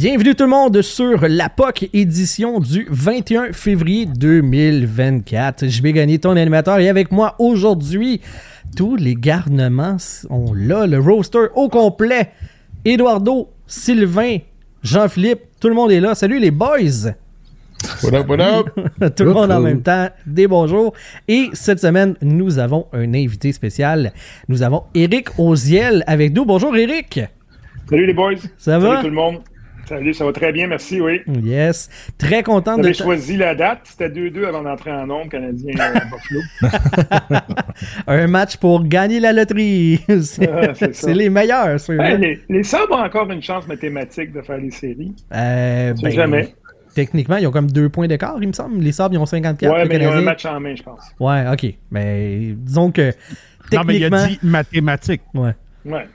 Bienvenue tout le monde sur la POC édition du 21 février 2024. Je vais gagner ton animateur et avec moi aujourd'hui, tous les garnements sont là, le roster au complet. Eduardo, Sylvain, Jean-Philippe, tout le monde est là. Salut les boys! What up, what up? tout le monde en même temps, des bonjours. Et cette semaine, nous avons un invité spécial. Nous avons Eric Oziel avec nous. Bonjour Eric! Salut les boys! Ça va? Salut tout le monde! Salut, ça va très bien, merci, oui. Yes. Très content de. J'avais choisi la date, c'était 2-2 avant d'entrer en nombre, Canadien euh, Buffalo. Un match pour gagner la loterie. C'est Ah, c'est les meilleurs, ceux-là. Hey, les, les Sabres ont encore une chance mathématique de faire les séries. Euh, ben, jamais. Techniquement, ils ont comme deux points d'écart, il me semble. Les Sabres, ils ont 54. Ouais, les mais ils ont un match en main, je pense. Ouais, ok. Mais disons que Non, mais il techniquement. a dit mathématiques. Ouais. Ouais.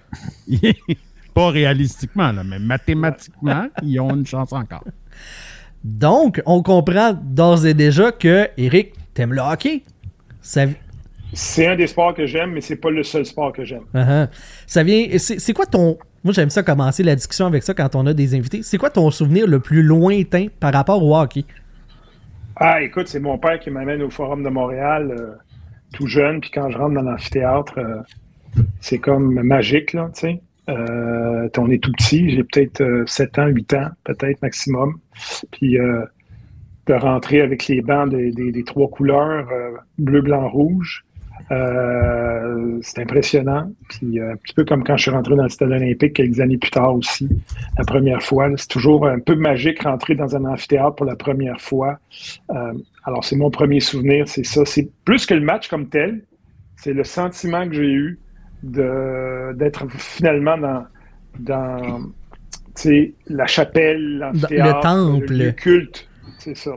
Pas réalistiquement, là, mais mathématiquement, ils ont une chance encore. Donc, on comprend d'ores et déjà que Eric, t'aimes le hockey. Ça, C'est un des sports que j'aime, mais c'est pas le seul sport que j'aime. Uh-huh. ça vient. C'est c'est quoi ton. Moi, j'aime ça commencer la discussion avec ça quand on a des invités. C'est quoi ton souvenir le plus lointain par rapport au hockey? Ah, écoute, c'est mon père qui m'amène au Forum de Montréal euh, tout jeune, puis quand je rentre dans l'amphithéâtre, euh, c'est comme magique, là, tu sais. Euh, on est tout petit, j'ai peut-être euh, 7 ans, 8 ans, peut-être maximum. Puis euh, de rentrer avec les bancs des, des- des trois couleurs, euh, bleu, blanc, rouge, euh, c'est impressionnant. Puis euh, un petit peu comme quand je suis rentré dans le stade olympique quelques années plus tard aussi, la première fois. C'est toujours un peu magique rentrer dans un amphithéâtre pour la première fois. Alors, c'est mon premier souvenir, c'est ça. C'est plus que le match comme tel, c'est le sentiment que j'ai eu d'être finalement dans, dans tu sais, la chapelle, le temple. le culte. C'est ça.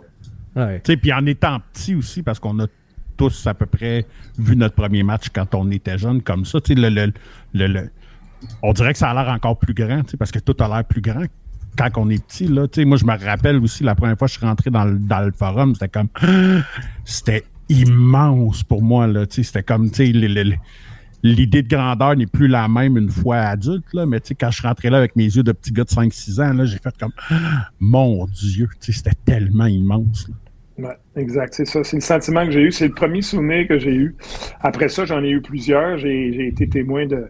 Ouais. Tu sais, Puis en étant petit aussi, parce qu'on a tous à peu près vu notre premier match quand on était jeune comme ça. Le, le, le- le- on dirait que ça a l'air encore plus grand, tu sais, parce que tout a l'air plus grand quand on est petit. Là, Tu sais, moi, je me rappelle aussi la première fois que je suis rentré dans le, dans le forum, c'était comme. C'était immense pour moi. là, tu sais, C'était comme. L'idée de grandeur n'est plus la même une fois adulte, là, mais quand je rentré là avec mes yeux de petit gars de 5-6 ans, j'ai fait comme Mon Dieu, c'était tellement immense. Ouais, exact, c'est ça. C'est le sentiment que j'ai eu. C'est le premier souvenir que j'ai eu. Après ça, j'en ai eu plusieurs. J'ai été témoin de,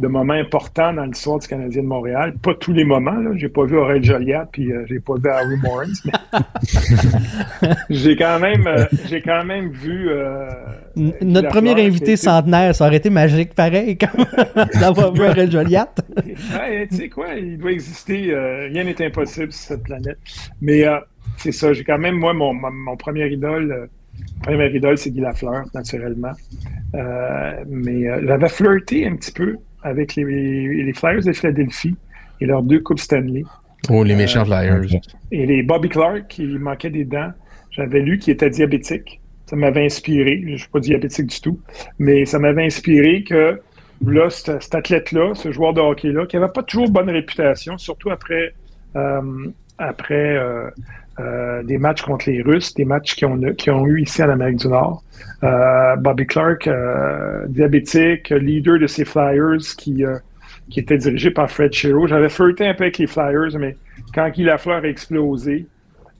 de moments importants dans l'histoire du Canadien de Montréal. Pas tous les moments. Là. J'ai pas vu Aurel Joliat, puis euh, j'ai pas vu Harry Morris, mais j'ai quand même, euh, j'ai quand même vu. euh, N- Notre premier invité centenaire, ça aurait été magique pareil, comme d'avoir vu un Joliat. Ouais, tu sais quoi, il doit exister. euh, rien n'est impossible sur cette planète. Mais euh, c'est ça, j'ai quand même, moi, mon, mon, mon premier idole, euh, première idole, c'est Guy Lafleur, naturellement. Euh, mais euh, j'avais flirté un petit peu avec les, les Flyers de Philadelphie et leurs deux Coupes Stanley. Oh, les méchants Flyers. Et les Bobby Clark, qui manquaient des dents, j'avais lu qu'il était diabétique. Ça m'avait inspiré. Je ne suis pas diabétique du tout, mais ça m'avait inspiré que là, cet, cet athlète-là, ce joueur de hockey-là, qui n'avait pas toujours bonne réputation, surtout après, euh, après euh, euh, des matchs contre les Russes, des matchs qu'ils ont, qu'ils ont eu ici en Amérique du Nord. Euh, Bobby Clark, euh, diabétique, leader de ces Flyers qui, qui était dirigé par Fred Shero. J'avais flirté un peu avec les Flyers, mais quand Guy Lafleur a explosé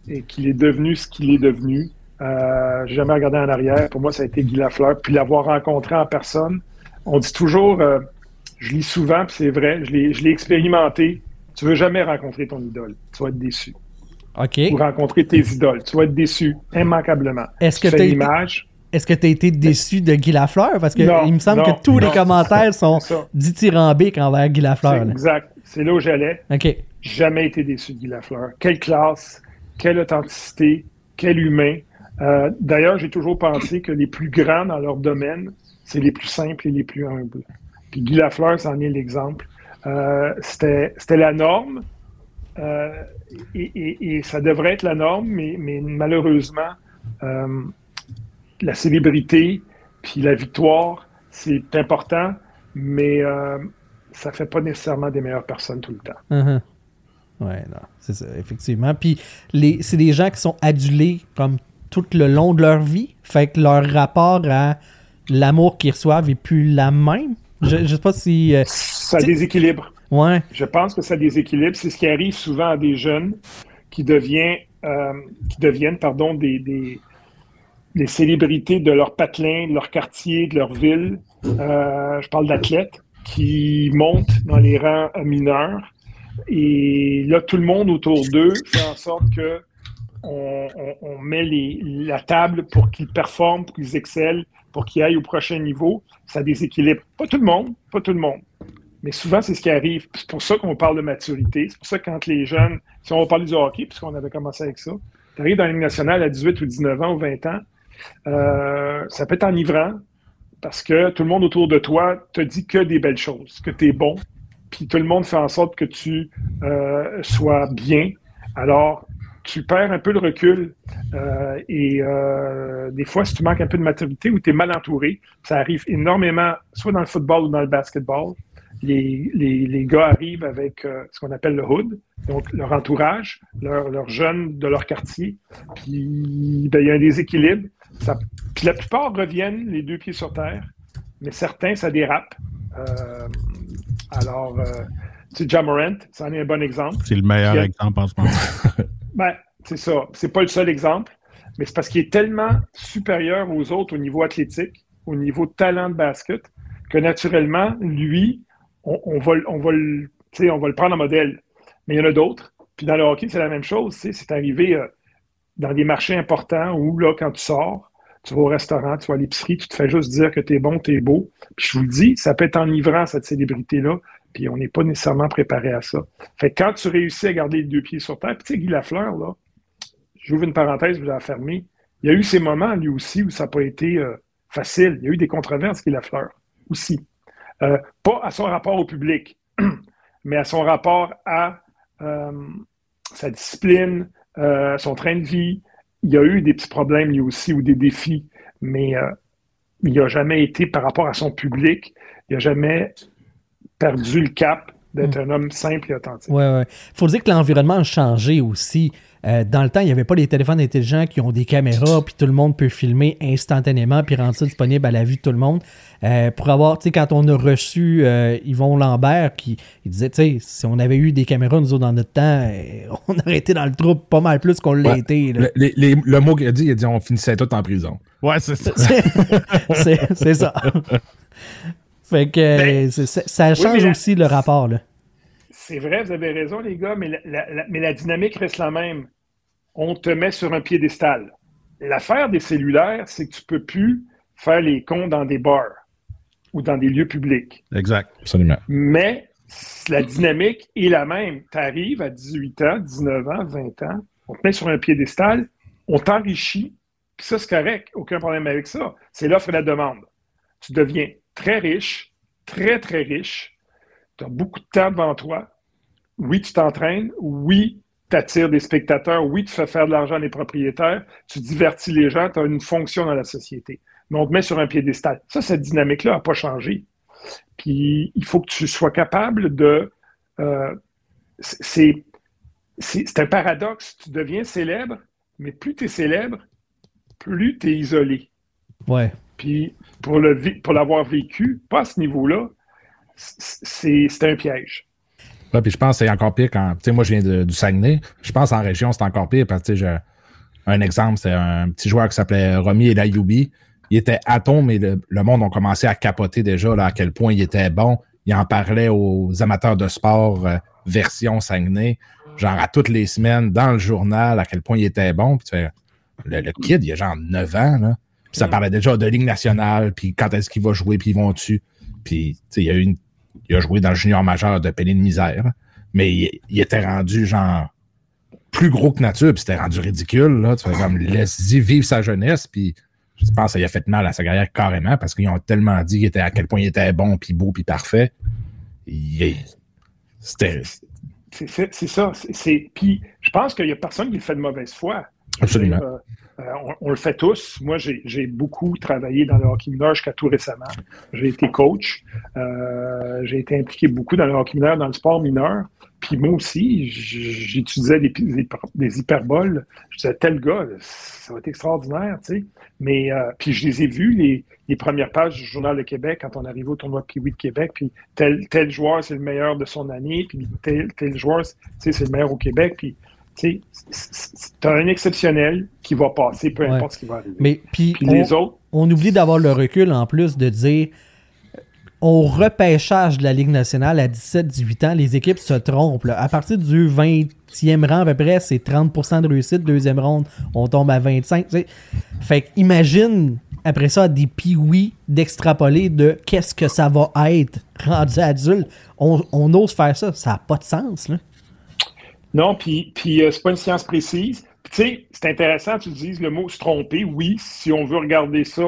et qu'il est devenu ce qu'il est devenu, euh, j'ai jamais regardé en arrière. Pour moi, ça a été Guy Lafleur. Puis l'avoir rencontré en personne, on dit toujours, je lis souvent, puis c'est vrai, je l'ai je l'ai expérimenté. Tu veux jamais rencontrer ton idole. Tu vas être déçu. OK. Ou rencontrer tes idoles. Tu vas être déçu, immanquablement. Est-ce Tu que t'as été- l'image. Est-ce que tu as été déçu de Guy Lafleur? Parce que Non, il me semble non, que tous les commentaires sont dithyrambiques envers Guy Lafleur. exact. C'est là où j'allais. OK. jamais été déçu de Guy Lafleur. Quelle classe, quelle authenticité, quel humain. Euh, D'ailleurs, j'ai toujours pensé que les plus grands dans leur domaine, c'est les plus simples et les plus humbles. Puis Guy Lafleur, c'en est l'exemple. Euh, c'était la norme euh, et, et- et ça devrait être la norme, mais, mais malheureusement, euh, la célébrité puis la victoire, c'est important, mais euh, ça fait pas nécessairement des meilleures personnes tout le temps. Mhm. Ouais, non, c'est ça, effectivement. Puis c'est des gens qui sont adulés comme tout le long de leur vie. Fait que leur rapport à l'amour qu'ils reçoivent est plus la même. Je, je sais pas si. Ça déséquilibre. Ouais. Je pense que ça déséquilibre. C'est ce qui arrive souvent à des jeunes qui, devient, euh, qui deviennent pardon, des, des, des, célébrités de leur patelin, de leur quartier, de leur ville. Euh, je parle d'athlètes qui montent dans les rangs mineurs. Et là, tout le monde autour d'eux fait en sorte que on, on, on met les, la table pour qu'ils performent, pour qu'ils excellent, pour qu'ils aillent au prochain niveau. Ça déséquilibre. Pas tout le monde, pas tout le monde. Mais souvent, c'est ce qui arrive. C'est pour ça qu'on parle de maturité. C'est pour ça que quand les jeunes, si on va parler du hockey, puisqu'on avait commencé avec ça, tu arrives dans la Ligue nationale à 18 ou 19 ans ou 20 ans, euh, ça peut être enivrant parce que tout le monde autour de toi te dit que des belles choses, que tu es bon, puis tout le monde fait en sorte que tu euh, sois bien. Alors, tu perds un peu le recul euh, et des fois, si tu manques un peu de maturité ou tu es mal entouré, ça arrive énormément, soit dans le football ou dans le basketball. Les, les, les gars arrivent avec euh, ce qu'on appelle le hood, donc leur entourage, leurs leur jeunes de leur quartier, puis ben, il y a un déséquilibre. Ça, puis la plupart reviennent les deux pieds sur terre, mais certains, ça dérape. Euh, alors, euh, tu sais, Jamorant, c'en est un bon exemple. C'est le meilleur Puis, exemple en ce moment. Ben, c'est ça. C'est pas le seul exemple, mais c'est parce qu'il est tellement supérieur aux autres au niveau athlétique, au niveau talent de basket, que naturellement, lui, on, va, le- prendre en modèle. Mais il y en a d'autres. Puis dans le hockey, c'est la même chose. C'est arrivé euh, dans des marchés importants où, là, quand tu sors, tu vas au restaurant, tu vas à l'épicerie, tu te fais juste dire que tu es bon, tu es beau. Puis je vous le dis, ça peut être enivrant, cette célébrité-là. Puis on n'est pas nécessairement préparé à ça. Fait que quand tu réussis à garder les deux pieds sur terre, puis tu sais, Guy Lafleur, là, j'ouvre une parenthèse, vous la fermez. Il y a eu ces moments, lui aussi, où ça n'a pas été euh, facile. Il y a eu des controverses, Guy Lafleur, aussi. Euh, pas à son rapport au public, mais à son rapport à euh, sa discipline, euh, son train de vie. Il y a eu des petits problèmes, lui aussi, ou des défis, mais il n'a jamais été, par rapport à son public, il n'a jamais perdu le cap d'être un homme simple et authentique. Ouais, ouais. Faut dire que l'environnement a changé aussi. Euh, dans le temps, il n'y avait pas les téléphones intelligents qui ont des caméras, puis tout le monde peut filmer instantanément, puis rendre ça disponible à la vue de tout le monde. Euh, pour avoir, tu sais, quand on a reçu euh, Yvon Lambert, qui il disait, tu sais, si on avait eu des caméras, nous autres, dans notre temps, euh, on aurait été dans le trouble pas mal plus qu'on l'a Ouais. été. là. Le, les- les- le mot qu'il a dit, il a dit on finissait tout en prison. Ouais, c'est ça. C'est- ça. fait que Ben, ça change aussi le rapport, là. C'est vrai, vous avez raison, les gars, mais la, la- la- mais la dynamique reste la même. On te met sur un piédestal. L'affaire des cellulaires, c'est que tu peux plus faire les cons dans des bars ou dans des lieux publics. Exact. Absolument. Mais la dynamique est la même. Tu arrives à 18 ans, 19 ans, 20 ans, on te met sur un piédestal, on t'enrichit, puis ça, c'est correct, aucun problème avec ça. C'est l'offre et la demande. Tu deviens très riche, très, très riche, tu as beaucoup de temps devant toi. Oui, tu t'entraînes, oui, tu attires des spectateurs, oui, tu fais faire de l'argent à des propriétaires, tu divertis les gens, tu as une fonction dans la société. Mais on te met sur un piédestal. Ça, cette dynamique-là n'a pas changé. Puis il faut que tu sois capable de. euh, c'est, c'est, un paradoxe. Tu deviens célèbre, mais plus tu es célèbre, plus tu es isolé. Ouais. Puis pour, le, pour l'avoir vécu, pas à ce niveau-là, c'est un piège. Ouais, puis je pense que c'est encore pire quand. Tu sais, moi, je viens de- du Saguenay. Je pense en région, c'est encore pire parce que, tu sais, un exemple, c'est un petit joueur qui s'appelait Romy Elayoubi. Il était atome, mais le, le monde a commencé à capoter déjà là, à quel point il était bon. Il en parlait aux amateurs de sport euh, version Saguenay, genre à toutes les semaines, dans le journal, à quel point il était bon. Puis tu fais, le, le kid, il a genre 9 ans, là. Puis ça Mm. parlait déjà de Ligue nationale, puis quand est-ce qu'il va jouer, puis ils vont dessus. Puis, tu sais, il y a eu une il a joué dans le junior majeur de Penny de Misère, mais il, il était rendu genre plus gros que nature, puis c'était rendu ridicule. Là. Tu fais comme laisse-y vivre sa jeunesse, puis je pense lui a fait mal à sa carrière carrément parce qu'ils ont tellement dit qu'il était à quel point il était bon, puis beau, puis parfait. Il- C'était C'est, ça. Puis je pense qu'il n'y a personne qui le fait de mauvaise foi. absolument. Euh, Euh, on, le fait tous. Moi, j'ai beaucoup travaillé dans le hockey mineur jusqu'à tout récemment. J'ai été coach. Euh, j'ai été impliqué beaucoup dans le hockey mineur, dans le sport mineur. Puis moi aussi, j'utilisais des, des, hyperboles. Je disais, tel gars, ça va être extraordinaire, tu sais. Mais, euh, puis je les ai vus, les, les, premières pages du Journal de Québec, quand on arrive au tournoi Pee-Wee de Québec, puis tel, tel joueur, c'est le meilleur de son année, puis tel, tel joueur, c'est le meilleur au Québec, puis tu as un exceptionnel qui va passer, peu importe ce qui va arriver. Mais puis, les autres? On oublie d'avoir le recul en plus de dire au repêchage de la Ligue nationale à 17-18 ans, les équipes se trompent. À partir du 20e rang, à peu près, c'est 30% de réussite. Deuxième ronde, on tombe à 25. Fait que imagine, après ça, des piouis d'extrapoler de qu'est-ce que ça va être rendu adulte. On, on ose faire ça. Ça n'a pas de sens. Là. Non, puis, puis euh, c'est pas une science précise. Tu sais, c'est intéressant, tu dises le mot se tromper. Oui, si on veut regarder ça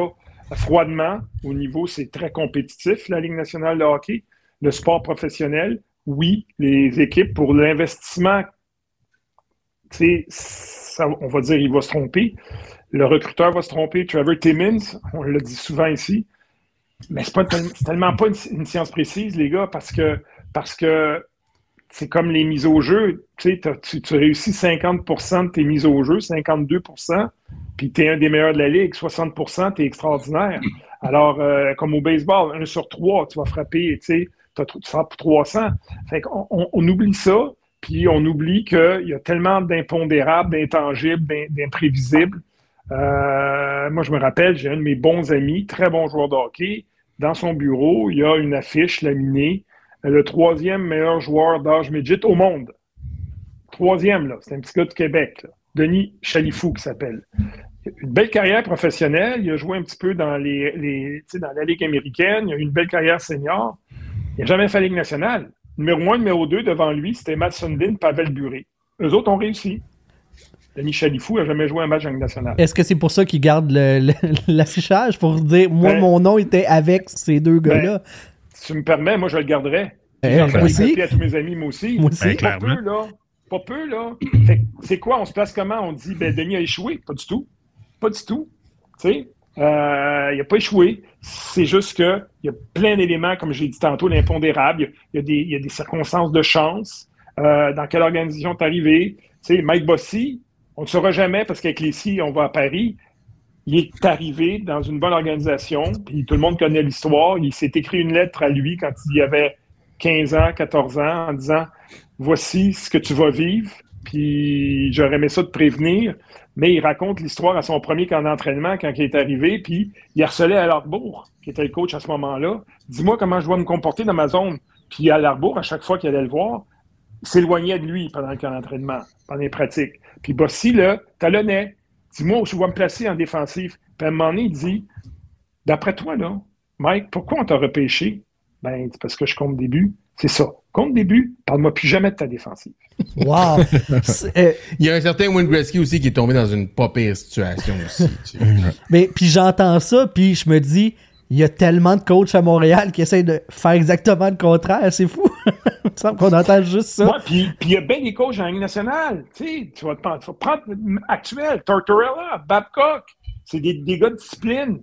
froidement, au niveau, c'est très compétitif, la Ligue nationale de hockey. Le sport professionnel, oui, les équipes, pour l'investissement, tu sais, on va dire, il va se tromper. Le recruteur va se tromper. Trevor Timmins, on l'a dit souvent ici, mais c'est, pas, tellement pas une, science précise, les gars, parce que, parce que c'est comme les mises au jeu. Tu, tu, réussis 50% de tes mises au jeu, 52% puis tu es un des meilleurs de la ligue, 60% tu es extraordinaire. Alors, euh, comme au baseball, un sur trois, tu vas frapper, tu frappes 300. Fait qu'on on, oublie ça, puis on oublie qu'il y a tellement d'impondérables, d'intangibles, d'imprévisibles. Euh, moi, je me rappelle, j'ai un de mes bons amis, très bon joueur de hockey. Dans son bureau, il y a une affiche laminée le troisième meilleur joueur d'âge midget au monde. Troisième, là, c'est un petit gars de Québec, Denis Chalifou qui s'appelle. Une belle carrière professionnelle, il a joué un petit peu dans, les, dans la Ligue américaine, il a eu une belle carrière senior. Il n'a jamais fait la Ligue nationale. Numéro un, numéro deux, devant lui, c'était Matt Sundin, Pavel Buré. Eux autres ont réussi. Denis Chalifou n'a jamais joué un match en Ligue nationale. Est-ce que c'est pour ça qu'il garde l'affichage pour dire moi, ben, mon nom était avec ces deux ben, gars-là? Si tu me permets, moi, je le garderai. Eh, moi aussi. à tous mes amis, moi aussi. Moi aussi. pas peu, là. Pas peu, là. C'est quoi? On se place comment? On dit, ben, Denis a échoué. Pas du tout. Pas du tout. Tu sais, euh, il n'a pas échoué. C'est juste qu'il y a plein d'éléments, comme j'ai dit tantôt, l'impondérable. Il y, a des circonstances de chance. Euh, dans quelle organisation tu es arrivé? Tu sais, Mike Bossy, on ne saura jamais parce qu'avec les si, on va à Paris il est arrivé dans une bonne organisation, puis tout le monde connaît l'histoire. Il s'est écrit une lettre à lui quand il avait 15 ans, 14 ans, en disant Voici ce que tu vas vivre, puis j'aurais aimé ça te prévenir. Mais il raconte l'histoire à son premier camp d'entraînement quand il est arrivé, puis il harcelait à l'Arbour, qui était le coach à ce moment-là. Dis-moi comment je dois me comporter dans ma zone. Puis à l'Arbour, à chaque fois qu'il allait le voir, s'éloignait de lui pendant le camp d'entraînement, pendant les pratiques. Puis Bossy, là, talonnait. Dis-moi où je vais me placer en défensif. Puis à un moment donné, il dit D'après toi, là, Mike, pourquoi on t'a repêché? Ben, c'est parce que je compte début. C'est ça. Compte début, parle-moi plus jamais de ta défensive. Wow! Euh, il y a un certain Wayne Gretzky aussi qui est tombé dans une pas pire situation aussi. Mais puis j'entends ça, puis je me dis, il y a tellement de coachs à Montréal qui essayent de faire exactement le contraire. C'est fou. semble qu'on entend juste ça. puis il y a bien des coachs en Ligue nationale. Tu, vas te prendre, prendre actuel, Tortorella, Babcock. C'est des, des, gars de discipline.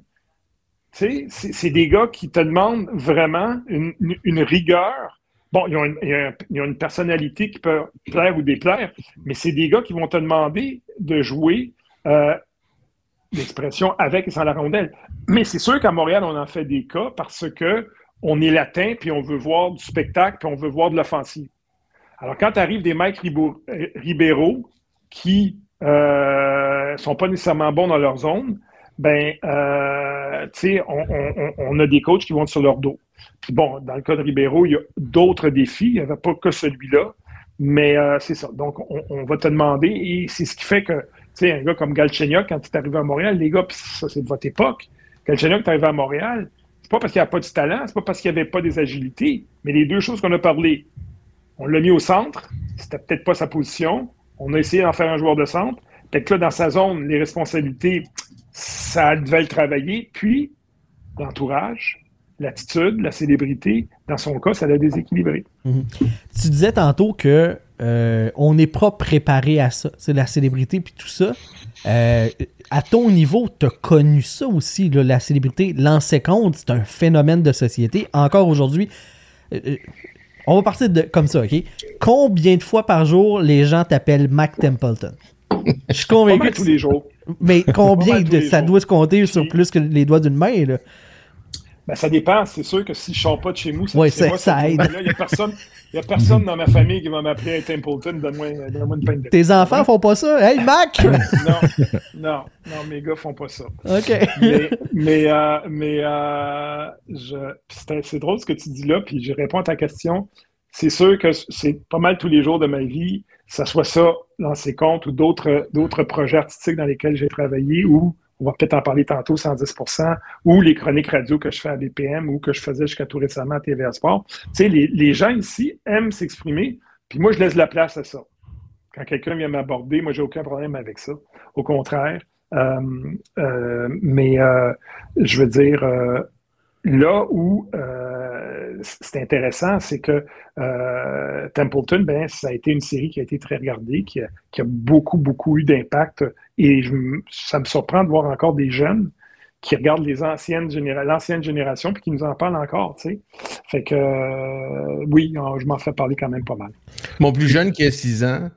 C'est, des gars qui te demandent vraiment une, une, rigueur. Bon, ils ont, une, une, personnalité qui peut plaire ou déplaire, mais c'est des gars qui vont te demander de jouer euh, l'expression avec et sans la rondelle. Mais c'est sûr qu'à Montréal, on en fait des cas parce que on est latin, puis on veut voir du spectacle, puis on veut voir de l'offensive. Alors, quand tu arrives des Mike Ribeiro qui euh, sont pas nécessairement bons dans leur zone, ben, euh, tu sais, on, a des coachs qui vont sur leur dos. Puis bon, dans le cas de Ribeiro, il y a d'autres défis. Il n'y avait pas que celui-là. Mais euh, c'est ça. Donc, on, va te demander, et c'est ce qui fait que sais, un gars comme Galchenyuk, quand il est arrivé à Montréal, les gars, puis ça, c'est de votre époque. Galchenyuk est arrivé à Montréal, c'est pas parce qu'il n'y a pas du talent, c'est pas parce qu'il n'y avait pas des agilités, mais les deux choses qu'on a parlé, on l'a mis au centre, c'était peut-être pas sa position, on a essayé d'en faire un joueur de centre, peut-être que là, dans sa zone, les responsabilités, ça devait le travailler, puis l'entourage, l'attitude, la célébrité, dans son cas, ça l'a déséquilibré. Mhm. Tu disais tantôt que euh, on n'est pas préparé à ça. C'est la célébrité puis tout ça. Euh, à ton niveau, tu as connu ça aussi, là, la célébrité. Lancer compte, c'est un phénomène de société. Encore aujourd'hui, euh, on va partir de comme ça, OK? Combien de fois par jour les gens t'appellent Mac Templeton? Je suis Pas convaincu mal que tous les jours. mais combien Pas mal de, ça jours. doit se compter sur plus que les doigts d'une main, là? Ben, ça dépend. C'est sûr que si je sors pas de chez moi, ça, Ouais, c'est ça- moi, ça cette aide. Il n'y a personne, y a personne dans ma famille qui va m'appeler à Templeton. Donne-moi donne-moi une peine de Tes enfants font pas ça? Hey, Mac! Non, non, non, mes gars font pas ça. OK. mais mais, euh, mais euh, je, c'est drôle ce que tu dis là, puis je réponds à ta question. C'est sûr que c'est pas mal tous les jours de ma vie, que ce soit ça, lancer compte ou d'autres d'autres projets artistiques dans lesquels j'ai travaillé, ou on va peut-être en parler tantôt, 110%, ou les chroniques radio que je fais à BPM ou que je faisais jusqu'à tout récemment à TVA Sport. Tu sais, les, gens ici aiment s'exprimer, puis moi, je laisse la place à ça. Quand quelqu'un vient m'aborder, moi, j'ai aucun problème avec ça. Au contraire. Euh, euh, mais euh, je veux dire, euh, là où euh, c'est intéressant, c'est que euh, Templeton, ben, ça a été une série qui a été très regardée, qui a, beaucoup, beaucoup eu d'impact. Et ça me surprend de voir encore des jeunes qui regardent les anciennes l'ancienne génération puis qui nous en parlent encore, tu sais. Fait que, euh, oui, je m'en fais parler quand même pas mal. Mon plus jeune qui a 6 ans,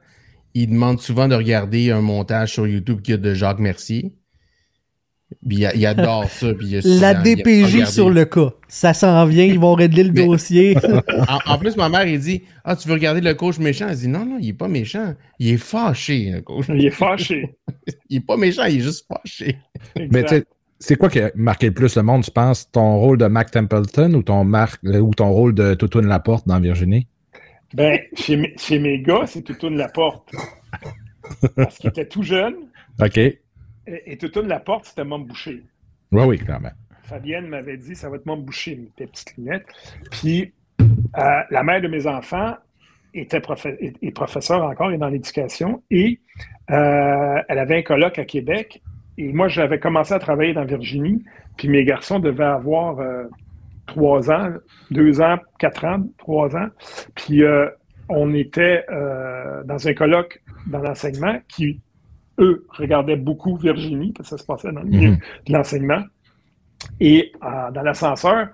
il demande souvent de regarder un montage sur YouTube qu'il y a de Jacques Mercier. Puis il, adore ça. Puis il a six La ans, il a DPJ sur le cas. Ça s'en vient, ils vont régler le Mais- dossier. En, en plus, ma mère, elle dit Ah, tu veux regarder le coach méchant Elle dit Non, non, il est pas méchant. Il est fâché, le coach. Il est fâché. Il est pas méchant, il est juste fâché. Mais tu sais, c'est quoi qui a marqué le plus le monde, tu penses? Ton rôle de Mac Templeton ou ton, mar- ou ton rôle de Toutoune Laporte dans Virginie? Ben, chez, mes- chez mes gars, c'est Toutoune Laporte. Parce qu'il était tout jeune. OK. Et, et Toutoune Laporte, c'était Mom Boucher. Oui, oui, même. Fabienne m'avait dit, ça va être Mom Boucher, avec tes petites lunettes. Puis, euh, la mère de mes enfants était profe- est, est professeure encore, et dans l'éducation. Et euh, elle avait un colloque à Québec. Et moi, j'avais commencé à travailler dans Virginie. Puis mes garçons devaient avoir euh, trois ans, deux ans, quatre ans, trois ans. Puis on était dans un colloque dans l'enseignement qui, eux, regardaient beaucoup Virginie, parce que ça se passait dans le milieu Mhm. de l'enseignement. Et euh, dans l'ascenseur,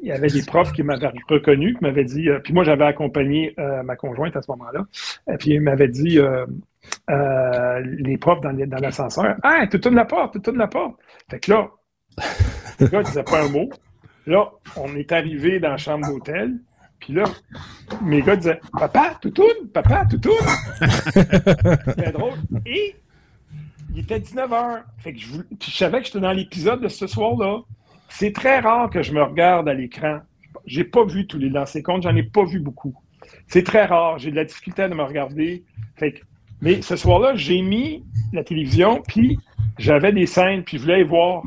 il y avait des profs qui m'avaient reconnu, qui m'avaient dit, euh, puis moi j'avais accompagné euh, ma conjointe à ce moment-là, et puis ils m'avaient dit, les profs dans, les- dans l'ascenseur, ah, tu tournes la porte, tu tournes la porte. Fait que là, le gars disait pas un mot. Là, on est arrivé dans la chambre d'hôtel, puis là, mes gars disaient, papa, tu tournes, papa, tu tournes. C'était drôle. Et il était 19h. Fait que je, savais que j'étais dans l'épisode de ce soir-là. C'est très rare que je me regarde à l'écran. J'ai pas vu tous les lancers comptes, j'en ai pas vu beaucoup. C'est très rare. J'ai de la difficulté à me regarder. Fait que- mais ce soir-là, j'ai mis la télévision, puis j'avais des scènes, puis je voulais les voir.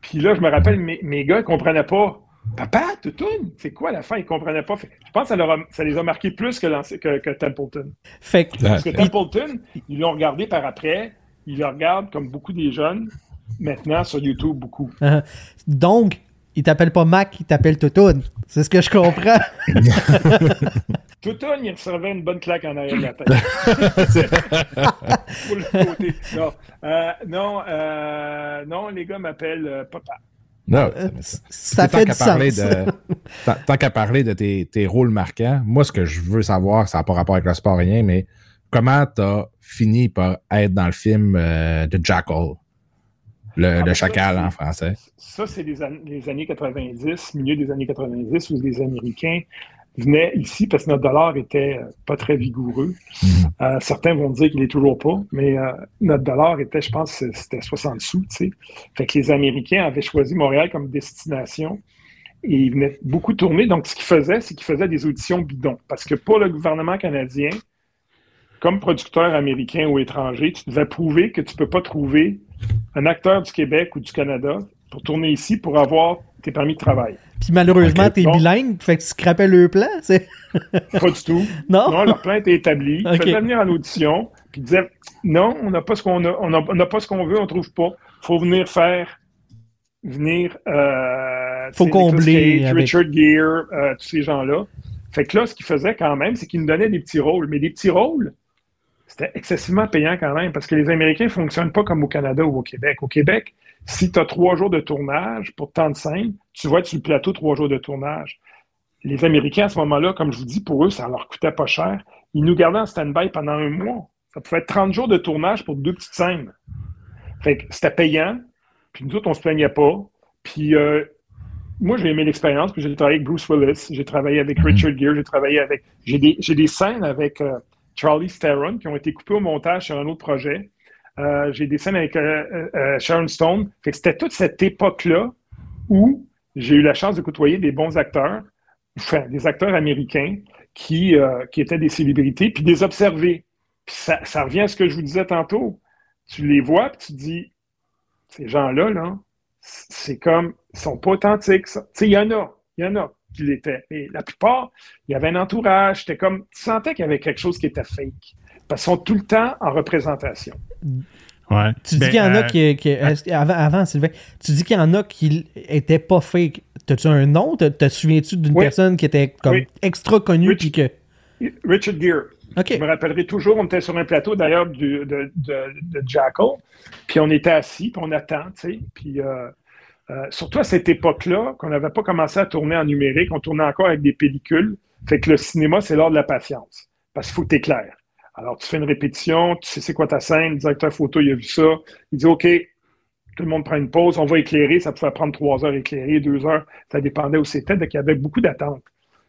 Puis là, je me rappelle, mes, mes gars, ils comprenaient pas. Papa, tu tournes? C'est quoi la fin? Ils comprenaient pas. Fait je pense que ça, leur a- ça les a marqués plus que, que Templeton. fait que, Parce que Templeton, ils l'ont regardé par après. Ils le regardent comme beaucoup des jeunes, maintenant sur YouTube beaucoup. euh, donc, il t'appelle pas Mac, il t'appelle Toutoun. C'est ce que je comprends. Toutoun, il recevait une bonne claque en arrière de la tête. Pour le côté. Non, Euh, non, euh, non, les gars m'appellent euh, papa. Non, Euh, ça tant fait qu'à du parler de- tant- Tant qu'à parler de tes, tes rôles marquants, moi, ce que je veux savoir, ça n'a pas rapport avec le sport, rien, mais comment tu as fini par être dans le film euh, de Jackal, le, Ah, le ben ça, chacal en français? Ça, c'est les, an- les années 90, milieu des années 90, où les Américains venaient ici parce que notre dollar était euh, pas très vigoureux. Mhm. Euh, certains vont dire qu'il est toujours pas, mais euh, notre dollar était, je pense, c'était 60 sous, tu sais. Fait que les Américains avaient choisi Montréal comme destination et ils venaient beaucoup tourner. Donc, ce qu'ils faisaient, c'est qu'ils faisaient des auditions bidons. Parce que pour le gouvernement canadien, comme producteur américain ou étranger, tu devais prouver que tu peux pas trouver un acteur du Québec ou du Canada pour tourner ici pour avoir tes permis de travail. Puis malheureusement, t'es bon. bilingue, fait que tu scrapais le plan, c'est... Pas du tout. Non? Non, leur plan était établi. Ils Ok. faisaient venir en audition, puis ils disaient non, on n'a pas ce qu'on a, on a- on n'a pas ce qu'on veut, on trouve pas. Faut venir faire, venir. Euh, Faut combler Cage, avec- Richard Gere, euh, tous ces gens-là. Fait que là, ce qu'il faisait quand même, c'est qu'il nous donnait des petits rôles. Mais des petits rôles, c'était excessivement payant quand même, parce que les Américains ne fonctionnent pas comme au Canada ou au Québec. Au Québec, si tu as trois jours de tournage pour tant de scènes, tu vas être sur le plateau trois jours de tournage. Les Américains, à ce moment-là, comme je vous dis, pour eux, ça leur coûtait pas cher. Ils nous gardaient en stand-by pendant un mois. Ça pouvait être 30 jours de tournage pour deux petites scènes. Fait que c'était payant, puis nous autres, on se plaignait pas. Puis euh, moi, j'ai aimé l'expérience, puis j'ai travaillé avec Bruce Willis, j'ai travaillé avec Richard Gere, j'ai travaillé avec... J'ai des, j'ai des scènes avec euh, Charlie Theron qui ont été coupées au montage sur un autre projet. Euh, j'ai des scènes avec euh, euh, Sharon Stone. C'était toute cette époque-là où j'ai eu la chance de côtoyer des bons acteurs, enfin, des acteurs américains qui, qui étaient des célébrités, puis des observer. Puis ça, ça revient à ce que je vous disais tantôt. Tu les vois, puis tu te dis, ces gens-là, là, c'est comme, ils sont pas authentiques. il y en a, il y en a qui l'étaient. Mais la plupart, il y avait un entourage. C'était comme, tu sentais qu'il y avait quelque chose qui était fake. Parce qu'ils sont tout le temps en représentation. Ouais. Tu dis Ben, qu'il y en a euh, qui. que- avant, avant, Sylvain, tu dis qu'il y en a qui étaient pas fake. T'as-tu un nom? Te, te souviens-tu d'une Oui. personne qui était comme Oui. extra connue Rich- puis que. Richard Gere. OK. Je me rappellerai toujours, on était sur un plateau d'ailleurs de, de, de Jackal, puis on était assis, puis on attend, tu sais. Puis euh, euh, surtout à cette époque-là, qu'on n'avait pas commencé à tourner en numérique, on tournait encore avec des pellicules. Fait que le cinéma, c'est l'art de la patience. Parce qu'il faut que tu clair. Alors, tu fais une répétition, tu sais c'est quoi ta scène, le directeur photo, il a vu ça. Il dit OK, tout le monde prend une pause, on va éclairer, ça pouvait prendre trois heures éclairer, deux heures, ça dépendait où c'était, donc il y avait beaucoup d'attentes.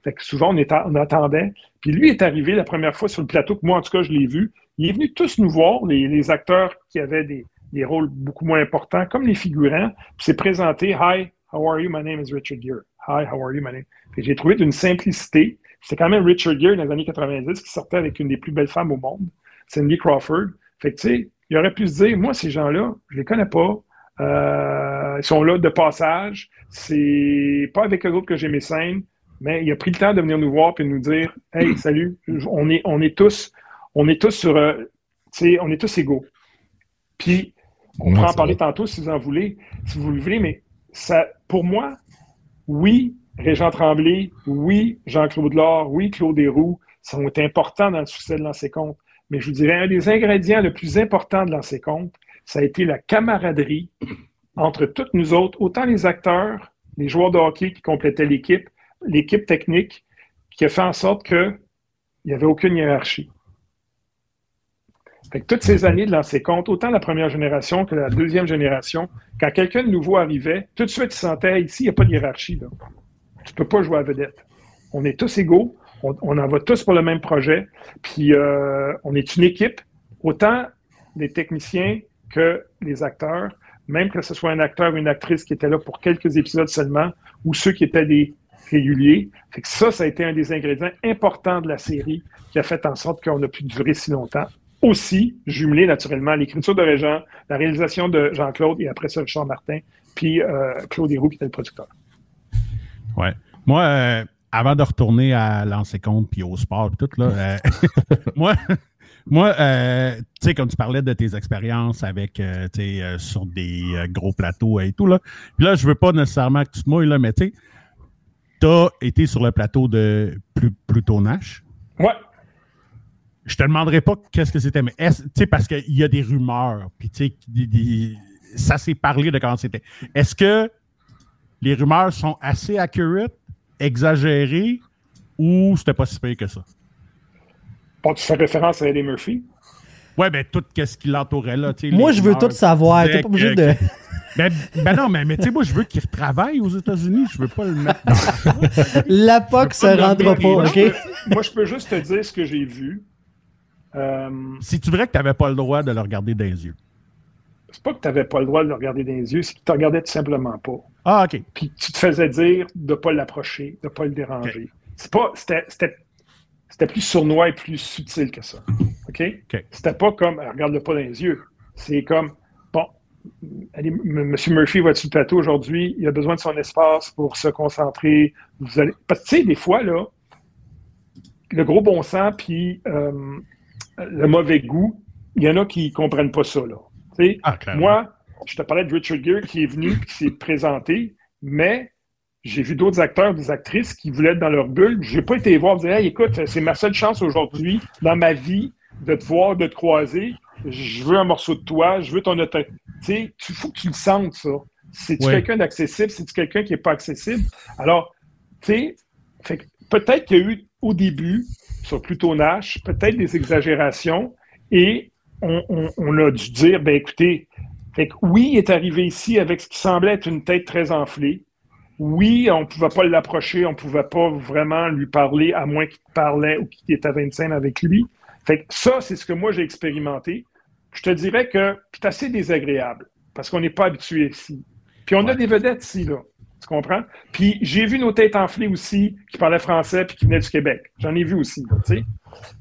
Fait que souvent, on, attendait. Puis lui est arrivé la première fois sur le plateau, que moi, en tout cas, je l'ai vu. Il est venu tous nous voir, les acteurs qui avaient des, des rôles beaucoup moins importants, comme les figurants, puis s'est présenté Hi, how are you? My name is Richard Gere. Hi, how are you? My name. J'ai trouvé d'une simplicité. C'est quand même Richard Gere dans les années 90 qui sortait avec une des plus belles femmes au monde, Cindy Crawford. Fait que, tu sais, il aurait pu se dire, moi, ces gens-là, je les connais pas. Euh, ils sont là de passage. C'est pas avec eux autres que j'ai mes scènes, mais il a pris le temps de venir nous voir et de nous dire Hey, salut, on est, on est tous, on est tous sur euh, on est tous égaux. Puis on pourra en parler vrai. tantôt si vous en voulez, si vous le voulez, mais ça, pour moi, oui, Régent Tremblay, oui, Jean-Claude Laure, oui, Claude Desroux sont importants dans le succès de Lancer Compte. Mais je vous dirais, un des ingrédients le plus important de Lancer Compte, ça a été la camaraderie entre toutes nous autres, autant les acteurs, les joueurs de hockey qui complétaient l'équipe, l'équipe technique, qui a fait en sorte qu'il n'y avait aucune hiérarchie. Fait que toutes ces années de lancer compte, autant la première génération que la deuxième génération, quand quelqu'un de nouveau arrivait, tout de suite, il sentait ici, il n'y a pas de hiérarchie. Là. Tu ne peux pas jouer à vedette. On est tous égaux, on, on en va tous pour le même projet, puis euh, on est une équipe, autant les techniciens que les acteurs, même que ce soit un acteur ou une actrice qui était là pour quelques épisodes seulement, ou ceux qui étaient des réguliers. Fait que ça, ça a été un des ingrédients importants de la série qui a fait en sorte qu'on a pu durer si longtemps. Aussi, jumelé naturellement l'écriture de Régent, la réalisation de Jean-Claude et après ça, Richard Martin, puis euh, Claude Héroux qui était le producteur. Ouais. Moi, euh, avant de retourner à lancer compte puis au sport et tout, là, euh, moi, moi tu sais, comme tu parlais de tes expériences avec, tu sais, sur des gros plateaux et tout, là. Puis là, je veux pas nécessairement que tu te mouilles, là, mais tu sais, t'as été sur le plateau de Plu- Pluto Nash. Ouais. Je te demanderai pas qu'est-ce que c'était, mais sais, parce qu'il y a des rumeurs, puis des- des- ça s'est parlé de comment c'était. Est-ce que les rumeurs sont assez accurate, exagérées, ou c'était pas si pire que ça? Bon, tu fais référence à Eddie Murphy? Ouais, ben tout ce qui l'entourait là. tu sais, Moi, les je veux tout savoir. T'es pas obligé que- de. Ben, ben non, mais, mais tu sais, moi, je veux qu'il retravaille aux États-Unis. Je veux pas le mettre dans La POC se rendra pas, OK? Moi, je peux juste te dire ce que j'ai vu. Euh, Si tu dirais que tu n'avais pas le droit de le regarder dans les yeux. c'est pas que tu n'avais pas le droit de le regarder dans les yeux, c'est que tu ne regardais tout simplement pas. Ah, OK. Puis tu te faisais dire de ne pas l'approcher, de ne pas le déranger. C'est pas, c'était, plus sournois et plus subtil que ça. OK? OK. C'était pas comme, euh, regarde-le pas dans les yeux. C'est comme, bon, allez, M. Murphy va sur le plateau aujourd'hui, il a besoin de son espace pour se concentrer. Vous allez... Parce que, tu sais, des fois, là, le gros bon sens puis euh, le mauvais goût, il y en a qui comprennent pas ça, là. Ah, moi, je te parlais de Richard Gere qui est venu et qui s'est présenté, mais j'ai vu d'autres acteurs, des actrices qui voulaient être dans leur bulle. J'ai pas été voir, dire, hey, écoute, c'est ma seule chance aujourd'hui dans ma vie de te voir, de te croiser. Je veux un morceau de toi, je veux ton auto. Tu faut que tu le sentes, ça. C'est-tu Ouais. quelqu'un d'accessible? C'est-tu quelqu'un qui n'est pas accessible? Alors, tu sais, peut-être qu'il y a eu au début, sur Pluto Nash, peut-être des exagérations et on, on- on a dû dire, ben écoutez, fait que oui, il est arrivé ici avec ce qui semblait être une tête très enflée. Oui, on ne pouvait pas l'approcher, on ne pouvait pas vraiment lui parler, à moins qu'il parlait ou qu'il était à 25 avec lui. Fait que ça, c'est ce que moi j'ai expérimenté. Je te dirais que c'est assez désagréable parce qu'on n'est pas habitué ici. Puis on a des vedettes ici, là. Tu comprends? Puis j'ai vu nos têtes enflées aussi qui parlaient français puis qui venaient du Québec. J'en ai vu aussi, là, tu sais.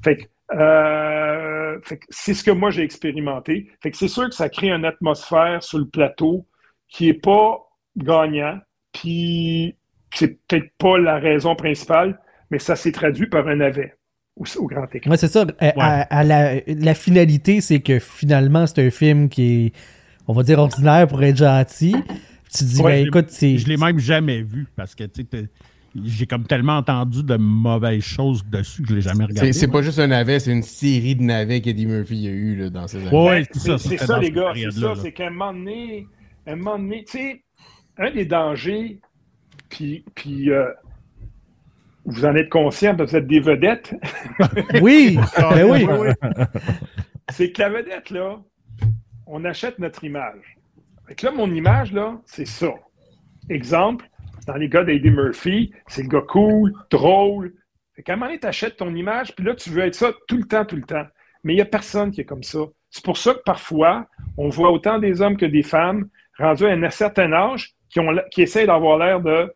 Fait que, euh, fait que c'est ce que moi j'ai expérimenté. Fait que c'est sûr que ça crée une atmosphère sur le plateau qui est pas gagnant. Puis c'est peut-être pas la raison principale, mais ça s'est traduit par un avet au, au grand écran. Ouais, c'est ça. À, à- à la, la finalité, c'est que finalement, c'est un film qui est, on va dire, ordinaire pour être gentil. Tu te dis, Ouais, ben je l'ai- écoute, c'est. Je l'ai même jamais vu parce que tu sais, j'ai comme tellement entendu de mauvaises choses dessus que je l'ai jamais regardé. C'est pas juste un navet, c'est une série de navets qu'Eddie Murphy a eu là, dans ses années. Ouais, Ben, c'est ça. les gars. C'est ça. C'est qu'à un moment donné, à un moment donné, tu sais, un des dangers, puis, puis euh, vous en êtes conscient, parce que vous êtes des vedettes, Oui, ben oui. c'est que la vedette, là, on achète notre image. Fait que là, mon image, là, c'est ça. Exemple, dans les gars d'Eddie Murphy, c'est le gars cool, drôle. Fait qu'à un moment donné, t'achètes ton image, puis là, tu veux être ça tout le temps, tout le temps. Mais il n'y a personne qui est comme ça. C'est pour ça que parfois, on voit autant des hommes que des femmes rendus à un certain âge qui, ont, qui essayent d'avoir l'air de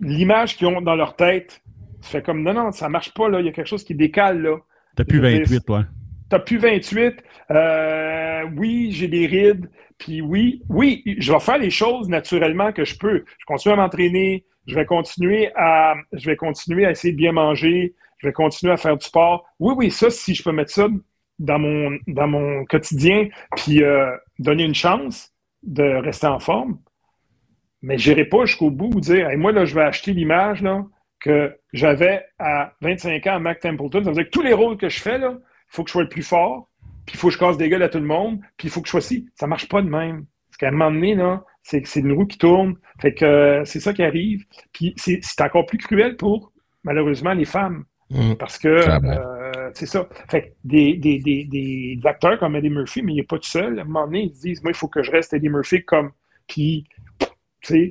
l'image qu'ils ont dans leur tête. Tu fais comme, non, non, ça marche pas, là. Il y a quelque chose qui décale, là. T'as plus Je veux dire, 28, toi. T'as plus 28. Euh, oui, j'ai des rides. Puis oui, oui, je vais faire les choses naturellement que je peux. Je continue à m'entraîner. Je vais continuer à, je vais continuer à essayer de bien manger. Je vais continuer à faire du sport. Oui, oui, ça, si je peux mettre ça dans mon, dans mon quotidien, puis euh, donner une chance de rester en forme. Mais je n'irai pas jusqu'au bout ou dire, moi, là, je vais acheter l'image que j'avais à 25 ans à Mac Templeton. Ça veut dire que tous les rôles que je fais, il faut que je sois le plus fort, puis il faut que je casse des gueules à tout le monde, puis il faut que je sois ci. Ça marche pas de même. Parce qu'à un moment donné, là, c'est c'est une roue qui tourne. Fait que euh, c'est ça qui arrive. Puis c'est c'est encore plus cruel pour, malheureusement, les femmes. Mm. Parce que Ça va. euh, c'est ça. Fait que des, des, des, des acteurs comme Eddie Murphy, mais il n'est pas tout seul. À un moment donné, ils se disent Moi, il faut que je reste Eddie Murphy comme. Puis,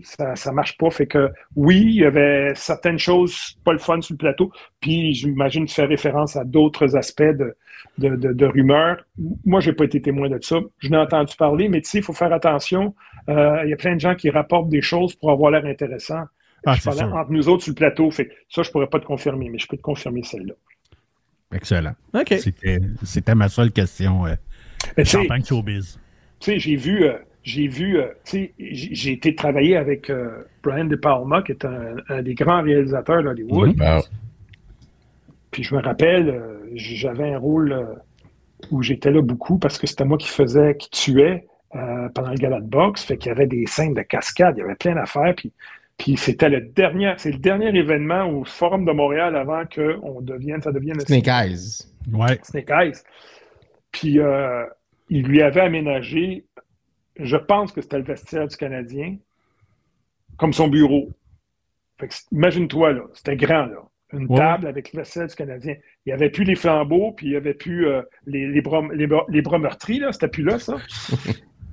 ça, ça marche pas. Fait que oui, il y avait certaines choses pas le fun sur le plateau. Puis, j'imagine tu fais référence à d'autres aspects de, de, de, de rumeurs. Moi, j'ai pas été témoin de ça. Je n'ai entendu parler, mais tu sais, il faut faire attention. Euh, Il y a plein de gens qui rapportent des choses pour avoir l'air intéressant. Ah, je parlais entre nous autres sur le plateau. Fait que ça, je pourrais pas te confirmer, mais je peux te confirmer celle-là. Excellent. OK. C'était c'était ma seule question. Euh, Champagne showbiz. tu sais, j'ai vu, euh, j'ai vu, euh, tu sais, j'ai été travailler avec euh, Brian De Palma, qui est un, un des grands réalisateurs d'Hollywood. Ah, Puis je me rappelle, euh, j'avais un rôle euh, où j'étais là beaucoup parce que c'était moi qui faisais, qui tuait euh, pendant le gala de boxe. Fait qu'il y avait des scènes de cascade, il y avait plein d'affaires. Puis, puis c'était le dernier, c'est le dernier événement au Forum de Montréal avant que on devienne, ça devienne le Snake Eyes. Ouais. Snake Eyes. Puis euh, il lui avait aménagé, je pense que c'était le vestiaire du Canadien, comme son bureau. Fait que, imagine-toi, là, c'était grand, là. Une Ouais. table avec le vestiaire du Canadien. Il n'y avait plus les flambeaux, puis il n'y avait plus euh, les, les, bras, les, bras, les bras meurtris, là. C'était plus là, ça.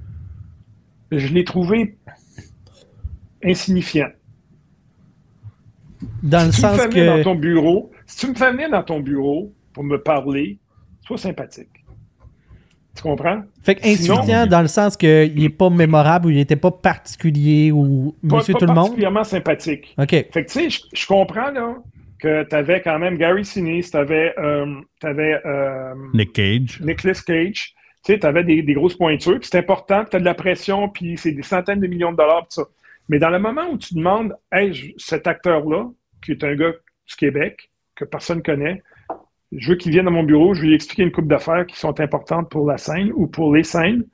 je l'ai trouvé insignifiant. Dans le Si tu me sens fais venir dans ton bureau, si tu me fais venir dans ton bureau pour me parler, sois sympathique. Tu comprends? Fait que Sinon- insuffisant dans le sens qu'il n'est pas mémorable ou il n'était pas particulier ou Pas, monsieur pas tout le monde? particulièrement sympathique. OK. Fait que, tu sais, je, comprends, là, que tu avais quand même Gary Sinise, tu avais, euh, Nick Cage. Nicolas Cage, tu sais, tu avais des, des grosses pointures, puis c'est important, tu as de la pression, puis c'est des centaines de millions de dollars, pis ça. Mais dans le moment où tu demandes, hey, cet acteur-là, qui est un gars du Québec, que personne connaît, je veux qu'il vienne dans mon bureau, je vais lui expliquer une coupe d'affaires qui sont importantes pour la scène ou pour les scènes.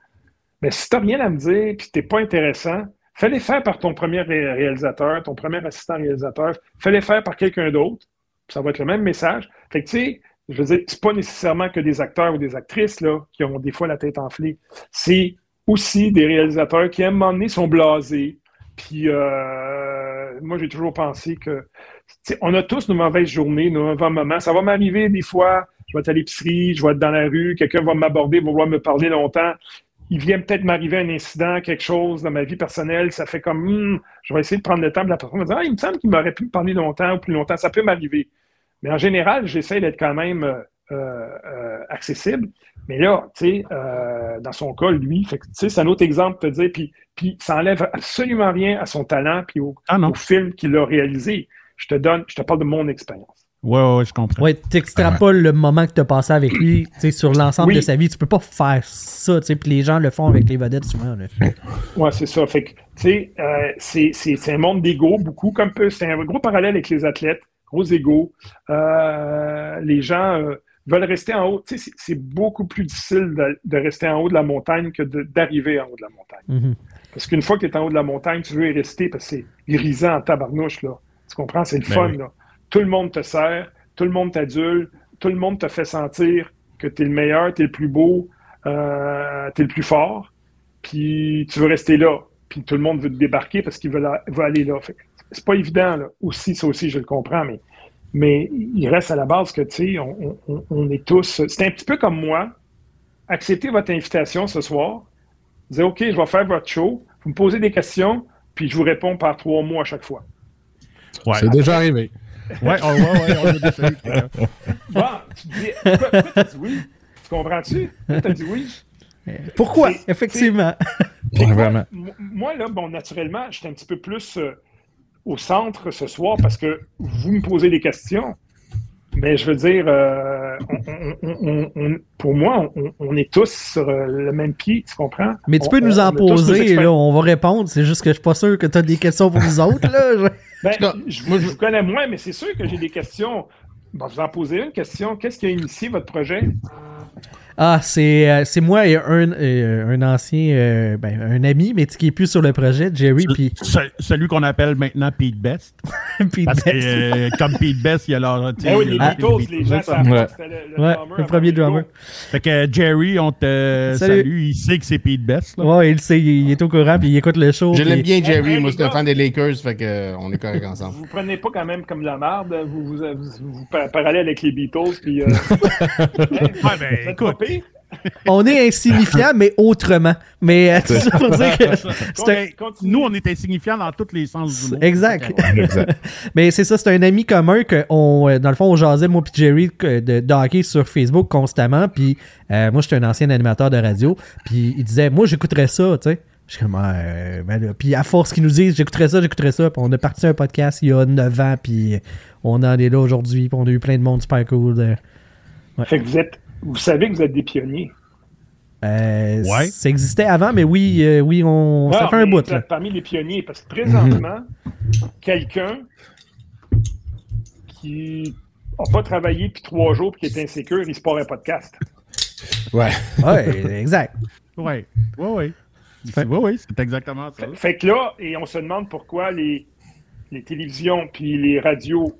Mais si tu n'as rien à me dire, puis tu n'es pas intéressant, Fais-les faire par ton premier ré- réalisateur, ton premier assistant réalisateur. Fais-les faire par quelqu'un d'autre. Ça va être le même message. Fait que, tu sais, je veux dire, c'est pas nécessairement que des acteurs ou des actrices là, qui ont des fois la tête enflée. C'est aussi des réalisateurs qui, à un moment donné, sont blasés. Puis, euh, moi, j'ai toujours pensé que, on a tous nos mauvaises journées, nos mauvais moments. Ça va m'arriver des fois. Je vais être à l'épicerie, je vais être dans la rue, quelqu'un va m'aborder, va vouloir me parler longtemps. Il vient peut-être m'arriver un incident, quelque chose dans ma vie personnelle. Ça fait comme, Hmm, je vais essayer de prendre le temps. puis La personne dire, ah, il me semble qu'il m'aurait pu me parler longtemps ou plus longtemps. Ça peut m'arriver. Mais en général, j'essaie d'être quand même euh, euh, accessible. Mais là, tu sais, euh, dans son cas, lui, c'est un autre exemple de te dire, puis, puis ça enlève absolument rien à son talent puis au, Ah au film qu'il a réalisé. Je te donne, je te parle de mon expérience. Ouais, ouais, ouais, je comprends. Ouais, t'extrapoles le moment que t'as passé avec lui, tu sais, sur l'ensemble Oui. de sa vie. Tu peux pas faire ça, tu sais, puis les gens le font avec les vedettes souvent. là. Ouais, c'est ça. Fait que, tu sais, euh, c'est, c'est, c'est un monde d'ego, beaucoup, comme peu. C'est un gros parallèle avec les athlètes, gros ego. Euh, les gens euh, veulent rester en haut. Tu sais, c'est, beaucoup plus difficile de, de rester en haut de la montagne que d'arriver en haut de la montagne. Mhm. Parce qu'une fois que tu es en haut de la montagne, tu veux y rester parce que c'est grisant en tabarnouche, là. Tu comprends? C'est le Ben fun, oui. là. Tout le monde te sert, tout le monde t'adule, tout le monde te fait sentir que tu es le meilleur, tu es le plus beau, euh, tu es le plus fort, puis tu veux rester là. Puis tout le monde veut te débarquer parce qu'il veut, aller là. C'est pas évident, là. Aussi, ça aussi, je le comprends, mais, mais il reste à la base que, tu sais, on, on- on est tous... C'est un petit peu comme moi. Acceptez votre invitation ce soir. Dire, OK, je vais faire votre show. Vous me posez des questions, puis je vous réponds par trois mots à chaque fois. Ouais, C'est déjà arrivé. ouais, oh, ouais, ouais, on l'a déjà eu. Bon, tu te dis, pourquoi, pourquoi t'as dit oui? Tu comprends-tu? Pourquoi t'as dit oui? Pourquoi? C'est- Effectivement. Ouais, vraiment. Moi, là, bon, naturellement, j'étais un petit peu plus euh, au centre ce soir parce que vous me posez des questions. Mais je veux dire, euh, on- on- on- on- pour moi, on, on est tous sur euh, le même pied, tu comprends? Mais tu On- peux nous en poser, là, on va répondre. C'est juste que je suis pas sûr que tu as des questions pour nous autres. Là. Je- Ben, je, moi, je je- vous connais moins, mais c'est sûr que j'ai des questions. Bon, je vous en poser une question. Qu'est-ce qui a initié votre projet? Ah, c'est euh, c'est moi et un, euh, un ancien, euh, ben, un ami, mais qui est plus sur le projet, Jerry, puis ce- celui qu'on appelle maintenant Pete Best. puis Parce que Best. euh, comme Pete Best, il y a leur. tu sais, Ben oui, les ah, Beatles, les gens ça. savent Ouais. que c'était le, le Ouais, drummer le premier drummer. Fait que Jerry, on te Salut. salue. Il sait que c'est Pete Best. là. Ouais, il sait, il est au courant, puis il écoute le show. Je puis- l'aime bien, Jerry. Hey, Moi, les c'est un fan des Lakers, fait que euh, on est correct ensemble. Vous prenez pas quand même comme la marde, vous vous, vous, vous parallèle avec les Beatles, puis... Euh, Ouais, ben, vous écoute. Pire? On est insignifiant, mais autrement. Mais euh, tout ça pour dire que c'est un- Continue. Nous, on est insignifiants dans tous les sens du mot. Exact. Exact. Mais c'est ça, c'est un ami commun que on, euh, dans le fond, on jasait, moi puis Jerry, de, de hockey sur Facebook constamment. Puis euh, moi, j'étais un ancien animateur de radio. Puis il disait, moi, j'écouterais ça, tu sais. Je suis comme, euh, ben là. Puis à force qu'ils nous disent, j'écouterais ça, j'écouterais ça. Puis on a parti un podcast il y a 9 ans. Puis on en est là aujourd'hui. Puis on a eu plein de monde super cool. euh. Fait que vous êtes... Vous savez que vous êtes des pionniers. Euh, Ouais. Ça existait avant, mais oui, euh, oui, on, ça Non, fait un bout. vous Là. êtes parmi les pionniers, parce que présentement, quelqu'un qui n'a pas travaillé depuis trois jours et qui est insécure, il se part un podcast. Ouais. Ouais, exact. Ouais, ouais, ouais. Fait- Ouais, ouais, c'est exactement ça. Fait, fait que là, et on se demande pourquoi les, les télévisions puis les radios,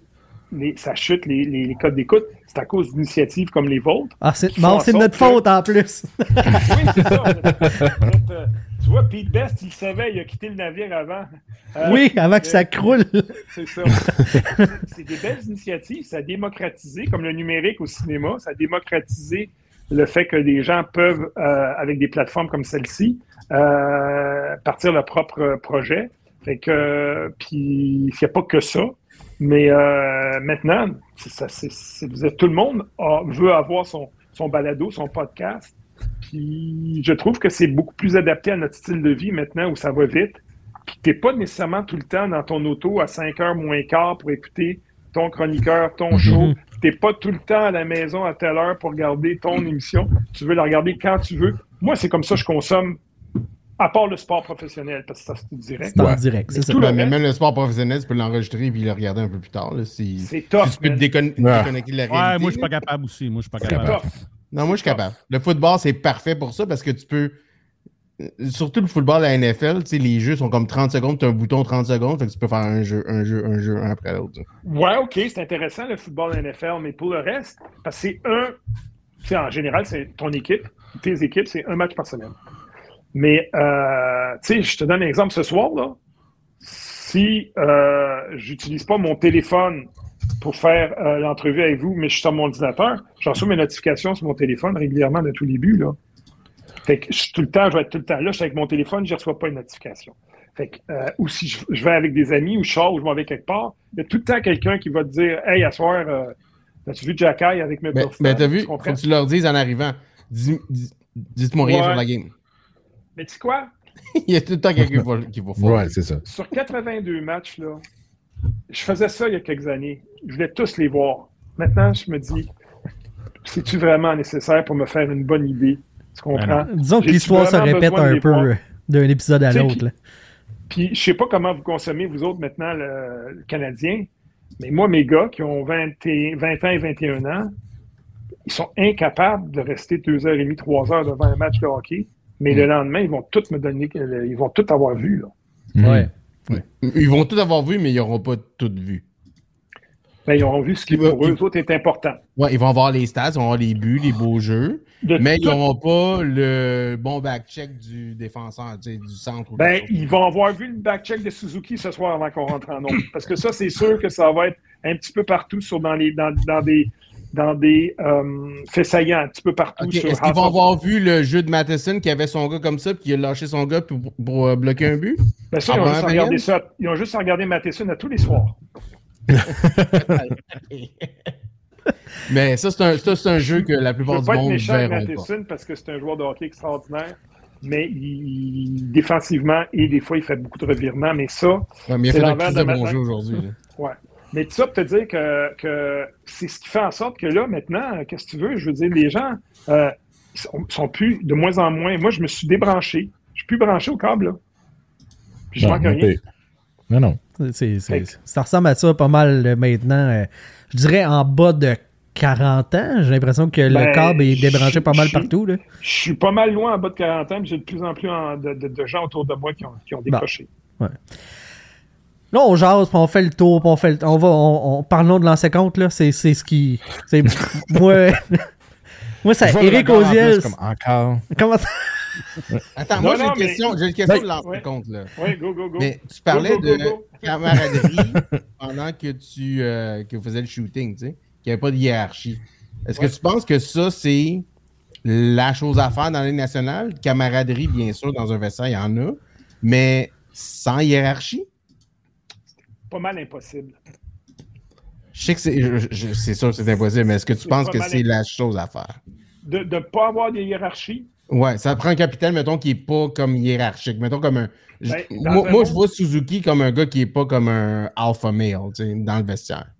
les, ça chute les, les, les codes d'écoute. C'est à cause d'initiatives comme les vôtres. Ah, c'est bon, c'est notre que- faute en plus. Oui, c'est ça. Euh, tu vois, Pete Best, il savait, il a quitté le navire avant. Euh, oui, avant que euh, ça croule. C'est ça. c'est des belles initiatives. Ça a démocratisé, comme le numérique au cinéma, ça a démocratisé le fait que les gens peuvent, euh, avec des plateformes comme celle-ci, euh, partir leur propre projet. Fait que, euh, puis, il n'y a pas que ça. Mais euh, maintenant, ça, tout le monde a- veut avoir son, son balado, son podcast. Puis je trouve que c'est beaucoup plus adapté à notre style de vie maintenant où ça va vite. Puis t'es pas nécessairement tout le temps dans ton auto à 5 heures moins quart pour écouter ton chroniqueur, ton show. T'es pas tout le temps à la maison à telle heure pour regarder ton émission. Tu veux la regarder quand tu veux. Moi, c'est comme ça que je consomme, à part le sport professionnel, parce que ça, c'est direct. C'est en Ouais. direct, c'est Mais ça. tout le Ouais, mais reste- même le sport professionnel, tu peux l'enregistrer et le regarder un peu plus tard. là, si, C'est si tough. tu peux te man. décon- Ouais. déconnecter de la réalité. Ouais, moi, je suis pas capable aussi. Moi, je suis pas C'est capable. tough. Non, moi, je suis capable. Le football, c'est parfait pour ça parce que tu peux surtout le football à la NFL, tu sais, les jeux sont comme 30 secondes, tu as un bouton 30 secondes, fait que tu peux faire un jeu, un jeu, un jeu, un après l'autre. Ouais, OK, c'est intéressant le football NFL, mais pour le reste, parce que c'est un. En général, c'est ton équipe, tes équipes, c'est un match par semaine. Mais, euh, tu sais, je te donne un exemple ce soir, là. Si euh, j'utilise pas mon téléphone pour faire euh, l'entrevue avec vous, mais je suis sur mon ordinateur, je reçois mes notifications sur mon téléphone régulièrement de tous les buts, là. Fait que je suis tout le temps, je vais être tout le temps là, je suis avec mon téléphone, je ne reçois pas une notification. Fait que, euh, ou si je, je, vais avec des amis ou je sors ou je m'en vais quelque part, il y a tout le temps quelqu'un qui va te dire Hey, à soir, as-tu vu Jack avec mes Mais, mais t'as vu, faut que tu leur dises en arrivant, dis, dis, dites-moi rien Ouais. sur la game. Mais tu sais quoi? il y a tout le temps quelqu'un qui va, qui va faire. Ouais, c'est ça. Sur 82 matchs, là, je faisais ça il y a quelques années. Je voulais tous les voir. Maintenant, je me dis, c'est-tu vraiment nécessaire pour me faire une bonne idée? Tu comprends? Disons que l'histoire se répète un peu d'un épisode à l'autre. Puis, je sais pas comment vous consommez, vous autres, maintenant, le, le Canadien, mais moi, mes gars qui ont 20, et- 20 ans et 21 ans, ils sont incapables de rester 2h30, 3h devant un match de hockey, mais Mm. le lendemain, ils vont tout me donner, ils vont tout avoir vu. Là. Mhm. Ouais. Ils vont tout avoir vu, mais ils n'auront pas tout vu. Ben, ils auront vu ce qui, va- pour eux autres, est important. Ouais, ils vont avoir les stats, ils vont avoir les buts, les beaux jeux, De mais tout- ils n'auront pas le bon back-check du défenseur, tu sais, du centre. Ben, ils vont avoir vu le back-check de Suzuki ce soir avant qu'on rentre en nombre. Parce que ça, c'est sûr que ça va être un petit peu partout sur, dans, les, dans, dans des, dans des euh, faits saillants, un petit peu partout Ok, sur Est-ce qu'ils vont avoir vu le jeu de Matheson qui avait son gars comme ça puis qui a lâché son gars pour, pour, euh, bloquer un but? Ben ils, ont juste regardé ça. ils ont juste regardé Matheson à tous les soirs. Mais ça, c'est un, jeu que la Je plupart veux du être monde ne méchant avec verront pas. Matheson parce que c'est un joueur de hockey extraordinaire. Mais il- défensivement, et des fois, il fait beaucoup de revirements. Mais ça, Ouais, mais il a C'est fait un de bon jeu aujourd'hui. Ouais. Mais tout ça pour te dire que, que c'est ce qui fait en sorte que là, maintenant, euh, qu'est-ce que tu veux? Je veux dire, les gens euh, sont, sont plus de moins en moins. Moi, je me suis débranché. Je suis plus branché au câble, là. Puis je Non, manque non, rien. Non, non. Ça ressemble à ça pas mal euh, maintenant. euh, je dirais en bas de 40 ans. J'ai l'impression que le Ben, câble est débranché pas mal partout. Là. Je suis pas mal loin en bas de 40 ans, mais j'ai de plus en plus en- de, de- de gens autour de moi qui ont, qui ont décroché. Là, on jase, puis on fait le tour, puis on fait le on va, on, on- parlons de l'ancien compte, là. C'est c'est ce qui. c'est- moi, moi, le Eric en Oziel. comme encore. Comment ça? Attends, Non, moi, j'ai une mais- question, j'ai une question Ben, de ouais. compte, là. Oui, go, go, go. Mais tu parlais Go, go, go, de go. camaraderie pendant que tu euh, que vous faisiez le shooting, tu sais, qu'il n'y avait pas de hiérarchie. Est-ce Ouais. que tu penses que ça, c'est la chose à faire dans Ligue nationale? Camaraderie, bien sûr, dans un vestiaire, il y en a, mais sans hiérarchie? Pas mal impossible. Je sais que c'est je- je- c'est sûr que c'est impossible, mais est-ce que tu C'est penses que c'est la chose à faire? De ne pas avoir de hiérarchie, Ouais, ça prend un capitaine, mettons, qui n'est pas comme hiérarchique. Mettons comme un. Ben, moi, un moi, monde- je vois Suzuki comme un gars qui n'est pas comme un alpha male, tu sais, dans le vestiaire.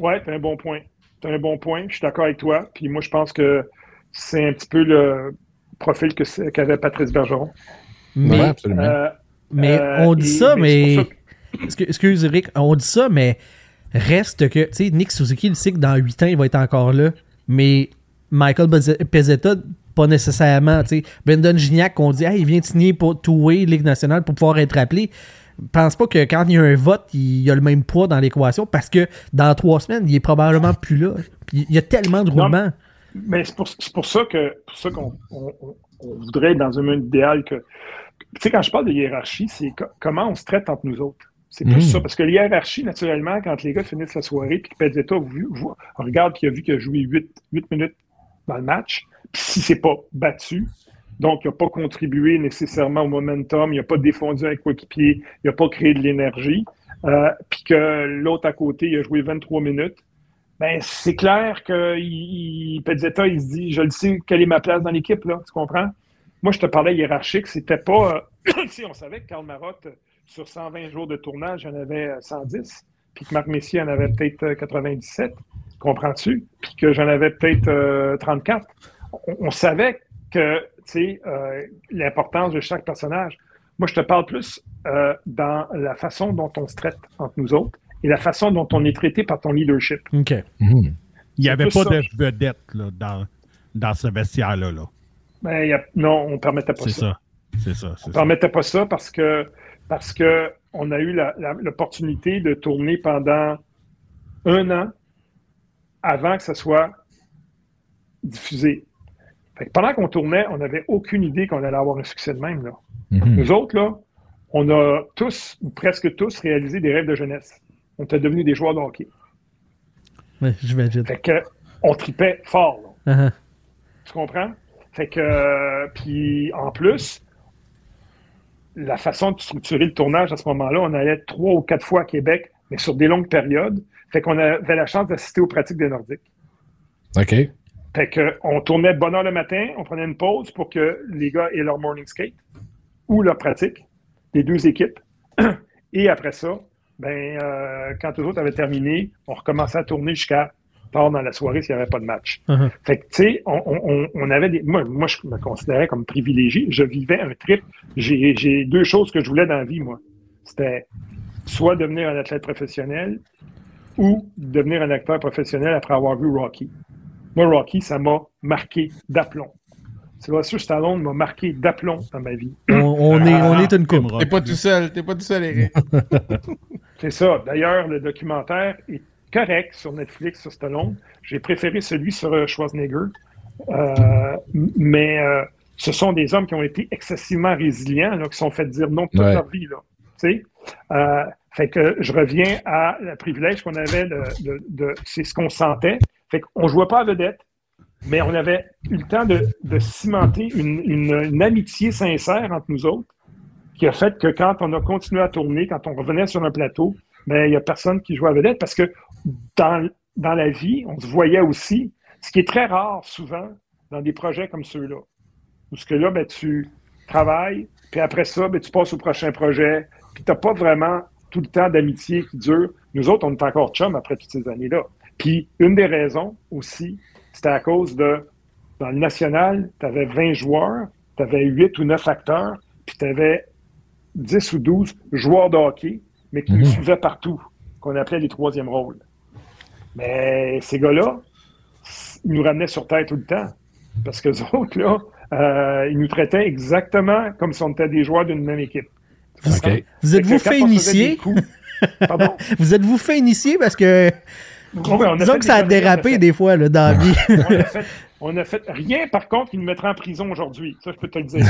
Ouais, t'as un bon point. T'as un bon point. Je suis d'accord avec toi. Puis moi, je pense que c'est un petit peu le profil que c'est- qu'avait Patrice Bergeron. Mais, Ouais, absolument. Euh, mais euh, on dit et- ça, mais mais. Excuse, Eric, on dit ça, mais reste que. Tu sais, Nick Suzuki, il sait que dans 8 ans, il va être encore là. Mais Michael Pezze- Pezzetta, pas nécessairement. Tu sais, Brendan Gignac, on dit, ah, il vient de signer pour Two-Way, Ligue nationale, pour pouvoir être appelé. pense pas que quand il y a un vote, il y a le même poids dans l'équation parce que dans trois semaines, il est probablement plus là. Il y a tellement de roulements. Mais c'est pour, pour ça que pour ça qu'on on, on- voudrait être dans un monde idéal que. Tu sais, quand je parle de hiérarchie, c'est co- comment on se traite entre nous autres? C'est plus Mhm. ça. Parce que la hiérarchie, naturellement, quand les gars finissent la soirée, puis que Pezzetta vous- vous- regarde qu'il a vu qu'il a joué 8, minutes dans le match, puis si c'est pas battu, donc il n'a pas contribué nécessairement au momentum, il n'a pas défendu un coéquipier, il n'a pas créé de l'énergie, euh, puis que l'autre à côté, il a joué 23 minutes, ben, c'est clair que il, il- Pezzetta, il se dit, je le sais, quelle est ma place dans l'équipe, là, tu comprends? Moi, je te parlais hiérarchique, c'était pas... euh, si on savait que Karl Marotte, sur 120 jours de tournage, il y en avait euh, 110, puis que Marc Messier en avait peut-être euh, 97, comprends-tu? Puis que j'en avais peut-être euh, 34. On, on savait que, tu sais, euh, l'importance de chaque personnage. Moi, je te parle plus euh, dans la façon dont on se traite entre nous autres et la façon dont on est traité par ton leadership. OK. Mhm. Il n'y avait pas ça. de vedette là, dans, dans ce vestiaire-là. Là. Ben, il y a- non, on ne permettait pas C'est ça. ça. C'est ça. On C'est ne ça. permettait pas ça parce que parce que on a eu l'opportunité de tourner pendant un an avant que ça soit diffusé. Fait que pendant qu'on tournait, on n'avait aucune idée qu'on allait avoir un succès de même. Là. Mhm. Nous autres, là, on a tous, ou presque tous, réalisé des rêves de jeunesse. On était devenus des joueurs de hockey. Ouais, j'imagine. Fait que on tripait fort. là. Uh-huh. Tu comprends? Fait que, euh, puis en plus, la façon de structurer le tournage à ce moment-là, on allait trois ou quatre fois à Québec, mais sur des longues périodes. Fait qu'on avait la chance d'assister aux pratiques des Nordiques. OK. Fait que, on tournait bonne heure le matin, on prenait une pause pour que les gars aient leur morning skate ou leur pratique, les deux équipes. Et après ça, ben, euh, quand les autres avaient terminé, on recommençait à tourner jusqu'à tard dans la soirée s'il n'y avait pas de match. Uh-huh. Fait que, tu sais, on, on- on avait des. Moi, moi, je me considérais comme privilégié. Je vivais un trip. J'ai j'ai deux choses que je voulais dans la vie, moi. C'était soit devenir un athlète professionnel ou devenir un acteur professionnel après avoir vu Rocky. Moi, Rocky, ça m'a marqué d'aplomb. Sylvester Stallone m'a marqué d'aplomb dans ma vie. On, on est, on est une coupe. T'es pas tout seul, t'es pas tout seul, Eric. C'est ça. D'ailleurs, le documentaire est correct sur Netflix sur Stallone. J'ai préféré celui sur euh, Schwarzenegger. Euh, mais euh, ce sont des hommes qui ont été excessivement résilients, là, qui sont fait dire non toute Ouais. leur vie. Là, fait que je reviens à le privilège qu'on avait de, de- de- c'est ce qu'on sentait. Fait qu'on jouait pas à vedette, mais on avait eu le temps de, de cimenter une, une- une amitié sincère entre nous autres qui a fait que quand on a continué à tourner, quand on revenait sur un plateau, ben, il n'y a personne qui jouait à vedette parce que dans, dans la vie, on se voyait aussi, ce qui est très rare souvent dans des projets comme ceux-là. Où ce que là, ben, tu travailles, puis après ça, ben, tu passes au prochain projet, puis tu n'as pas vraiment tout le temps d'amitié qui dure. Nous autres, on est encore chum après toutes ces années-là. Puis une des raisons aussi, c'était à cause de, dans le national, tu avais 20 joueurs, tu avais 8 ou 9 acteurs, puis tu avais 10 ou 12 joueurs de hockey, mais qui Mhm. nous suivaient partout, qu'on appelait les troisièmes rôles. Mais ces gars-là, ils nous ramenaient sur terre tout le temps. Parce que les autres, là, euh, ils nous traitaient exactement comme si on était des joueurs d'une même équipe. Vous êtes-vous fait initier? coups- Pardon? Vous êtes-vous fait initier? Parce que Ouais, on a disons fait que ça a dérapé fait- des fois là, dans la vie. on a fait, on a fait rien, par contre, qui nous mettrait en prison aujourd'hui. Ça, je peux te le dire.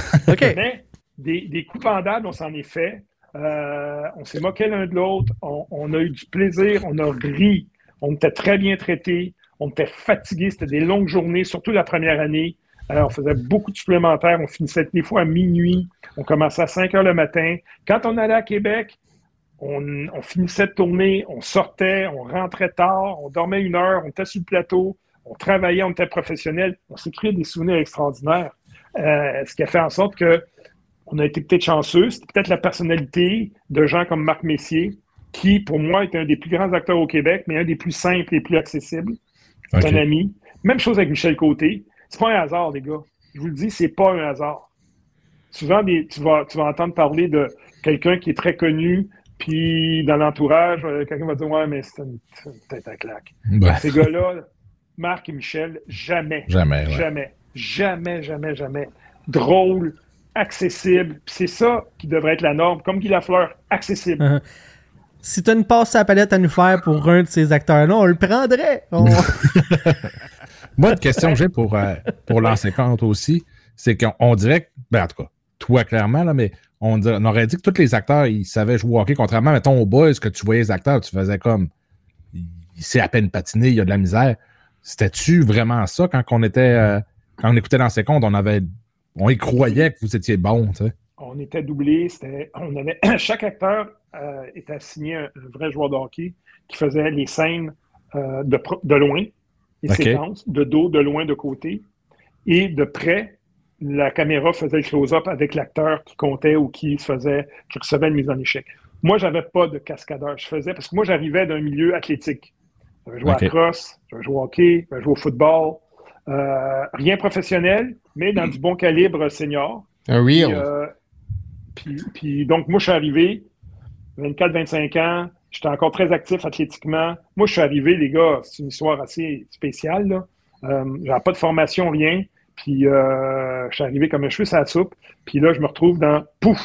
Mais des, des coups pendables, on s'en est fait. Euh, on s'est moqué l'un de l'autre. On, a eu du plaisir. On a ri. On était très bien traités. On était fatigués. C'était des longues journées, surtout la première année. Euh, on faisait beaucoup de supplémentaires. On finissait des fois à minuit. On commençait à 5 heures le matin. Quand on allait à Québec, on, on finissait de tourner, on sortait, on rentrait tard, on dormait une heure, on était sur le plateau, on travaillait, on était professionnel. On s'est créé des souvenirs extraordinaires. Euh, ce qui a fait en sorte que on a été peut-être chanceux. C'était peut-être la personnalité de gens comme Marc Messier, qui, pour moi, est un des plus grands acteurs au Québec, mais un des plus simples et plus accessibles. OK. C'est un ami. Même chose avec Michel Côté. C'est pas un hasard, les gars. Je vous le dis, c'est pas un hasard. Souvent, des- tu, vas, tu vas entendre parler de quelqu'un qui est très connu, puis dans l'entourage, euh, quelqu'un va dire Ouais, mais c'est une, tête à claque. Ben, Ces gars-là, Marc et Michel, jamais, jamais. ouais. jamais, jamais, jamais, jamais. Drôle, accessible. Puis c'est ça qui devrait être la norme. Comme Guy Lafleur, accessible. Uh-huh. Si tu as une passe à la palette à nous faire pour un de ces acteurs-là, on le prendrait. On- Moi, une question que j'ai pour, euh, pour lancer compte aussi, c'est qu'on on dirait que, ben, en tout cas, toi, clairement, là, mais on, dirait- on aurait dit que tous les acteurs, ils savaient jouer au hockey, contrairement, mettons, au boys, que tu voyais les acteurs, tu faisais comme, sait à peine patiner, il y a de la misère. C'était-tu vraiment ça quand on était, euh, quand on écoutait dans ces comptes, on avait, on y croyait que vous étiez bon, tu sais. On était doublés. C'était, on avait, chaque acteur euh, était assigné un, un vrai joueur de hockey qui faisait les scènes euh, de, loin, les séquences, de dos, de loin, de côté. Et de près, la caméra faisait le close-up avec l'acteur qui comptait ou qui faisait, qui recevait une mise en échec. Moi, j'avais pas de cascadeur. Je faisais, parce que moi, j'arrivais d'un milieu athlétique. J'avais joué Ok. à cross, j'avais joué au hockey, j'avais joué au football. Euh, rien professionnel, mais dans du bon calibre senior. Un Puis, reel. euh, puis, puis donc, moi, je suis arrivé, 24-25 ans, j'étais encore très actif athlétiquement. Moi, je suis arrivé, les gars, c'est une histoire assez spéciale. Là. Euh, j'avais pas de formation, rien. Puis euh, je suis arrivé comme un cheveu sur la soupe. Puis là, je me retrouve dans pouf!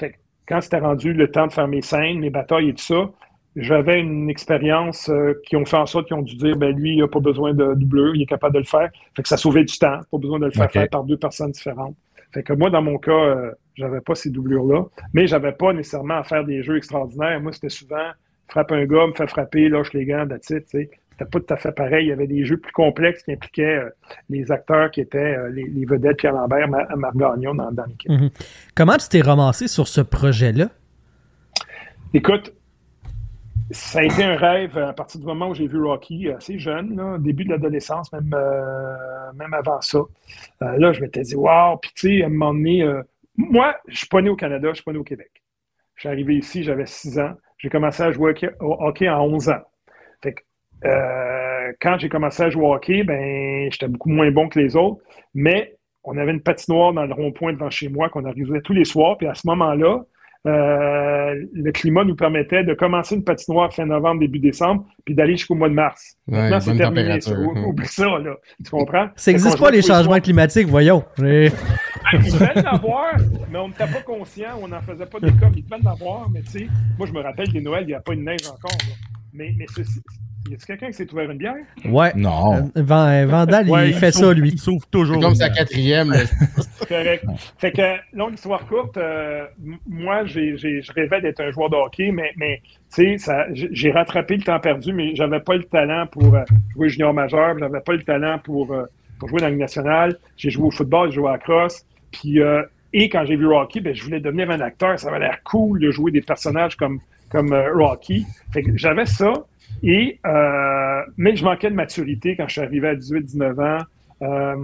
Fait que quand c'était rendu le temps de faire mes scènes, mes batailles et tout ça, j'avais une expérience euh, qui ont fait en sorte qu'ils ont dû dire ben lui, il n'a pas besoin de doubleur, il est capable de le faire. Fait que ça sauvait du temps, pas besoin de le faire faire par deux personnes différentes. Fait que moi, dans mon cas, euh, j'avais pas ces doublures-là, mais j'avais pas nécessairement à faire des jeux extraordinaires. Moi, c'était souvent frappe un gars, me fait frapper, lâche les gants, it, tu sais. C'était pas tout à fait pareil. Il y avait des jeux plus complexes qui impliquaient euh, les acteurs qui étaient euh, les, les vedettes Pierre Lambert, Ma- Marc Gagnon dans, dans l'équipe. Mhm. Comment tu t'es ramassé sur ce projet-là? Écoute, ça a été un rêve à partir du moment où j'ai vu Rocky assez jeune, début de l'adolescence, même, euh, même avant ça. Euh, là, je m'étais dit, waouh, puis tu sais, à un moment donné, euh, moi, je suis pas né au Canada, je suis pas né au Québec. Je suis arrivé ici, j'avais 6 ans. J'ai commencé à jouer au hockey- à 11 ans. Fait que, euh, quand j'ai commencé à jouer au hockey, ben, j'étais beaucoup moins bon que les autres, mais on avait une patinoire dans le rond-point devant chez moi qu'on arrivait tous les soirs, puis à ce moment-là, euh, le climat nous permettait de commencer une patinoire fin novembre, début décembre, puis d'aller jusqu'au mois de mars. Ouais, Maintenant, c'est terminé. ça. Ou- Oublie ça, là. Tu comprends? Ça n'existe pas les changements climatiques, voyons. J'ai- Il devait en avoir, mais on n'était pas conscient, on n'en faisait pas des cas. Il devait en avoir, mais tu sais, moi, je me rappelle des Noëls, il n'y a pas une neige encore. là. Mais, mais ceci, y a-t-il quelqu'un qui s'est ouvert une bière? Ouais. Non. Euh, Van- Vandal, Ouais, il fait sauve- ça, lui. Il sauve toujours. Comme sa quatrième. correct. Fait que, longue histoire courte, euh, moi, j'ai, j'ai- je rêvais d'être un joueur de hockey, mais, mais tu sais, ça- j'ai rattrapé le temps perdu, mais j'avais pas le talent pour euh, jouer junior majeur, j'avais pas le talent pour, euh, pour jouer dans la Ligue nationale. J'ai joué au football, j'ai joué à la crosse. Puis, euh, et quand j'ai vu Rocky, ben, je voulais devenir un acteur. Ça avait l'air cool de jouer des personnages comme, comme euh, Rocky. Fait que j'avais ça. Et, euh, mais je manquais de maturité quand je suis arrivé à 18-19 ans. Euh,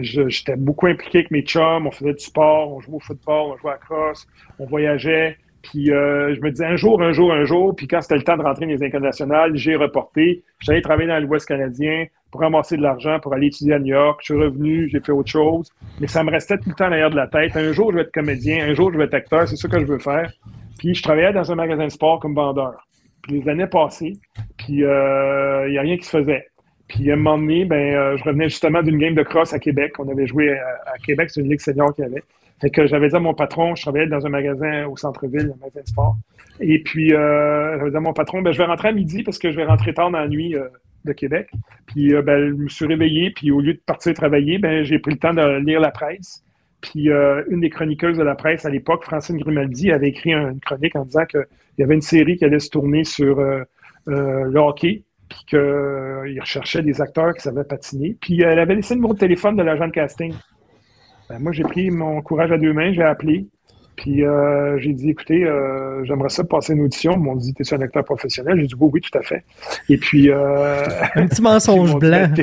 J'étais beaucoup impliqué avec mes chums, on faisait du sport, on jouait au football, on jouait à la crosse, on voyageait. Puis euh, je me disais un jour, un jour, un jour. Puis quand c'était le temps de rentrer dans les internationales, j'ai reporté. J'allais travailler dans l'Ouest canadien pour ramasser de l'argent, pour aller étudier à New York. Je suis revenu, j'ai fait autre chose. Mais ça me restait tout le temps derrière de la tête. Un jour, je vais être comédien, un jour, je vais être acteur. C'est ça que je veux faire. Puis je travaillais dans un magasin de sport comme vendeur. Puis les années passées, puis il n'y a rien qui se faisait. Puis à un moment donné, ben, euh, je revenais justement d'une game de cross à Québec. On avait joué à, à Québec, c'est une ligue senior qu'il y avait. Fait que j'avais dit à mon patron, je travaillais dans un magasin au centre-ville, un magasin de sport. Et puis euh, j'avais dit à mon patron, ben, je vais rentrer à midi parce que je vais rentrer tard dans la nuit euh, de Québec. Puis euh, ben, je me suis réveillé, puis au lieu de partir travailler, ben, j'ai pris le temps de lire la presse. Puis euh, une des chroniqueuses de la presse à l'époque, Francine Grimaldi, avait écrit une chronique en disant qu'il y avait une série qui allait se tourner sur euh, euh, le hockey, puis qu'il recherchait des acteurs qui savaient patiner. Puis elle avait laissé le numéro de téléphone de l'agent de casting. Ben, moi, j'ai pris mon courage à deux mains, j'ai appelé. Puis euh, j'ai dit, écoutez, euh, j'aimerais ça passer une audition. Ils m'ont dit, t'es un acteur professionnel? J'ai dit, oui, oui, tout à fait. Et puis... Euh, Un petit mensonge dit, blanc.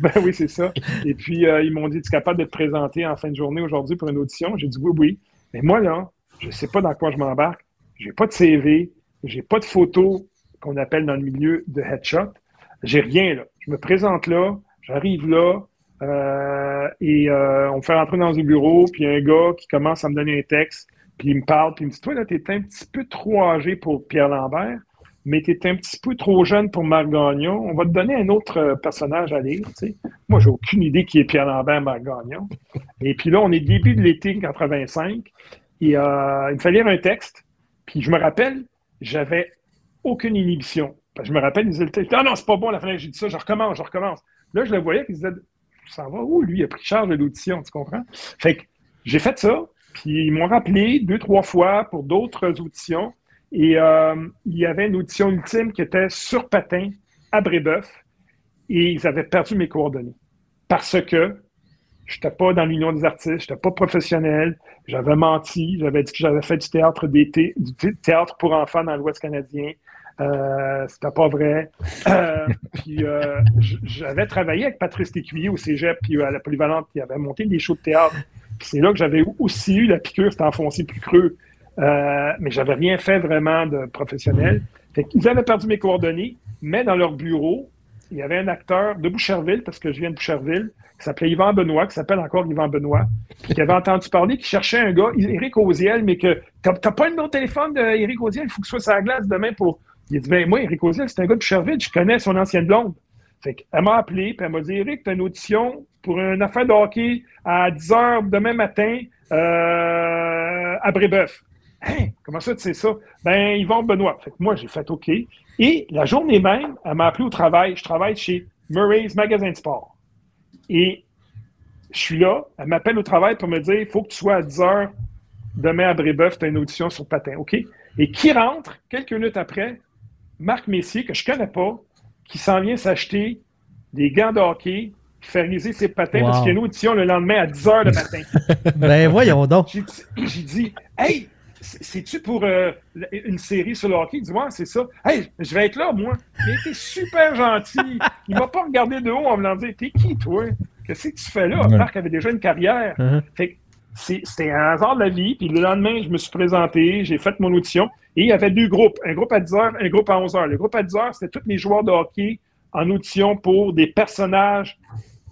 Ben, oui, c'est ça. Et puis, euh, ils m'ont dit, tu es capable de te présenter en fin de journée aujourd'hui pour une audition? J'ai dit, oui, oui. Mais moi, là, je ne sais pas dans quoi je m'embarque. J'ai pas de CV. J'ai pas de photo qu'on appelle dans le milieu de headshot. J'ai rien, là. Je me présente là. J'arrive là. euh, et euh, on me fait rentrer dans un bureau, puis un gars qui commence à me donner un texte, puis il me parle, puis il me dit Toi, là, t'es un petit peu trop âgé pour Pierre Lambert, mais t'es un petit peu trop jeune pour Marc Gagnon. On va te donner un autre euh, personnage à lire. tu sais. Moi, j'ai aucune idée qui est Pierre Lambert, Marc Gagnon. Et puis là, on est début de l'été 85, et il me fait lire un texte, puis je me rappelle, j'avais aucune inhibition. Je me rappelle, il disait le texte Ah non, c'est pas bon la fin, j'ai dit ça, je recommence, je recommence. Là, je le voyais, puis il disait Ça va où, lui, il a pris charge de l'audition, tu comprends? Fait que j'ai fait ça, puis ils m'ont rappelé deux, trois fois pour d'autres auditions. Et euh, il y avait une audition ultime qui était sur patin à Brébeuf, et ils avaient perdu mes coordonnées. Parce que n'étais pas dans l'Union des artistes, je n'étais pas professionnel, j'avais menti, j'avais dit que j'avais fait du théâtre d'été, du thé- théâtre pour enfants dans l'Ouest canadien. Euh, c'était pas vrai. Euh, puis euh, j'avais travaillé avec Patrice Lécuyer au Cégep puis à la Polyvalente, qui avait monté des shows de théâtre. Puis c'est là que j'avais aussi eu la piqûre, c'était enfoncé plus creux. Euh, mais j'avais rien fait vraiment de professionnel. Fait qu'ils avaient perdu mes coordonnées, mais dans leur bureau, il y avait un acteur de Boucherville, parce que je viens de Boucherville, qui s'appelait Yvan Benoît, qui s'appelle encore Yvan Benoît, qui avait entendu parler, qui cherchait un gars, Éric Oziel, mais que t'as pas le numéro de téléphone d'Éric Oziel, il faut que ce soit sur la glace demain pour. Il a dit, ben moi, Éric Oziel, c'est un gars de Boucherville, je connais son ancienne blonde. Fait qu'elle m'a appelé, puis elle m'a dit, Éric, t'as une audition pour une affaire de hockey à 10 h demain matin euh, à Brébeuf. Hein? Comment ça, tu sais ça? Ben, Yvon Benoît. Fait que moi, j'ai fait OK. Et la journée même, elle m'a appelé au travail. Je travaille chez Murray's Magasin de Sport. Et je suis là, elle m'appelle au travail pour me dire il faut que tu sois à 10 h demain à Brébeuf, tu as une audition sur patin. OK? Et qui rentre quelques minutes après? Marc Messier, que je ne connais pas, qui s'en vient s'acheter des gants de hockey, faire réaliser ses patins parce qu'il y a une audition le lendemain à 10 h le matin. ben voyons donc. J'ai dit, hey, c'est-tu pour euh, une série sur le hockey? Ouais, c'est ça. Hey, je vais être là, moi. Il était super gentil. Il m'a pas regardé de haut en me disant, t'es qui, toi? Qu'est-ce que tu fais là? Marc avait déjà une carrière. Uh-huh. Fait c'était un hasard de la vie. Puis le lendemain, je me suis présenté, j'ai fait mon audition. Et il y avait deux groupes, un groupe à 10 h, un groupe à 11 h. Le groupe à 10 h, c'était tous les joueurs de hockey en audition pour des personnages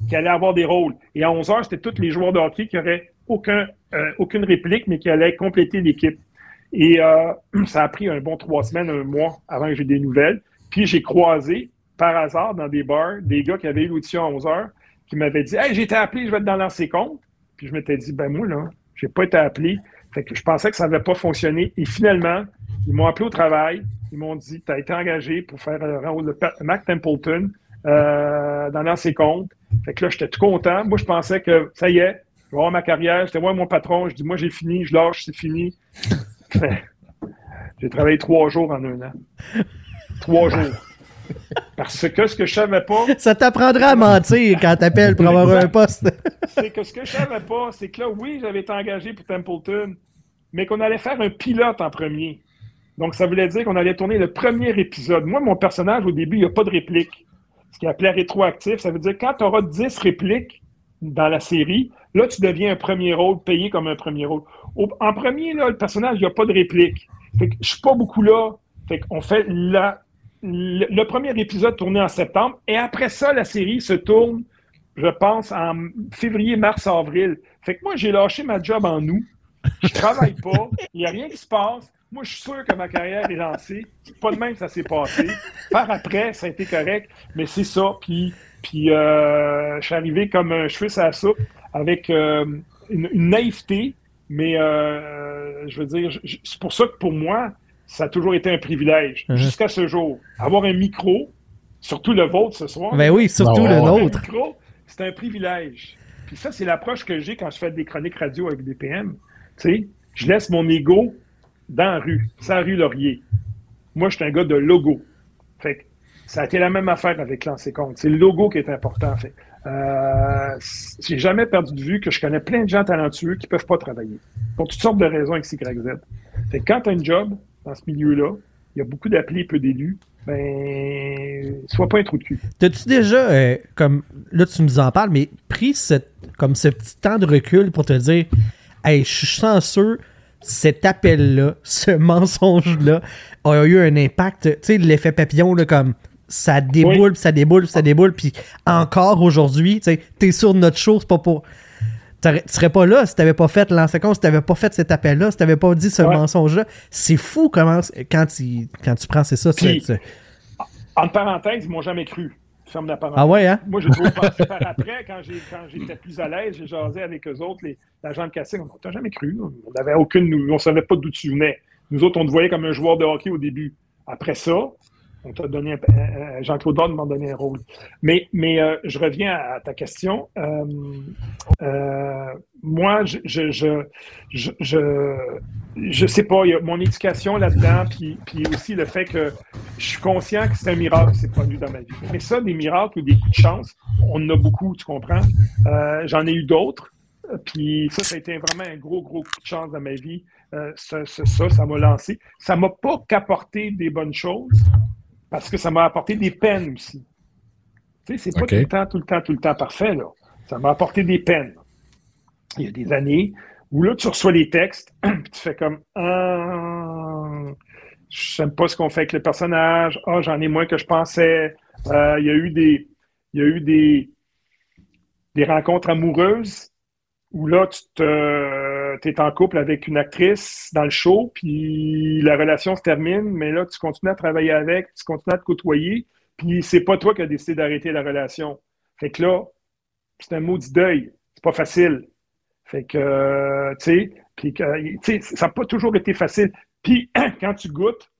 qui allaient avoir des rôles. Et à 11 h, c'était tous les joueurs de hockey qui n'auraient aucun, euh, aucune réplique, mais qui allaient compléter l'équipe. Et euh, ça a pris un bon trois semaines, un mois avant que j'ai des nouvelles. Puis j'ai croisé, par hasard, dans des bars, des gars qui avaient eu l'audition à 11 h, qui m'avaient dit Hey, j'ai été appelé, je vais être dans l'ancien compte. Puis je m'étais dit, ben moi, là, j'ai pas été appelé. Fait que je pensais que ça n'avait pas fonctionné. Et finalement, ils m'ont appelé au travail. Ils m'ont dit, tu as été engagé pour faire le rôle de Mac Templeton euh, dans l'ancien compte. Fait que là, j'étais tout content. Moi, je pensais que ça y est, je vais avoir ma carrière. J'étais moi mon patron. Je dis, moi, j'ai fini, je lâche, c'est fini. j'ai travaillé trois jours en un an. Trois jours. Parce que ce que je savais pas. Ça t'apprendra à mentir quand t'appelles pour avoir un poste. c'est que ce que je savais pas, c'est que là, oui, j'avais été engagé pour Templeton, mais qu'on allait faire un pilote en premier. Donc, ça voulait dire qu'on allait tourner le premier épisode. Moi, mon personnage, au début, il n'y a pas de réplique. Ce qui est appelé rétroactif, ça veut dire quand tu auras 10 répliques dans la série, là, tu deviens un premier rôle, payé comme un premier rôle. en premier, le personnage, il n'y a pas de réplique. Fait que je suis pas beaucoup là. Fait fait le, premier épisode tourné en septembre. Et après ça, la série se tourne, je pense, en février, mars, avril. Fait que moi, j'ai lâché ma job en août. Je travaille pas. Il n'y a rien qui se passe. Moi, je suis sûr que ma carrière est lancée. C'est pas de même que ça s'est passé. Par après, ça a été correct. Mais c'est ça. Puis, puis euh, je suis arrivé comme un cheveu à la soupe avec euh, une, naïveté. Mais euh, je veux dire, c'est pour ça que pour moi, ça a toujours été un privilège, mhm. jusqu'à ce jour. Avoir un micro, surtout le vôtre ce soir. Ben oui, surtout le nôtre. c'est un privilège. Puis ça, c'est l'approche que j'ai quand je fais des chroniques radio avec des PM. Tu sais, je laisse mon ego dans la rue, sans rue Laurier. Moi, je suis un gars de logo. Fait que ça a été la même affaire avec Lancé Compte. C'est le logo qui est important. Fait. Euh, j'ai jamais perdu de vue que je connais plein de gens talentueux qui peuvent pas travailler. Pour toutes sortes de raisons X, Y, Z. Fait que quand tu as un job, dans ce milieu-là, il y a beaucoup d'appelés, peu d'élus, ben, sois pas un trou de cul. T'as-tu déjà, euh, comme là tu nous en parles, mais pris cette, comme ce petit temps de recul pour te dire, hey, je suis chanceux, cet appel-là, ce mensonge-là a eu un impact, tu sais, l'effet papillon, là, comme ça déboule, ça déboule, ça déboule, puis encore aujourd'hui, tu t'es sur notre chose, pas pour tu serais pas là si t'avais pas fait l'ancien si t'avais pas fait cet appel-là, si t'avais pas dit ce mensonge-là. C'est fou comment, quand tu, quand tu prends, c'est ça. Puis, en parenthèse, ils m'ont jamais cru. Ferme la parenthèse. Ah ouais, hein? Moi, j'ai trouvé penser par après, quand j'étais plus à l'aise, j'ai jasé avec eux autres, les, l'agent de casting. On t'a jamais cru. On n'avait aucune, on savait pas d'où tu venais. Nous autres, on te voyait comme un joueur de hockey au début. Après ça, donné un, Jean-Claude Van m'a donné un rôle. Mais, mais euh, je reviens à, ta question. Euh, euh, moi, je je, je, je, sais pas, il y a mon éducation là-dedans, puis, aussi le fait que je suis conscient que c'est un miracle qui s'est produit dans ma vie. Mais ça, des miracles ou des coups de chance, on en a beaucoup, tu comprends? J'en ai eu d'autres. Puis ça, ça a été vraiment un gros, gros coup de chance dans ma vie. ça, ça m'a lancé. Ça m'a pas qu'apporté des bonnes choses, parce que ça m'a apporté des peines aussi. Tu sais, c'est pas tout le temps, tout le temps, tout le temps parfait, là. Ça m'a apporté des peines. Il y a des années où là, tu reçois les textes, puis tu fais comme ah, je n'aime pas ce qu'on fait avec le personnage, ah, j'en ai moins que je pensais. Euh, il y a eu des. Il y a eu des, des rencontres amoureuses où là, tu te, es en couple avec une actrice dans le show, puis la relation se termine, mais là, tu continues à travailler avec, tu continues à te côtoyer, puis c'est pas toi qui as décidé d'arrêter la relation. Fait que là, c'est un maudit deuil. C'est pas facile. Fait que, euh, tu tu sais, ça n'a pas toujours été facile. Puis, quand tu goûtes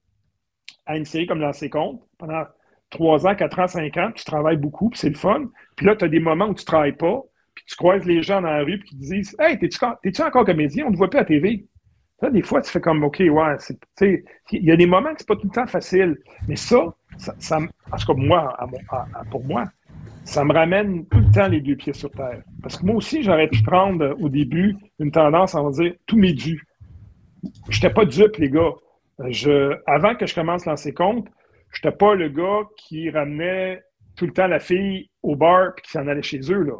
à une série comme Lancer Compte, pendant 3 ans, 4 ans, 5 ans, tu travailles beaucoup, puis c'est le fun. Puis là, tu as des moments où tu travailles pas, puis tu croises les gens dans la rue, puis qui disent Hey, t'es-tu encore comédien? On ne te voit plus à TV. Là, des fois, tu fais comme OK, ouais, il y a des moments que c'est pas tout le temps facile. Mais ça, ça, ça en tout cas, moi, pour moi, ça me ramène tout le temps les deux pieds sur terre. Parce que moi aussi, j'aurais pu prendre euh, au début une tendance à dire tout m'est dû. Je n'étais pas dupe, les gars. Je, avant que je commence à lancer compte, je n'étais pas le gars qui ramenait tout le temps la fille au bar et qui s'en allait chez eux. Là.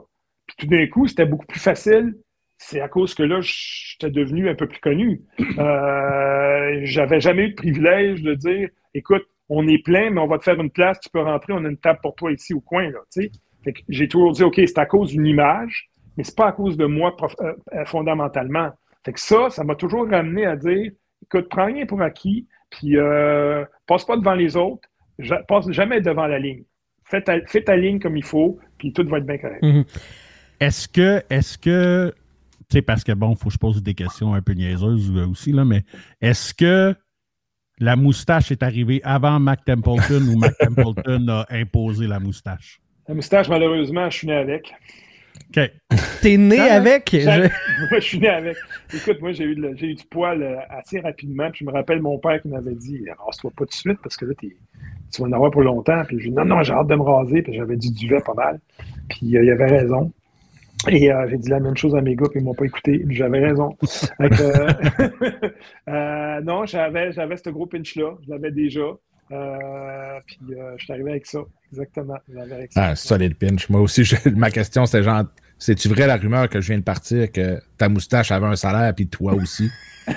Tout d'un coup, c'était beaucoup plus facile. C'est à cause que là, j'étais devenu un peu plus connu. Euh, J'avais jamais eu de privilège de dire écoute, on est plein, mais on va te faire une place, tu peux rentrer, on a une table pour toi ici au coin. J'ai toujours dit, OK, c'est à cause d'une image, mais c'est pas à cause de moi euh, euh, fondamentalement. Fait que ça, ça m'a toujours ramené à dire, écoute, prends rien pour acquis, puis euh, passe pas devant les autres, passe jamais devant la ligne. Fais ta, ligne comme il faut, puis tout va être bien correct. Mm-hmm. Est-ce que, est-ce que, tu sais, parce que bon, il faut que je pose des questions un peu niaiseuses aussi, là, mais est-ce que la moustache est arrivée avant Mac Templeton ou Mac Templeton a imposé la moustache? La moustache, malheureusement, je suis né avec. OK. T'es né avec? Je... Moi, je suis né avec. Écoute, moi, j'ai eu, eu, du poil euh, assez rapidement. Puis je me rappelle mon père qui m'avait dit Rase-toi pas tout de suite parce que là, tu vas en avoir pour longtemps. Puis je dit Non, non, j'ai hâte de me raser. Puis j'avais du duvet pas mal. Puis euh, il avait raison. Et euh, j'ai dit la même chose à mes gars, puis ils m'ont pas écouté. J'avais raison. euh, non, j'avais, j'avais ce gros pinch-là. Je l'avais déjà. Euh, puis euh, je suis arrivé avec ça. Exactement. Avec ça. Ah, solide pinch. Moi aussi, ma question, c'est genre, c'est-tu vrai la rumeur que je viens de partir que ta moustache avait un salaire, puis toi aussi?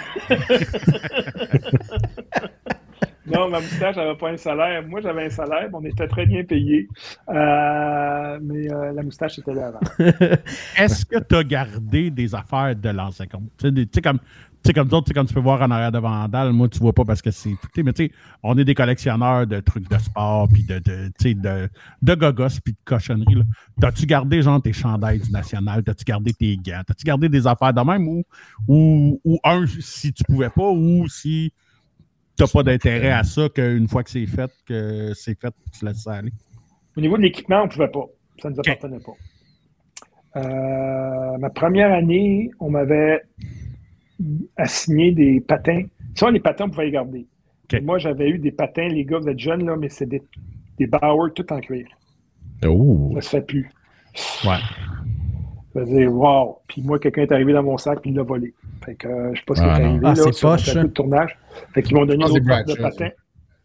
Non, ma moustache n'avait pas un salaire. Moi, j'avais un salaire, on était très bien payés. Euh, mais euh, la moustache était là avant. Est-ce que tu as gardé des affaires de l'ancien compte? Tu sais, comme, tu comme d'autres, comme tu peux voir en arrière de Vandal, moi, tu vois pas parce que c'est. Mais tu sais, on est des collectionneurs de trucs de sport, puis de, de, de, de gogos, puis de cochonneries. T'as-tu gardé, genre, tes chandails du national? T'as-tu gardé tes gants? T'as-tu gardé des affaires de même? Ou, ou, ou un, si tu pouvais pas, ou si tu pas d'intérêt à ça qu'une fois que c'est fait, que c'est fait, tu laisses ça aller? Au niveau de l'équipement, on ne pouvait pas. Ça ne nous appartenait pas. Euh, ma première année, on m'avait assigné des patins. Ça, les patins, on pouvait les garder. Moi, j'avais eu des patins, les gars, vous êtes jeunes, là, mais c'est des, des Bauer tout en cuir. Oh. Ça se fait plus. Ouais. Je vais dire, wow. Puis moi, quelqu'un est arrivé dans mon sac, puis il l'a volé. Fait que euh, je sais pas ce qui est ah, arrivé ah, là, sur poche. un peu de tournage. Fait qu'ils m'ont donné une autre de patin.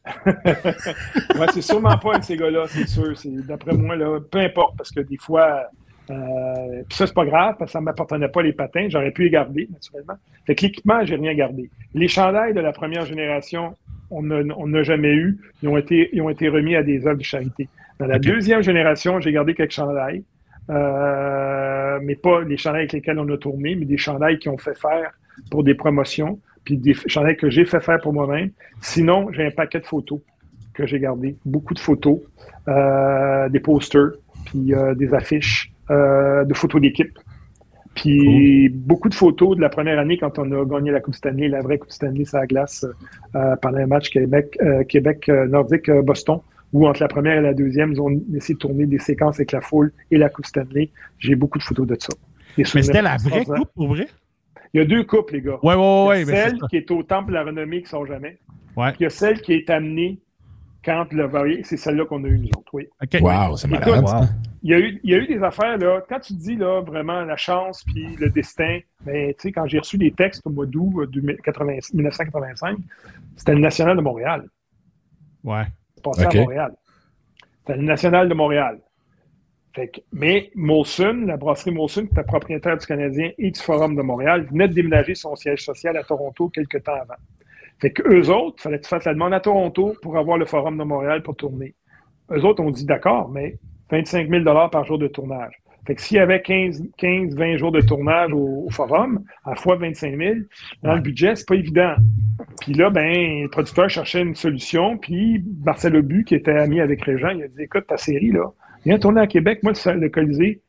ouais, c'est sûrement pas un de ces gars-là, c'est sûr. D'après moi, là, peu importe, parce que des fois, euh, puis ça, c'est pas grave, parce que ça ne m'appartenait pas les patins. J'aurais pu les garder, naturellement. Fait que l'équipement, j'ai rien gardé. Les chandails de la première génération, on n'a jamais eu. Ils ont, été, ils ont été remis à des œuvres de charité. Dans la deuxième génération, j'ai gardé quelques chandails. Euh, mais pas les chandails avec lesquels on a tourné, mais des chandails qui ont fait faire pour des promotions, puis des chandails que j'ai fait faire pour moi-même. Sinon, j'ai un paquet de photos que j'ai gardé, beaucoup de photos, euh, des posters, puis euh, des affiches de photos d'équipe. Puis beaucoup de photos de la première année quand on a gagné la Coupe Stanley, la vraie Coupe Stanley sur la glace pendant un match Québec, Québec Nordique Boston où entre la première et la deuxième, ils ont essayé de tourner des séquences avec la foule et la Coupe Stanley. J'ai beaucoup de photos de ça. Mais c'était la vraie coupe, pour vrai? Il y a deux coupes, les gars. Ouais, ouais, ouais. Il y a celle qui est au Temple de la Renommée qui sort jamais. Ouais. il y a celle qui est amenée quand le voyez, c'est celle-là qu'on a eue nous autres, oui. Wow, c'est malade. il, y a eu, il y a eu des affaires, là, quand tu dis là, vraiment la chance puis le destin, mais ben, tu sais, quand j'ai reçu des textes au mois d'août 1985, euh, c'était le National de Montréal. Ouais passé à Montréal. C'était le National de Montréal. mais Molson, la brasserie Molson, qui était propriétaire du Canadien et du Forum de Montréal, venait de déménager son siège social à Toronto quelques temps avant. Fait que eux autres, il fallait que tu fasses la demande à Toronto pour avoir le Forum de Montréal pour tourner. Eux autres ont dit d'accord, mais 25 000 par jour de tournage. Fait que s'il y avait 15, 15, 20 jours de tournage au, forum, à fois 25 000, dans le budget, c'est pas évident. Puis là, ben, le producteur cherchait une solution, puis Marcel Aubu, qui était ami avec Régent, il a dit Écoute, ta série, là, viens tourner à Québec, moi, le Colisée,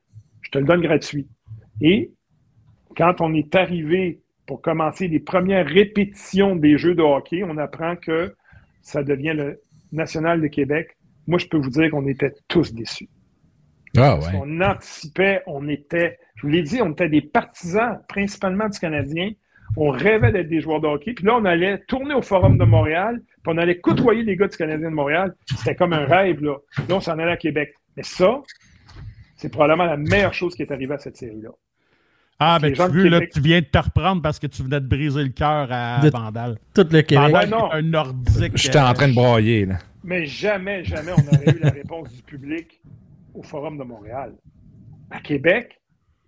Je te le donne gratuit. Et quand on est arrivé pour commencer les premières répétitions des jeux de hockey, on apprend que ça devient le National de Québec. Moi, je peux vous dire qu'on était tous déçus. Ah ouais. On anticipait, on était, je vous l'ai dit, on était des partisans principalement du Canadien. On rêvait d'être des joueurs de hockey. Puis là, on allait tourner au Forum de Montréal, puis on allait côtoyer les gars du Canadien de Montréal. C'était comme un rêve, là. Là, on s'en allait à Québec. Mais ça, c'est probablement la meilleure chose qui est arrivée à cette série-là. Ah, ben tu veux, là, tu viens de te reprendre parce que tu venais de briser le cœur à De- Vandal. Tout le Québec. Vandal, Ouais, non. un nordique. J'étais en train de broyer, là. Mais jamais, jamais on aurait eu la réponse du public au Forum de Montréal. À Québec,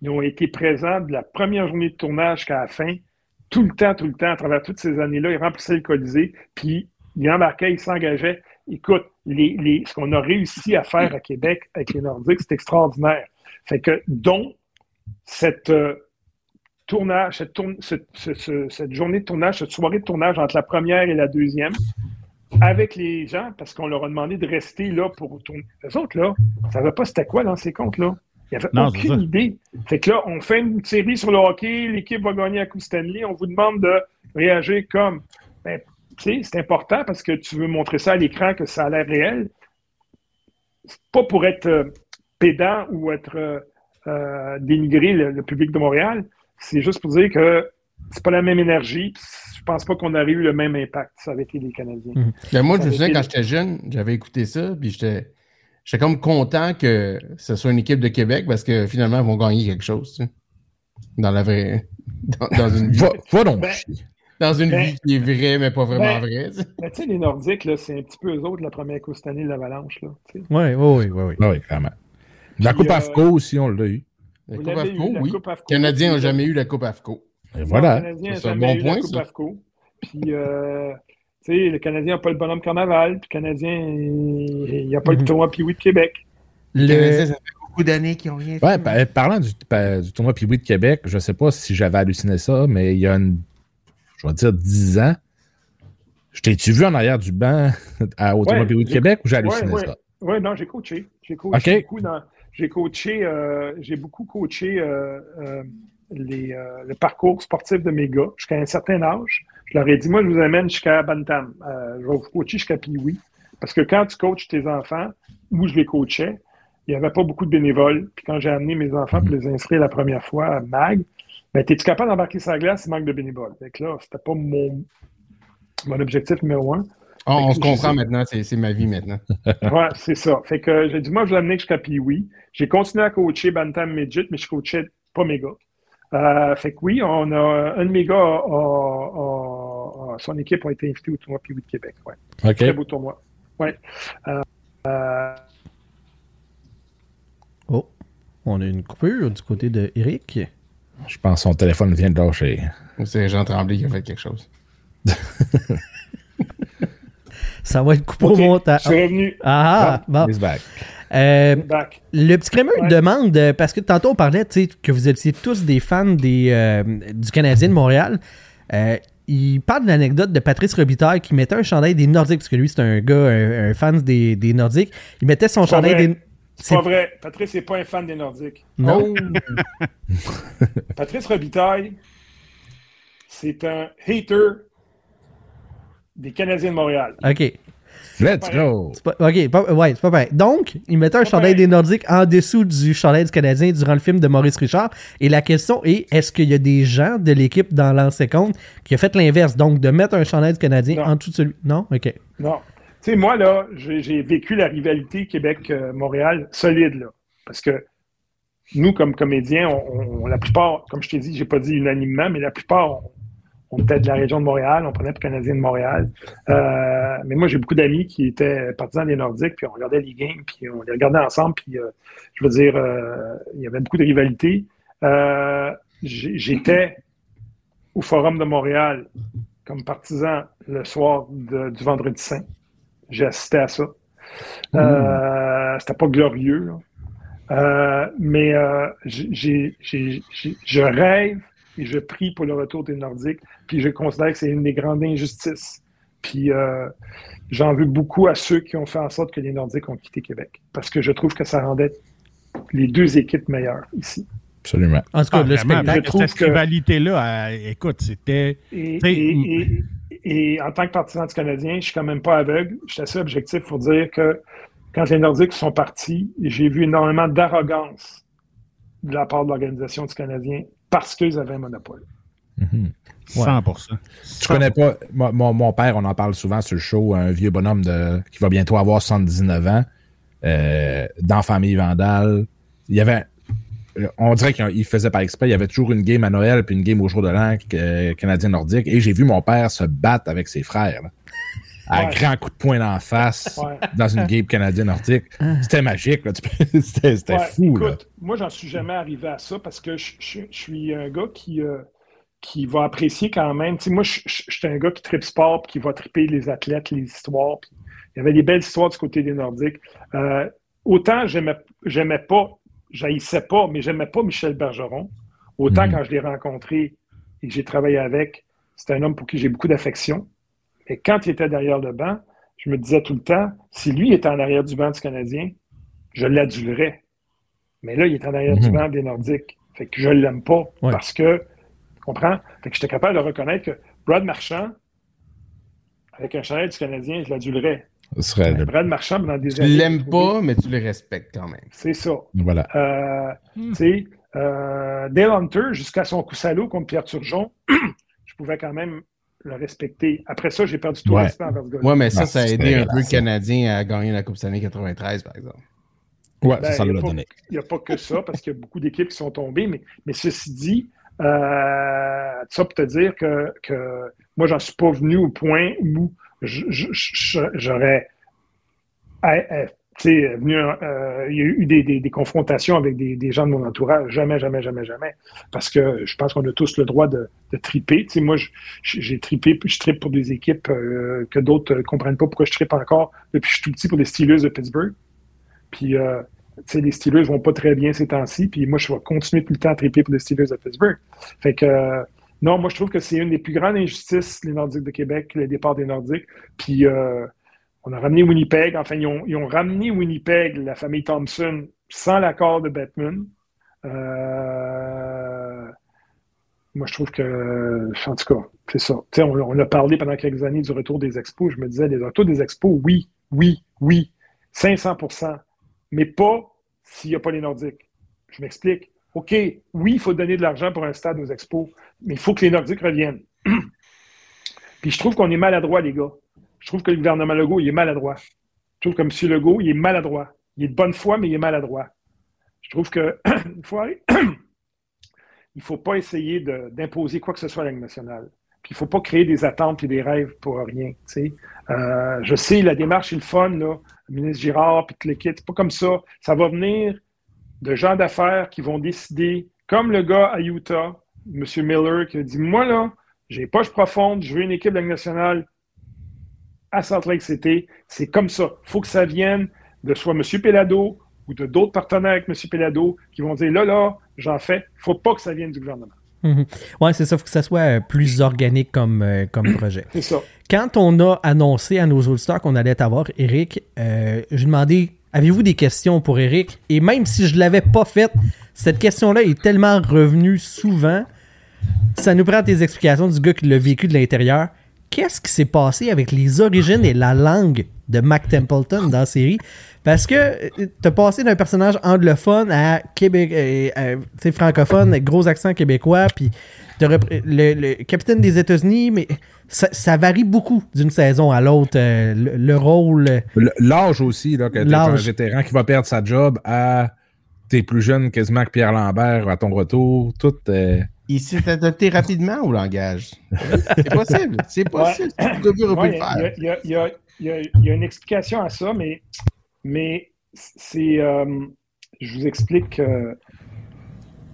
ils ont été présents de la première journée de tournage jusqu'à la fin, tout le temps, tout le temps, à travers toutes ces années-là. Ils remplissaient le Colisée, puis ils embarquaient, ils s'engageaient. Écoute, les, les- ce qu'on a réussi à faire à Québec avec les Nordiques, c'est extraordinaire. Fait que, dont cette euh, cette journée de tournage, cette soirée de tournage entre la première et la deuxième, avec les gens, parce qu'on leur a demandé de rester là pour tourner. Les autres, là, ne savaient pas c'était quoi dans ces comptes-là. Ils n'avaient aucune idée. Fait que là, on fait une série sur le hockey, l'équipe va gagner à Coupe Stanley, on vous demande de réagir comme. Ben, tu sais, c'est important parce que tu veux montrer ça à l'écran que ça a l'air réel. C'est pas pour être euh, pédant ou être euh, euh, dénigrer le, le public de Montréal. C'est juste pour dire que c'est pas la même énergie. Je pense pas qu'on aurait eu le même impact si ça avait été les Canadiens. Mhm. Ben, moi, Ça je me souviens, été- quand j'étais jeune, j'avais écouté ça, puis j'étais j'étais comme content que ce soit une équipe de Québec parce que finalement, ils vont gagner quelque chose, tu sais. Dans la vraie. Dans, dans une vie. Va, va donc Ben. Dans une ben, vie qui est vraie, mais pas vraiment ben, vraie. tu sais. Mais tu sais, les Nordiques, là, c'est un petit peu eux autres la première Coupe Stanley de l'Avalanche. sais. Oui, oui, oui, oui. Ah oui, clairement. La Puis, Coupe euh, AFCO aussi, on l'a eu. La Coupe eu, AFCO, oui. Coupe AFCO. Les Canadiens n'ont jamais eu la Coupe AFCO. Et Le voilà. Canadien n'a C'est un bon point, ça. Puis, euh, tu sais, le Canadien n'a pas le bonhomme carnaval. Puis, le Canadien, il n'y a pas Mhm. le tournoi Pee-Wee de Québec. Le... ça fait beaucoup d'années qu'ils ont rien Ouais, fait. pa- parlant du, tournoi Pee-Wee de Québec, je sais pas si j'avais halluciné ça, mais il y a une, je vais dire 10 ans, je t'ai-tu vu en arrière du banc à, au tournoi Ouais, Pee-Wee de Québec ou j'ai halluciné ouais. ça? Oui, non, j'ai coaché. J'ai coaché beaucoup dans- J'ai coaché, euh, j'ai beaucoup coaché euh, euh, les, euh, le parcours sportif de mes gars jusqu'à un certain âge. Je leur ai dit, moi, je vous amène jusqu'à Bantam. Euh, je vais vous coacher jusqu'à Pee-Wee. Parce que quand tu coaches tes enfants, où je les coachais, il n'y avait pas beaucoup de bénévoles. Puis quand j'ai amené mes enfants pour les inscrire la première fois à MAG, ben, es-tu capable d'embarquer la glace, il manque de bénévoles. Que là, c'était pas mon, mon objectif numéro un. On, on se comprend maintenant, c'est ma vie maintenant. Ouais, c'est ça. Fait que j'ai dit, moi, je l'ai amené jusqu'à Pee-Wee. J'ai continué à coacher Bantam Midget, mais je coachais pas mes gars. Euh, fait que oui, on a, un de mes gars, a- a- a- a- son équipe a été invité au tournoi Pee-Wee de Québec. Ouais. OK. Très beau tournoi. Ouais. Euh, euh, Oh, on a une coupure du côté de Eric. Je pense que son téléphone vient de lâcher. C'est Jean Tremblay qui a fait quelque chose. Ça va être coupé ok, au montage. Je suis revenu. Ah, bon. Euh, le petit crémeux Ouais. demande, euh, parce que tantôt on parlait que vous étiez tous des fans des, euh, du Canadien de Montréal. Euh, il parle de l'anecdote de Patrice Robitaille qui mettait un chandail des Nordiques, parce que lui c'est un gars, un, un fan des, des Nordiques. Il mettait son chandail vrai. des. C'est pas vrai. Patrice n'est pas un fan des Nordiques. Non. Oh! Patrice Robitaille, c'est un hater des Canadiens de Montréal. Ok. Let's go. Pas- ok, pas- ouais, c'est pas pareil. Donc, il mettait un chandail pareil. des Nordiques en dessous du chandail du Canadien durant le film de Maurice Richard. Et la question est est-ce qu'il y a des gens de l'équipe dans l'ancien compte qui a fait l'inverse? Donc, de mettre un chandail du Canadien Non. en dessous de celui. Non? Ok. Non. Tu sais, moi, là, j'ai j'ai vécu la rivalité Québec-Montréal solide, là. Parce que nous, comme comédiens, on, on- la plupart, comme je t'ai dit, j'ai pas dit unanimement, mais la plupart, on, on était de la région de Montréal, on prenait pour Canadiens de Montréal. Euh, mais moi, j'ai beaucoup d'amis qui étaient partisans des Nordiques, puis on regardait les games, puis on les regardait ensemble, puis euh, je veux dire, euh, il y avait beaucoup de rivalité. J'étais au Forum de Montréal comme partisan le soir de- du Vendredi Saint. J'ai assisté à ça. Euh, C'était pas glorieux, là. Mais j'ai- je rêve et je prie pour le retour des Nordiques. Puis je considère que c'est une des grandes injustices. Puis euh, j'en veux beaucoup à ceux qui ont fait en sorte que les Nordiques ont quitté Québec. Parce que je trouve que ça rendait les deux équipes meilleures ici. Absolument. En tout cas, Ah, le vraiment, spectacle. je trouve cette que- rivalité-là, euh, écoute, c'était. Et, T'sais, et- et- et en tant que partisan du Canadien, je suis quand même pas aveugle. Je suis assez objectif pour dire que quand les Nordiques sont partis, j'ai vu énormément d'arrogance de la part de l'organisation du Canadien parce qu'ils avaient un monopole. Mhm. 100%. Tu connais pas. Mon, mon- mon père, on en parle souvent sur le show, un vieux bonhomme de, qui va bientôt avoir 79 ans, euh, dans Famille Vandale. Il y avait. On dirait qu'il faisait par exprès. Il y avait toujours une game à Noël puis une game au jour de l'an euh, canadien nordique. Et j'ai vu mon père se battre avec ses frères. là. À Ouais. grands coups de poing d'en face Ouais. dans une game canadienne nordique. C'était magique. là. C'était Ouais, fou. là. écoute, moi, j'en suis jamais arrivé à ça parce que je, je- je suis un gars qui, euh, qui va apprécier quand même. Moi, je, suis un gars qui tripe sport qui va triper les athlètes, les histoires. il y avait des belles histoires du côté des Nordiques. Euh, autant j'aimais, pas, j'haïssais pas, mais j'aimais pas Michel Bergeron. Autant Mhm. quand je l'ai rencontré et que j'ai travaillé avec, c'était un homme pour qui j'ai beaucoup d'affection. Mais quand il était derrière le banc, je me disais tout le temps, si lui était en arrière du banc du Canadien, je l'adulerais. Mais là, il est en arrière du Mhm. banc des Nordiques. Fait que je l'aime pas Ouais. parce que, tu comprends? Fait que j'étais capable de reconnaître que Brad Marchand, avec un chandail du Canadien, je l'adulerais. Ce serait le- Brad Marchand, dans des Tu l'aimes trouvé- pas, mais tu le respectes quand même. C'est ça. Voilà. Euh, tu sais, euh, Dale Hunter, jusqu'à son coup salaud contre Pierre Turgeon, je pouvais quand même le respecter. Après ça, j'ai perdu tout Ouais. le respect envers ce gars-là. Ouais, mais ça, ça a aidé un peu le. Canadien à gagner la Coupe Stanley 93, par exemple. Ouais, Ben, ça, ça y a l'a donné. Il n'y a pas que ça, parce qu'il y a beaucoup d'équipes qui sont tombées, mais, mais ceci dit, euh, ça pour te dire que, que moi, j'en suis pas venu au point où j'aurais sais, venu, euh, il y a eu des, des- des confrontations avec des, des gens de mon entourage. Jamais, jamais, jamais, jamais. Parce que je pense qu'on a tous le droit de, de triper. Tu sais, moi, j'ai tripé, je tripe pour des équipes euh, que d'autres ne comprennent pas pourquoi je tripe encore depuis que je suis tout petit pour les Steelers de Pittsburgh. Puis, euh, tu sais, les Steelers vont pas très bien ces temps-ci. Puis moi, je vais continuer tout le temps à triper pour les Steelers de Pittsburgh. Fait que, euh, non, moi, je trouve que c'est une des plus grandes injustices, les Nordiques de Québec, le départ des Nordiques. Puis, euh, on a ramené Winnipeg. Enfin, ils ont, ramené Winnipeg, la famille Thompson, sans l'accord de Batman. Euh, moi, je trouve que, en tout cas, c'est ça. On, on a parlé pendant quelques années du retour des expos. Je me disais, les retours des expos, oui, oui, oui, 500% mais pas s'il n'y a pas les Nordiques. Je m'explique. OK, oui, il faut donner de l'argent pour un stade aux expos, mais il faut que les Nordiques reviennent. Puis je trouve qu'on est maladroit, les gars. Je trouve que le gouvernement Legault, il est maladroit. Je trouve que M. Legault, il est maladroit. Il est de bonne foi, mais il est maladroit. Je trouve que il faut faut pas essayer d'imposer quoi que ce soit à la nationale. Puis il faut pas créer des attentes et des rêves pour rien. Euh, je sais, la démarche est le fun, là. Le ministre Girard, puis tout le kit. C'est pas comme ça. Ça va venir de gens d'affaires qui vont décider, comme le gars à Utah, M. Miller, qui a dit Moi, là, j'ai poche profonde, je veux une équipe de la nationale à Salt Lake City. C'est comme ça. Il faut que ça vienne de soit M. Pelado ou de d'autres partenaires avec M. Pelado qui vont dire Là, là, j'en fais. Il faut pas que ça vienne du gouvernement. Mhm. Ouais, c'est ça. faut que ça soit euh, plus organique comme, euh, comme projet. C'est ça. Quand on a annoncé à nos auditeurs qu'on allait t'avoir, Eric, euh, j'ai demandé avez-vous des questions pour Eric Et même si je l'avais pas faite, cette question-là est tellement revenue souvent. Ça nous prend tes explications du gars qui l'a vécu de l'intérieur. Qu'est-ce qui s'est passé avec les origines et la langue de Mac Templeton dans la série? Parce que euh, t'as passé d'un personnage anglophone à Québec, euh, euh, francophone, avec gros accent québécois, puis le, le capitaine des États-Unis, mais ça, ça varie beaucoup d'une saison à l'autre, euh, le, le rôle. Le- L'âge aussi, là, que t'es un L'âge. vétéran qui va perdre sa job à t'es plus jeune quasiment que Pierre Lambert à ton retour. Tout. euh, Il s'est adapté rapidement au langage. C'est possible. C'est possible. Il y, a- une explication à ça, mais, mais c'est. euh, je vous explique. euh,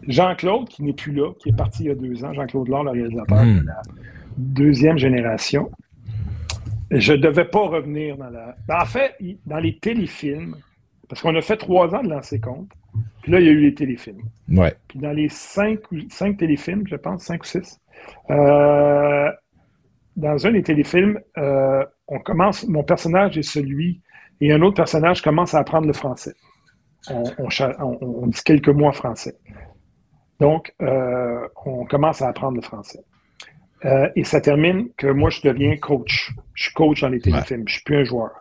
Jean-Claude, qui n'est plus là, qui est parti il y a deux ans, Jean-Claude Laure, le réalisateur de la deuxième génération, je ne devais pas revenir dans la. ben, en fait, dans les téléfilms, parce qu'on a fait trois ans de lancer compte, puis là, il y a eu les téléfilms. Ouais. Puis dans les cinq, cinq téléfilms, je pense, cinq ou six, euh, dans un des téléfilms, euh, on commence, mon personnage est celui, et un autre personnage commence à apprendre le français. on, dit quelques mots en français. Donc, euh, on commence à apprendre le français. Euh, et ça termine que moi, je deviens coach. Je suis coach dans les téléfilms. Je ne suis plus un joueur.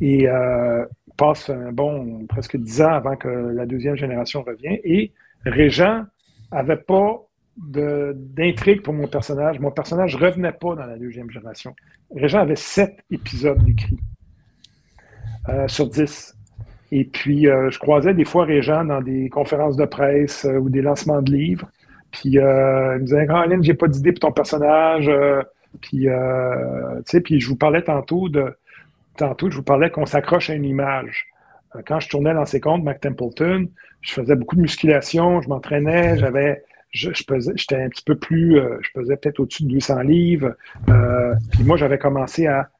Et euh, passe un bon presque dix ans avant que la deuxième génération revienne. Et Régent n'avait pas d'intrigue pour mon personnage. Mon personnage ne revenait pas dans la deuxième génération. Régent avait sept épisodes d'écrit euh, sur dix. Et puis, euh, je croisais des fois Régent dans des conférences de presse euh, ou des lancements de livres. Puis, il me disait, Caroline, j'ai pas d'idée pour ton personnage. puis, tu sais, puis je vous parlais tantôt de. Tantôt, je vous parlais qu'on s'accroche à une image. Quand je tournais dans ses comptes, Mac Templeton, je faisais beaucoup de musculation, je m'entraînais, j'avais je, j'étais un petit peu plus, euh, je pesais peut-être au-dessus de 200 livres. Euh, puis moi, j'avais commencé à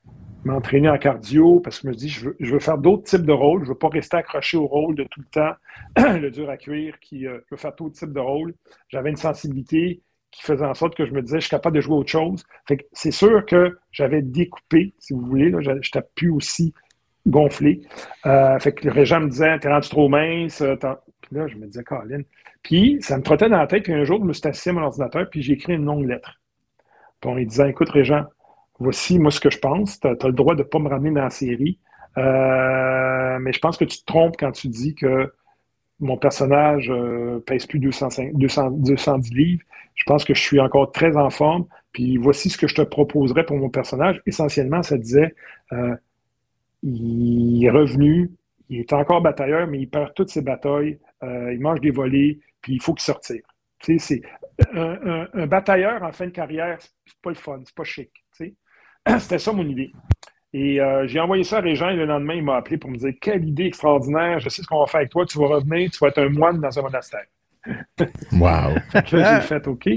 m'entraîner en cardio parce que je me dis, je veux, je veux faire d'autres types de rôles. Je veux pas rester accroché au rôle de tout le temps, le dur à cuire, qui, euh, je veux faire d'autres types de rôles. J'avais une sensibilité qui faisait en sorte que je me disais, je suis capable de jouer autre chose. Fait c'est sûr que j'avais découpé, si vous voulez, là, j'étais plus aussi gonflé. fait que le régime me disait, t'es rendu trop mince. Puis là, je me disais, Colin, puis, ça me trottait dans la tête, puis un jour, je me suis assis à mon ordinateur, puis j'ai écrit une longue lettre. Puis en lui disant, écoute, Régent, voici moi ce que je pense, tu as, le droit de ne pas me ramener dans la série, euh, mais je pense que tu te trompes quand tu dis que mon personnage euh, pèse plus 205, 200, 210 livres. Je pense que je suis encore très en forme. Puis voici ce que je te proposerais pour mon personnage. Essentiellement, ça disait, euh, il est revenu, il est encore batailleur, mais il perd toutes ses batailles. il mange des volets, puis il faut qu'il sortir. Tu c'est un, batailleur en fin de carrière, c'est pas le fun, c'est pas chic. C'était ça mon idée. Et euh, j'ai envoyé ça à Régent et le lendemain, il m'a appelé pour me dire Quelle idée extraordinaire, je sais ce qu'on va faire avec toi, tu vas revenir, tu vas être un moine dans un monastère. Wow! j'ai fait OK.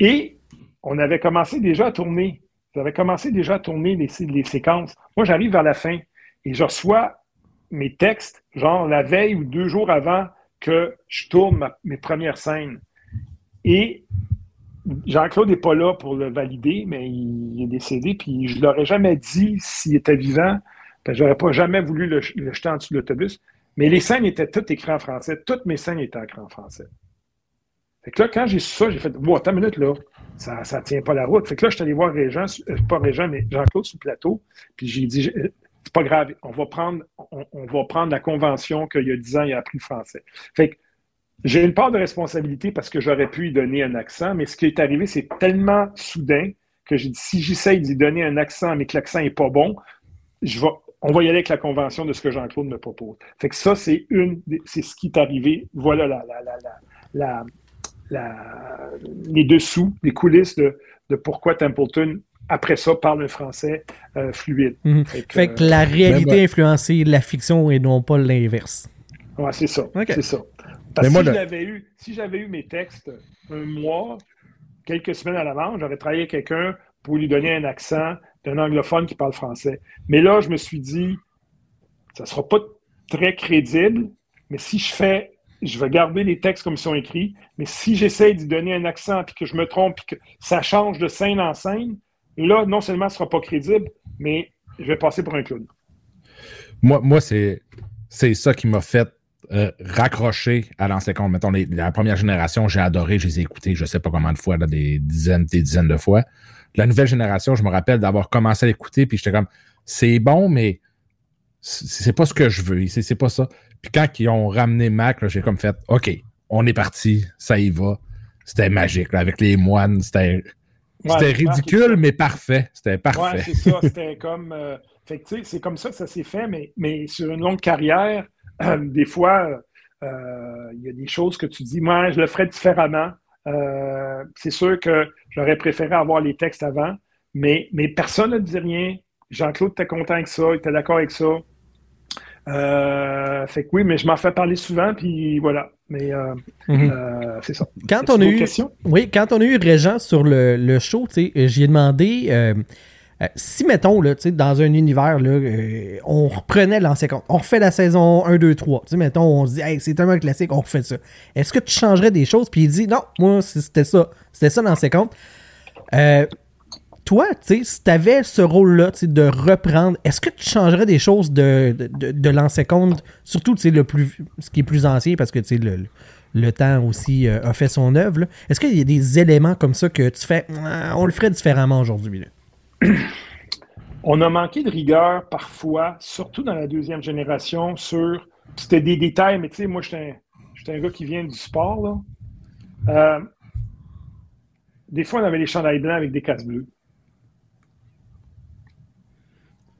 Et on avait commencé déjà à tourner. J'avais commencé déjà à tourner les, les séquences. Moi, j'arrive vers la fin et je reçois mes textes, genre la veille ou deux jours avant que je tourne mes premières scènes. Et Jean-Claude n'est pas là pour le valider, mais il est décédé, puis je ne l'aurais jamais dit s'il était vivant, que j'aurais pas jamais voulu le, jeter en dessous de l'autobus. Mais les scènes étaient toutes écrites en français. Toutes mes scènes étaient écrites en français. Fait que là, quand j'ai su ça, j'ai fait Bon, attends une minute là, ça ne tient pas la route. Fait que là, je suis allé voir Régent, euh, pas Régent, mais Jean-Claude sur le plateau, puis j'ai dit c'est pas grave, on va prendre, on, va prendre la convention qu'il y a 10 ans, il a appris le français. Fait que j'ai une part de responsabilité parce que j'aurais pu y donner un accent, mais ce qui est arrivé, c'est tellement soudain que j'ai dit si j'essaye d'y donner un accent, mais que l'accent n'est pas bon, je vais, on va y aller avec la convention de ce que Jean-Claude me propose. Fait que ça, c'est une, c'est ce qui est arrivé. Voilà la, la, la, les dessous, les coulisses de, de pourquoi Templeton après ça, parle un français euh, fluide. Mhm. Fait, que, la réalité ben, influencée la fiction et non pas l'inverse. Ouais, c'est ça. C'est ça. Parce que si j'avais eu, si j'avais eu mes textes un mois, quelques semaines à l'avance, j'aurais travaillé avec quelqu'un pour lui donner un accent d'un anglophone qui parle français. Mais là, je me suis dit, ça ne sera pas très crédible, mais si je fais, je vais garder les textes comme ils sont écrits, mais si j'essaie d'y donner un accent, puis que je me trompe, puis que ça change de scène en scène, là, non seulement ce ne sera pas crédible, mais je vais passer pour un clown. Moi, moi c'est ça qui m'a fait euh, raccrocher à l'ancien compte. Mettons, la première génération, j'ai adoré, je les ai écoutés, je ne sais pas combien de fois, des dizaines, des dizaines de fois. La nouvelle génération, je me rappelle d'avoir commencé à l'écouter, puis j'étais comme, c'est bon, mais c'est pas ce que je veux, c'est pas ça. Puis quand ils ont ramené Mac, j'ai comme fait, OK, on est parti, ça y va. C'était magique, avec les moines, c'était c'était ridicule, mais parfait. C'était parfait. Ouais, c'est ça. C'était comme. Euh, c'est comme ça que ça s'est fait, mais, mais sur une longue carrière, des fois, euh, il y a des choses que tu dis, moi, je le ferais différemment. Euh, c'est sûr que j'aurais préféré avoir les textes avant, mais, mais personne ne dit rien. Jean-Claude était content avec ça, il était d'accord avec ça. Euh, fait que oui, mais je m'en fais parler souvent, puis voilà. Mais euh, mhm. euh, c'est ça. Quand on, a eu, oui, quand on a eu Régent sur le, le show, j'y ai demandé si, mettons, là, dans un univers, là, on reprenait l'ancien compte, on refait la saison 1, 2, 3. Mettons, on se dit, hey, c'est tellement classique, on refait ça. Est-ce que tu changerais des choses? Puis il dit, non, moi, c'était ça. C'était ça l'ancien compte toi, tu sais, si tu avais ce rôle-là, de reprendre, est-ce que tu changerais des choses de, de, l'ancien compte, surtout, le plus, ce qui est plus ancien, parce que, sais, le, le temps aussi euh, a fait son œuvre. Est-ce qu'il y a des éléments comme ça que tu fais, Ah, on le ferait différemment aujourd'hui? On a manqué de rigueur parfois, surtout dans la deuxième génération, sur. C'était des détails, mais tu sais, moi, j'étais un, un gars qui vient du sport. Là. Euh, des fois, on avait les chandails blancs avec des casses bleues.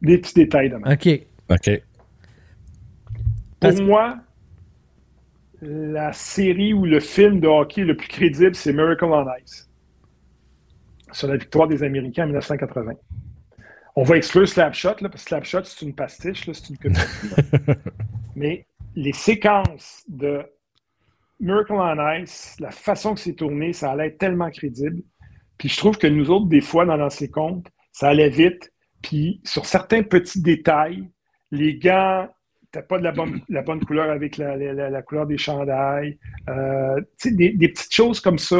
Des petits détails de même. OK. OK. Pour Parce- moi, la série ou le film de hockey le plus crédible, c'est Miracle on Ice. Sur la victoire des Américains en 1980. On va exclure Slapshot, là, parce que Slapshot, c'est une pastiche, c'est une. Mais les séquences de Miracle on Ice, la façon que c'est tourné, ça allait être tellement crédible. Puis je trouve que nous autres, des fois, dans l'ancien compte, ça allait vite. Puis sur certains petits détails, les gants t'as pas de la bonne, la bonne couleur avec la, la- la- la couleur des chandails. Euh, des petites choses comme ça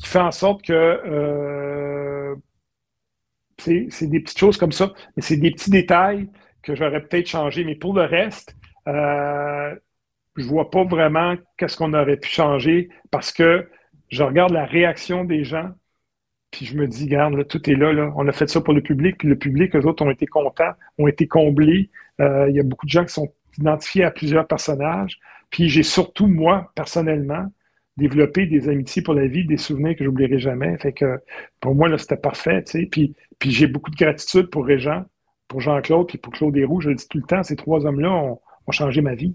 qui font en sorte que euh, c'est des petites choses comme ça, mais c'est des petits détails que j'aurais peut-être changé. Mais pour le reste, euh, je vois pas vraiment qu'est-ce qu'on aurait pu changer parce que je regarde la réaction des gens, puis je me dis, regarde, là, tout est là, là. On a fait ça pour le public, puis le public, eux autres, ont été contents, ont été comblés. Euh, Il y a beaucoup de gens qui sont identifiés à plusieurs personnages. Puis j'ai surtout, moi, personnellement, développé des amitiés pour la vie, des souvenirs que j'oublierai jamais. Fait que pour moi, là, c'était parfait. Puis, puis j'ai beaucoup de gratitude pour Régent, pour Jean-Claude, puis pour Claude Héroux. Je le dis tout le temps, ces trois hommes-là ont, ont changé ma vie.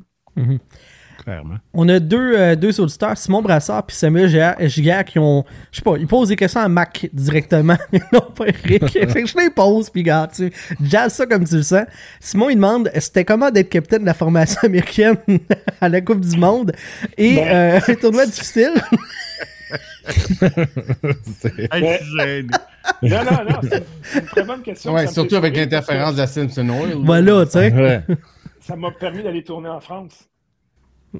Clairement. On a deux, euh, deux auditeurs, Simon Brassard puis Samuel Giguère, Giguère, qui ont. Je sais pas, ils posent des questions à Mac directement. non, pas Eric. fait que je les pose, puis gars, tu jazz ça comme tu le sens. Simon, il demande c'était comment d'être capitaine de la formation américaine à la Coupe du Monde? Et Ben. euh, un tournoi difficile. Gêné. Non, non, non, c'est c'est une très bonne question. Ouais, surtout avec l'interférence de la Simpson Oil. là. voilà, tu sais. Ouais. Ça m'a permis d'aller tourner en France.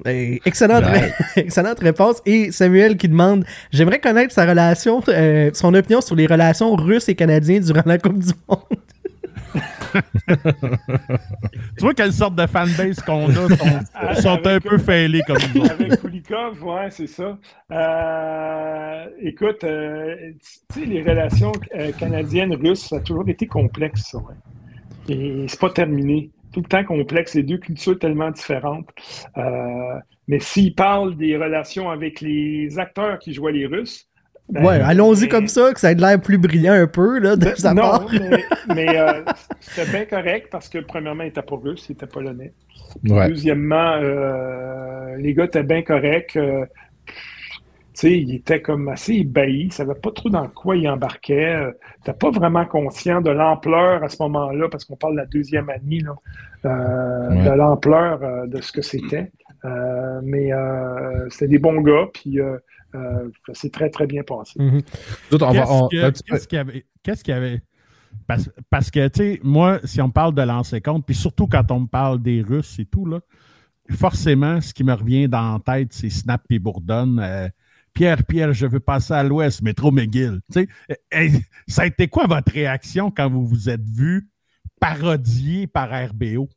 Eh, Excellente, réponse. Et Samuel qui demande J'aimerais connaître sa relation, euh, son opinion sur les relations russes et canadiennes durant la Coupe du Monde. Tu vois quelle sorte de fanbase qu'on a sont, sont un peu failés comme nous. Avec Kulikov, ouais, c'est ça. Euh, écoute, euh, tu sais, les relations euh, canadiennes-russes, ça a toujours été complexe, ça. ouais. Et c'est pas terminé. Tout le temps complexe, les deux cultures tellement différentes. Euh, mais s'il parle des relations avec les acteurs qui jouaient les Russes. ben, ouais, allons-y mais- comme ça, que ça ait de l'air plus brillant un peu là, de sa non, part. mais, mais, euh, c'était bien correct parce que, premièrement, il n'était pas russe, il était polonais. Ouais. Deuxièmement, euh, les gars étaient bien corrects. Tu sais, ils étaient comme assez ébahis, ils ne savaient pas trop dans quoi ils embarquaient. Euh, T'es pas vraiment conscient de l'ampleur à ce moment-là, parce qu'on parle de la deuxième année, là, euh, Ouais. de l'ampleur euh, de ce que c'était. Euh, mais euh, c'était des bons gars, puis euh, euh, ça s'est très, très bien passé. Mhm. Qu'est-ce qu'il y avait? Qu'est-ce qu'il y avait? Parce, parce que, tu sais, moi, si on parle de lancer compte, puis surtout quand on me parle des Russes et tout, là, forcément, ce qui me revient dans la tête, c'est Snap et Bourdon. Pierre, Pierre, je veux passer à l'ouest, métro McGill. Tu sais, euh, hey, ça a été quoi votre réaction quand vous vous êtes vu parodié par RBO?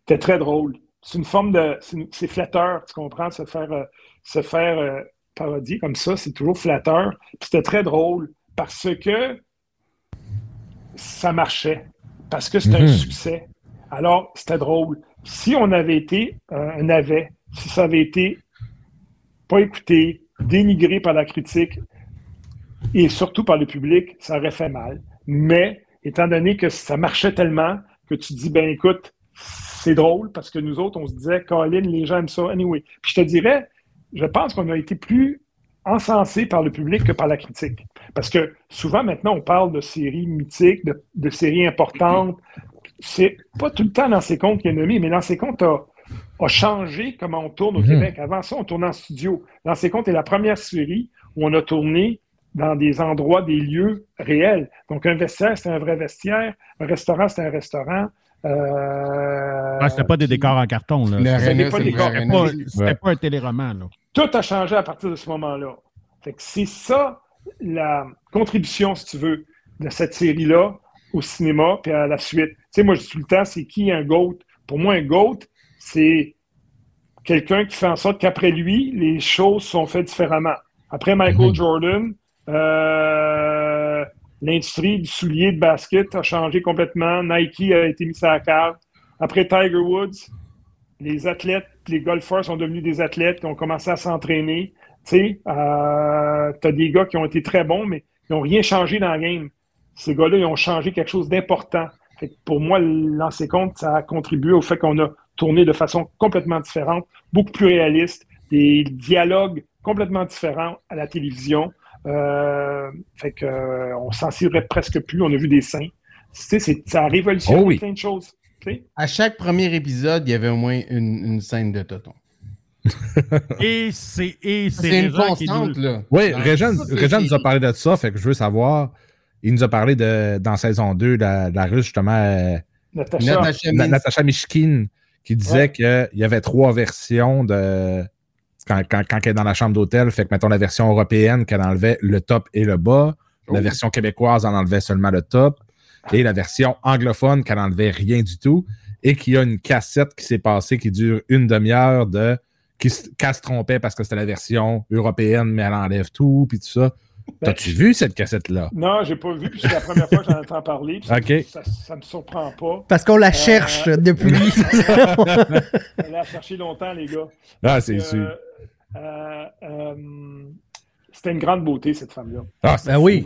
C'était très drôle. C'est une forme de. c'est flatteur, tu comprends, se faire, euh, se faire euh, parodier comme ça, c'est toujours flatteur. C'était très drôle parce que ça marchait, parce que c'était Mhm. un succès. Alors, c'était drôle. Si on avait été euh, un navet, si ça avait été pas écouté, dénigré par la critique et surtout par le public, ça aurait fait mal. Mais étant donné que ça marchait tellement que tu dis, ben écoute, c'est drôle parce que nous autres, on se disait, Colin, les gens aiment ça. Anyway. Puis je te dirais, je pense qu'on a été plus encensé par le public que par la critique. Parce que souvent, maintenant, on parle de séries mythiques, de, séries importantes. C'est pas tout le temps dans ces comptes qui est nommé, mais dans ces comptes a, a changé comment on tourne au Mhm. Québec. Avant ça, on tournait en studio. Dans ces comptes est la première série où on a tourné dans des endroits, des lieux réels. Donc, un vestiaire, c'est un vrai vestiaire. Un restaurant, c'est un restaurant. Euh, Ah, c'était pas des décors en carton. C'était pas pas, un téléroman. Là. tout a changé à partir de ce moment-là. C'est ça la contribution, si tu veux, de cette série-là au cinéma puis à la suite. Tu sais, moi, je dis tout le temps, c'est qui un GOAT? Pour moi, un GOAT, c'est quelqu'un qui fait en sorte qu'après lui, les choses sont faites différemment. Après Michael Mhm. Jordan, euh, l'industrie du soulier de basket a changé complètement. Nike a été mis à la carte. Après Tiger Woods, les athlètes, les golfeurs sont devenus des athlètes qui ont commencé à s'entraîner. Tu sais, euh, t'as des gars qui ont été très bons, mais qui n'ont rien changé dans le game. Ces gars-là, ils ont changé quelque chose d'important. Pour moi, lancer compte, ça a contribué au fait qu'on a tourné de façon complètement différente, beaucoup plus réaliste, des dialogues complètement différents à la télévision. Euh, fait que, euh, on s'en cirait presque plus. On a vu des seins. Tu sais, c'est- ça a révolutionné Oh oui. plein de choses. tu sais. À chaque premier épisode, il y avait au moins une, une scène de Toton. Et c'est et c'est C'est une constante, nous- là. Oui, Régent nous a parlé de ça, fait que je veux savoir. Il nous a parlé de, dans saison 2 de la, de la russe, justement, euh, Natacha. Natacha Mishkin, qui disait Ouais. qu'il y avait trois versions de. Quand, quand, quand elle est dans la chambre d'hôtel, fait que, mettons, la version européenne, qu'elle enlevait le top et le bas. La Oh. version québécoise, elle enlevait seulement le top. Et la version anglophone, qu'elle enlevait rien du tout. Et qu'il y a une cassette qui s'est passée qui dure une demi-heure de. qui se trompait parce que c'était la version européenne, mais elle enlève tout, puis tout ça. Ben, T'as-tu vu cette cassette-là? Non, j'ai pas vu, puis c'est la première fois que j'en entends parler. puis ça- Ok. Ça, ça me surprend pas. Parce qu'on la Euh, cherche depuis. Elle a cherché longtemps, les gars. Ah, c'est Euh, sûr. euh, euh, C'était une grande beauté, cette femme-là. Ah, c'est Ben oui.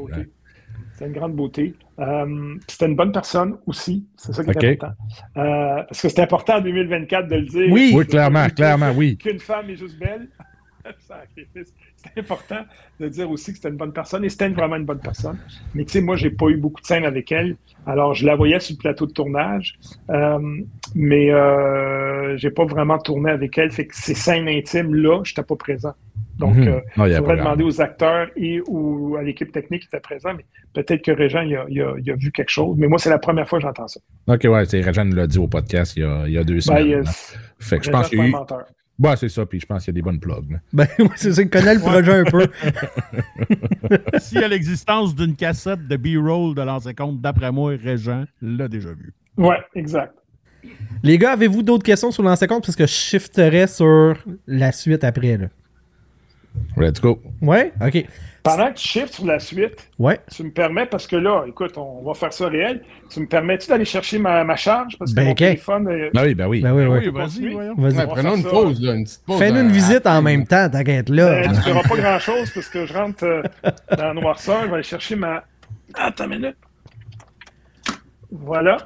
C'était une grande beauté. Euh, c'était une bonne personne aussi. C'est ça qui est Ok. important. Euh, parce que c'est important en 2024 de le dire. Oui. Oui, clairement, clairement, oui. Qu'une femme est juste belle. Sacrifice. C'est important de dire aussi que c'était une bonne personne. Et c'était vraiment une bonne personne. Mais tu sais, moi, j'ai pas eu beaucoup de scènes avec elle. Alors, je la voyais sur le plateau de tournage. Euh, mais euh, j'ai pas vraiment tourné avec elle. Fait que ces scènes intimes-là, j'étais pas présent. Donc, Mhm. euh, Non, demander aux acteurs et ou à l'équipe technique qui était présent, mais peut-être que Régent il a, il a- il a vu quelque chose. Mais moi, c'est la première fois que j'entends ça. Ok, ouais, nous l'a dit au podcast il y a, il y a deux Ben, semaines. là. fait que je pense qu'il y a un eu. Ouais, c'est ça, puis je pense qu'il y a des bonnes plugs. là. ben, oui, c'est ça, il connaît le projet un peu. S'il y a l'existence d'une cassette de B-roll de l'ancien compte, d'après moi, Régent l'a déjà vu. Ouais, exact. Les gars, avez-vous d'autres questions sur l'ancien compte? Parce que je shifterai sur la suite après. Là. Let's go. Ouais? OK. Pendant que tu shifts sur la suite, Ouais. tu me permets, parce que là, écoute, on va faire ça réel, tu me permets-tu d'aller chercher ma, ma charge? Parce que Ben, mon ok. téléphone. euh, Ben oui, ben oui. Ben oui, Oui, oui. vas-y, prenons une pause, là. Une petite pause. Fais-nous une visite en même temps, t'inquiète là. tu ne verras pas grand-chose parce que je rentre euh, dans la noirceur. Je vais aller chercher ma. Attends une minute. Voilà.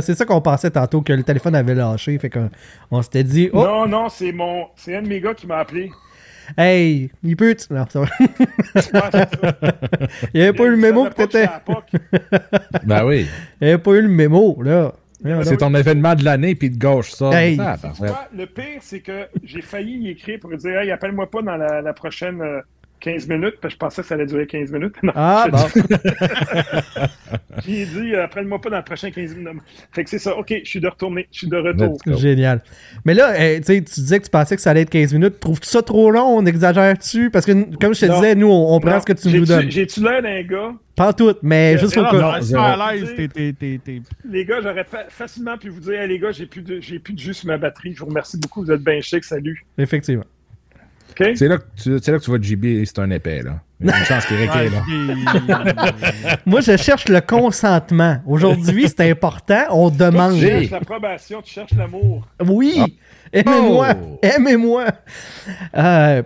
C'est ça qu'on pensait tantôt, que le téléphone avait lâché. Fait qu'on on s'était dit, oh, Non, non, c'est mon. C'est un de mes gars qui m'a appelé. Hey, il peut. Non, ça va. Ouais, c'est ça. Il n'y avait pas eu le mémo que t'étais. Ben oui. Il n'y avait pas eu le mémo, là. C'est ton événement de l'année, puis de gauche ça. Hey. Tu le pire, c'est que j'ai failli y écrire pour dire Hey, appelle-moi pas dans la, la prochaine euh, 15 minutes, parce que je pensais que ça allait durer 15 minutes. Non, Ah, bon. J'ai dit euh, appelle-moi pas dans la prochaine 15 minutes. Fait que c'est ça. OK, je suis de retourner. Je suis de retour. Génial. Mais là, euh, tu sais, tu disais que tu pensais que ça allait être 15 minutes. Trouves-tu ça trop long? On exagère-tu? Parce que, comme je te Non. disais, nous, on, on prend ce que tu nous donnes. J'ai-tu l'air d'un gars? Pas tout, mais Euh, juste t'es- t'es- Les gars, j'aurais fa- facilement pu vous dire Hey, les gars, j'ai plus de j'ai plus de jus sur ma batterie. Je vous remercie beaucoup. Vous êtes bien chic. Salut. Effectivement. C'est là, que tu- c'est là que tu vois JB, c'est un épais, là. Il y a une chance qu'il là. Moi, je cherche le consentement. Aujourd'hui, c'est important. On Toi, demande. tu cherches l'approbation, tu cherches l'amour. Oui! Aimez-moi! Oh! Aimez-moi! Euh,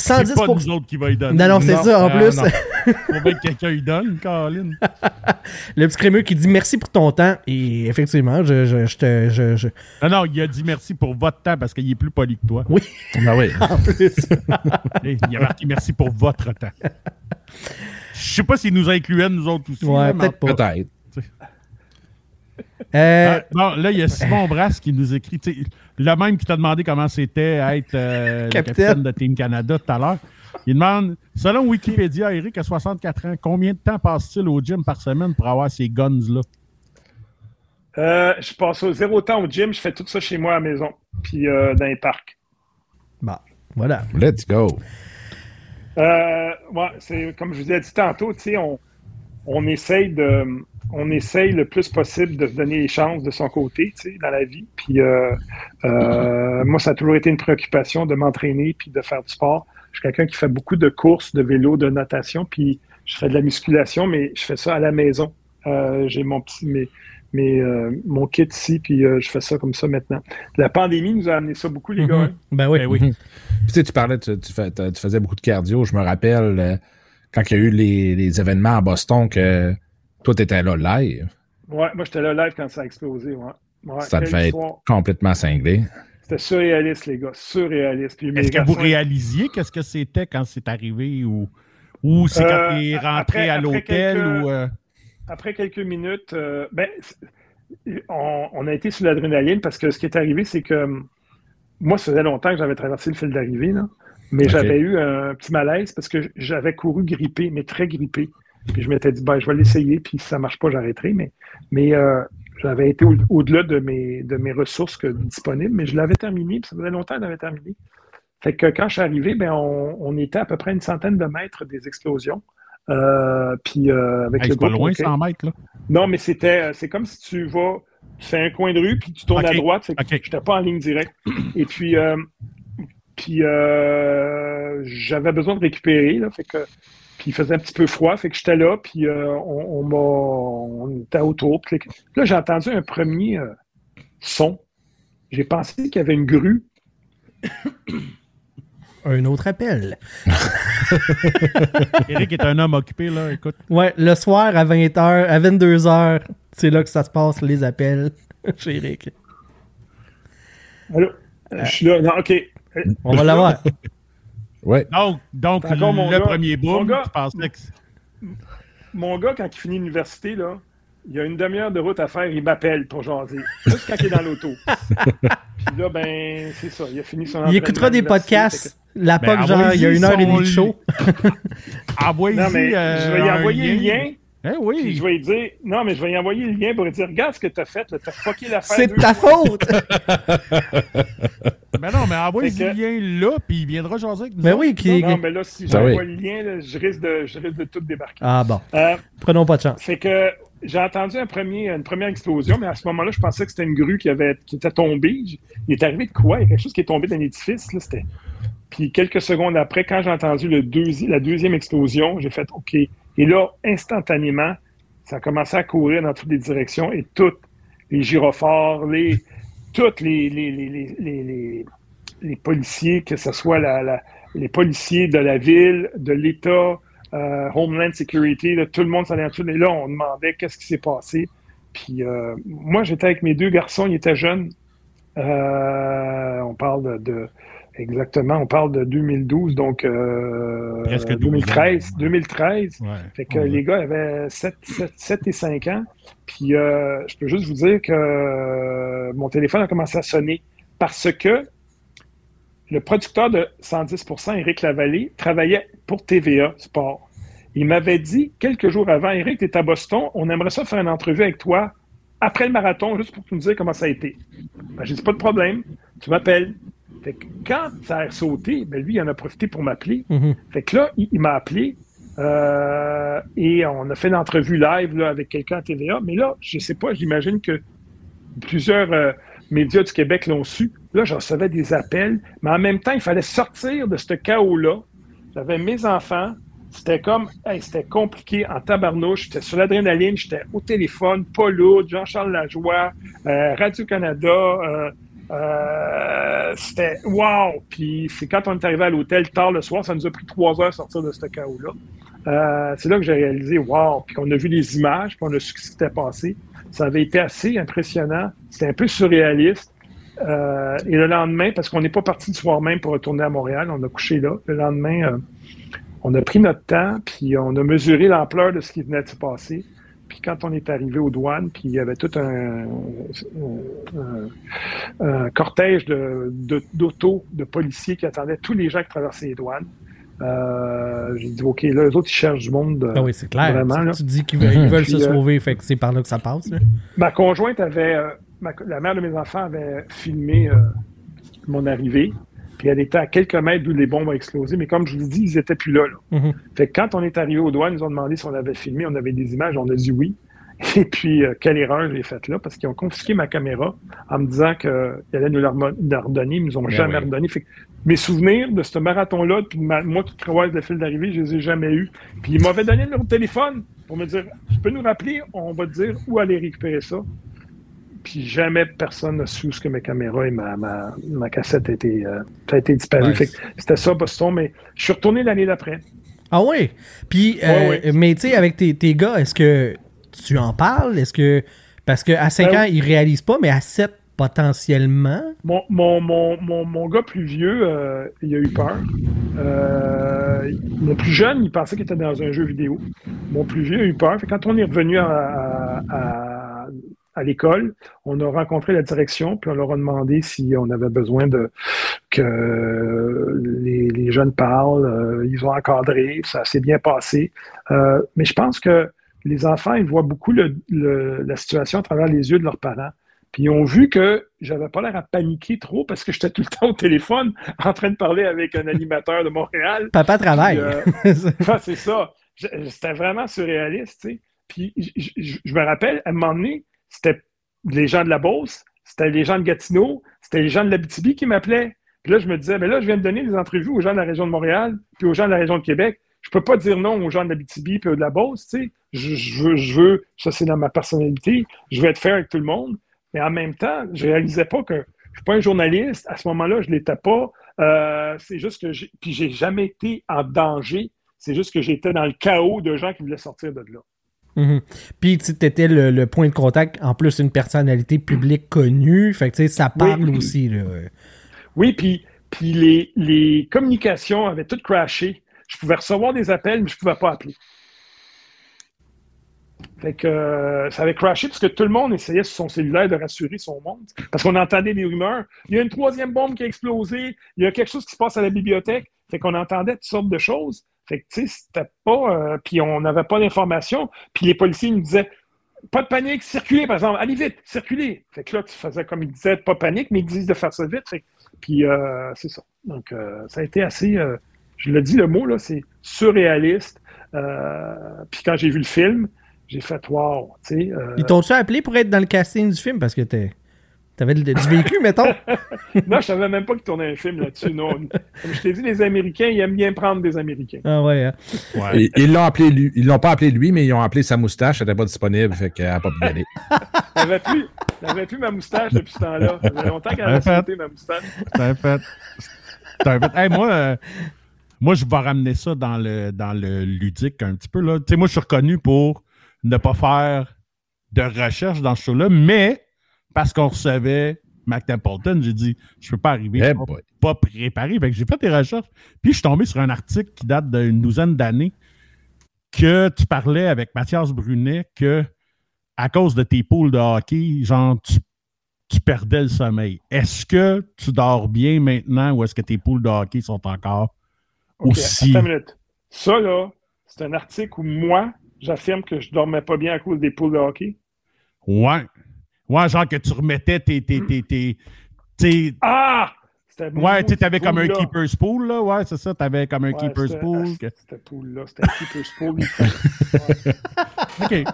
110 pas nous autres qui va y donner. Non, non, c'est ça. En Ah, plus. Faut bien que quelqu'un y donne, Caroline. le petit crémeux qui dit merci pour ton temps. Et effectivement, je, je, je te. Je, je- Non, non, il a dit merci pour votre temps parce qu'il est plus poli que toi. Ben oui. En plus. Il a marqué merci pour votre temps. Je sais pas s'il nous incluait, nous autres aussi. Ouais, mais- peut-être pas. Peut-être. Euh, Ah, bon, là, il y a Simon Brass qui nous écrit. Le même qui t'a demandé comment c'était être euh, le Capitaine. capitaine de Team Canada tout à l'heure. Il demande Selon Wikipédia, Eric a 64 ans. Combien de temps passe-t-il au gym par semaine pour avoir ces guns-là? Euh, je passe au zéro temps au gym. Je fais tout ça chez moi à la maison. Puis euh, dans les parcs. bon, voilà. Let's go. Euh, ouais, c'est comme je vous ai dit tantôt, tu sais, on, on essaye de on essaye le plus possible de se donner les chances de son côté, tu sais, dans la vie. Puis euh, euh, moi, ça a toujours été une préoccupation de m'entraîner puis de faire du sport. Je suis quelqu'un qui fait beaucoup de courses, de vélo, de natation, puis je fais de la musculation, mais je fais ça à la maison. Euh, J'ai mon petit mes, mes, euh, mon kit ici, puis euh, je fais ça comme ça maintenant. La pandémie nous a amené ça beaucoup, les gars. Mhm. hein. Ben oui. Ben oui. Mhm. Puis, tu sais, tu parlais, tu, tu fais- tu faisais beaucoup de cardio. Je me rappelle euh, quand il y a eu les, les événements à Boston que toi, tu étais là live. Ouais, moi, j'étais là live quand ça a explosé. Ouais. Ouais, Ça devait être histoire. complètement cinglé. C'était surréaliste, les gars. Surréaliste. Est-ce que vous réalisiez qu'est-ce que c'était quand c'est arrivé ou, ou c'est quand Euh, t'es rentré après- à l'hôtel ou. euh, après quelques minutes, euh, ben, on, on a été sur l'adrénaline parce que ce qui est arrivé, c'est que hum, moi, ça faisait longtemps que j'avais traversé le fil d'arrivée, là, mais j'avais eu un petit malaise parce que j'avais couru grippé, mais très grippé. Puis je m'étais dit, ben, je vais l'essayer, puis si ça marche pas, j'arrêterai. Mais, mais euh, j'avais été au- au-delà de mes, de mes ressources que- disponibles, mais je l'avais terminé, puis ça faisait longtemps que je l'avais terminé. Fait que quand je suis arrivé, ben, on, on était à peu près une centaine de mètres des explosions. Euh, puis euh, avec hey, le c'est pas groupe loin, OK. 100 mètres, là. Non, mais c'était, c'est comme si tu vas, tu fais un coin de rue, puis tu tournes à droite. Fait que ok. j'étais pas en ligne directe. Et puis, puis euh, j'avais besoin de récupérer, là, fait que, puis il faisait un petit peu froid, fait que j'étais là, puis euh, on, on m'a, on était autour. Puis là, j'ai entendu un premier euh, son. J'ai pensé qu'il y avait une grue. Un autre appel. Eric est un homme occupé, là. Écoute. Ouais, le soir à 20h, à 22h, c'est là que ça se passe, les appels chez Eric. Allô? Euh, je suis là. Non, OK. Euh, On va l'avoir. Ouais. Donc, donc encore mon le gars. premier Mon boom, gars. tu pensais que. Mon gars, quand il finit l'université, là, il y a une demi-heure de route à faire, il m'appelle pour jaser. Juste quand il est dans l'auto. Puis là, ben, c'est ça. Il a fini son Il écoutera des podcasts. La Ben, POC, genre, il y a envoyez une heure et demie de show. Envoyez-y. Non, mais euh, je vais y un envoyer le lien. Eh Puis oui. je vais lui dire, non, mais je vais y envoyer le lien pour lui dire, regarde ce que t'as fait, t'as fucké l'affaire. C'est de ta fois. faute! Ben non, mais envoyez Fait le que- lien là, puis il viendra jaser avec nous. Ben autres. oui, qui... Non, mais là, si Ben j'envoie oui. le lien, là, je, risque de, je risque de tout débarquer. Ah bon, Euh, prenons pas de chance. Fait que j'ai entendu un premier, une première explosion, mais à ce moment-là, je pensais que c'était une grue qui, avait, qui était tombée. Il est arrivé de quoi? Il y a quelque chose qui est tombé dans l'édifice. Là, c'était... Puis quelques secondes après, quand j'ai entendu le deuxi- la deuxième explosion, j'ai fait OK. Et là, instantanément, ça a commencé à courir dans toutes les directions et toutes les gyrophares, les, toutes les, les, les, les, policiers, que ce soit les policiers de la ville, de l'État, euh, Homeland Security, tout le monde s'allait en dessous. Et là, on demandait qu'est-ce qui s'est passé. Puis euh, moi, j'étais avec mes deux garçons, ils étaient jeunes. Euh, on parle de- exactement, on parle de 2012, donc euh, Presque 12 2013. ans. 2013. Ouais. Fait que Ouais. les gars avaient 7, 7, 7 et 5 ans. Puis euh, je peux juste vous dire que euh, mon téléphone a commencé à sonner parce que le producteur de 110%, Éric Lavallée, travaillait pour TVA Sport. Il m'avait dit quelques jours avant, Éric, tu es à Boston, on aimerait ça faire une entrevue avec toi après le marathon, juste pour nous dire comment ça a été. Ben, j'ai dit, pas de problème, tu m'appelles. Fait que quand ça a sauté, ben lui, il en a profité pour m'appeler. Mhm. Fait que là, il, il m'a appelé euh, et on a fait l'entrevue live là, avec quelqu'un à TVA. Mais là, je sais pas, j'imagine que plusieurs euh, médias du Québec l'ont su. Là, je recevais des appels, mais en même temps, il fallait sortir de ce chaos-là. J'avais mes enfants. C'était comme, hey, c'était compliqué en tabarnouche. J'étais sur l'adrénaline, j'étais au téléphone, lourd, Jean-Charles Lajoie, euh, Radio-Canada. Euh, c'était wow! Puis c'est quand on est arrivé à l'hôtel tard le soir, ça nous a pris trois heures à sortir de ce chaos-là. Euh, c'est là que j'ai réalisé wow! Puis qu'on a vu les images, puis on a su ce qui s'était passé. Ça avait été assez impressionnant. C'était un peu surréaliste. Euh, et le lendemain, parce qu'on n'est pas parti du soir même pour retourner à Montréal, on a couché là. Le lendemain, euh, on a pris notre temps, puis on a mesuré l'ampleur de ce qui venait de se passer. Puis quand on est arrivé aux douanes, puis il y avait tout un, un- un cortège de- de- d'autos, de, policiers qui attendaient tous les gens qui traversaient les douanes. Euh, J'ai dit, OK, là, eux autres, ils cherchent du monde. euh, Ah oui, c'est clair. Vraiment, Tu- là. tu dis qu'ils veulent, ils veulent Puis, se euh, sauver, fait que c'est par là que ça passe. là. Ma conjointe avait, ma- la mère de mes enfants avait filmé mon arrivée. Puis elle était à quelques mètres d'où les bombes ont explosé. Mais comme je vous dis, ils n'étaient plus là. là. Mhm. Fait que quand on est arrivé aux douanes, ils nous ont demandé si on avait filmé, on avait des images, on a dit oui. Et puis, euh, quelle erreur j'ai faite là, parce qu'ils ont confisqué ma caméra en me disant qu'ils allaient nous la redonner, ils ne nous ont Ben jamais oui. redonné. Fait que mes souvenirs de ce marathon-là, puis ma- moi qui croise le fil d'arrivée, je les ai jamais eus. Puis ils m'avaient donné le numéro de téléphone pour me dire Tu peux nous rappeler, on va te dire où aller récupérer ça. Puis jamais personne n'a su ce que mes caméras et ma, ma, ma cassette a été, euh, a été c'était ça, Boston, mais je suis retourné l'année d'après. Ah oui? Puis, euh, Ouais, ouais. mais tu sais, avec tes, tes gars, est-ce que tu en parles? Est-ce que. Parce qu'à 5 Ben ans, ils réalisent pas, mais à 7, potentiellement? Mon, mon, mon, mon, mon gars plus vieux, euh, il a eu peur. Euh, mon plus jeune, il pensait qu'il était dans un jeu vidéo. Mon plus vieux a eu peur. Fait quand on est revenu à, à, à- à l'école, on a rencontré la direction, puis on leur a demandé si on avait besoin de que les, les jeunes parlent. Euh, ils ont encadré, ça s'est bien passé. Euh, mais je pense que les enfants, ils voient beaucoup le- le- la situation à travers les yeux de leurs parents. Puis ils ont vu que j'avais pas l'air à paniquer trop parce que j'étais tout le temps au téléphone en train de parler avec un animateur de Montréal. Papa travaille. Puis, euh, Ah, c'est ça. C'était vraiment surréaliste, tu sais. Puis je, je- je me rappelle, à un moment donné, c'était les gens de la Beauce, c'était les gens de Gatineau, c'était les gens de l'Abitibi qui m'appelaient. Puis là, je me disais, mais là, je viens de donner des entrevues aux gens de la région de Montréal, puis aux gens de la région de Québec. Je peux pas dire non aux gens de l'Abitibi puis de la Beauce, tu sais. Je, veux, je veux, ça c'est dans ma personnalité, je veux être fair avec tout le monde. Mais en même temps, je réalisais pas que je suis pas un journaliste. À ce moment-là, je l'étais pas. Euh, c'est juste que j'ai, puis j'ai jamais été en danger. C'est juste que j'étais dans le chaos de gens qui voulaient sortir de là. Mhm. Puis tu étais le, le point de contact, en plus une personnalité publique connue. Fait que ça parle Oui. aussi. Là. Oui, puis, puis les, les communications avaient toutes crashé. Je pouvais recevoir des appels, mais je pouvais pas appeler. Fait que euh, ça avait crashé parce que tout le monde essayait sur son cellulaire de rassurer son monde. Parce qu'on entendait des rumeurs. Il y a une troisième bombe qui a explosé. Il y a quelque chose qui se passe à la bibliothèque. Fait qu'on entendait toutes sortes de choses. Fait que, tu sais, c'était pas... euh, puis on n'avait pas d'informations. Puis les policiers nous disaient pas de panique, circulez, par exemple. Allez vite, circulez. Fait que là, tu faisais comme ils disaient, pas panique, mais ils disent de faire ça vite. Puis euh, c'est ça. Donc, euh, ça a été assez... je le dis, le mot, là, c'est surréaliste. Puis quand j'ai vu le film, j'ai fait wow, tu sais. Ils t'ont-tu appelé pour être dans le casting du film? Parce que t'es- t'avais du vécu, mettons? non, je savais même pas qu'ils tournaient un film là-dessus. Non. Comme je t'ai dit, les Américains, ils aiment bien prendre des Américains. Ah ouais. hein. Ouais. Et- Ils l'ont appelé lui. Ils l'ont pas appelé lui, mais ils ont appelé sa moustache. Elle n'était pas disponible, fait qu'elle n'a pas pu y aller. J'avais plus, j'avais plus ma moustache depuis ce temps-là. Ça faisait longtemps qu'elle avait sauté ma moustache. T'as fait. T'as fait. Hey, moi, euh, moi, je vais ramener ça dans le, dans le ludique un petit peu. Là. Tu sais, moi, je suis reconnu pour ne pas faire de recherche dans ce show-là, mais parce qu'on recevait Mac Templeton, j'ai dit, je peux pas arriver Eh pas, pas préparé. Fait que j'ai fait des recherches. Puis je suis tombé sur un article qui date d'une douzaine d'années que tu parlais avec Mathias Brunet que à cause de tes poules de hockey, genre, tu tu perdais le sommeil. Est-ce que tu dors bien maintenant ou est-ce que tes poules de hockey sont encore Ok, aussi. attends une minute. Ça, là, c'est un article où moi, j'affirme que je dormais pas bien à cause des poules de hockey? Ouais. Ouais, genre que tu remettais tes. tes, tes, tes- tes- Ah! Ouais, tu sais, t'avais comme un keeper's pool, là. Ouais, c'est ça. T'avais comme un Ouais, keeper's pool. ah, C'était pool-là. C'était un keeper's pool. OK.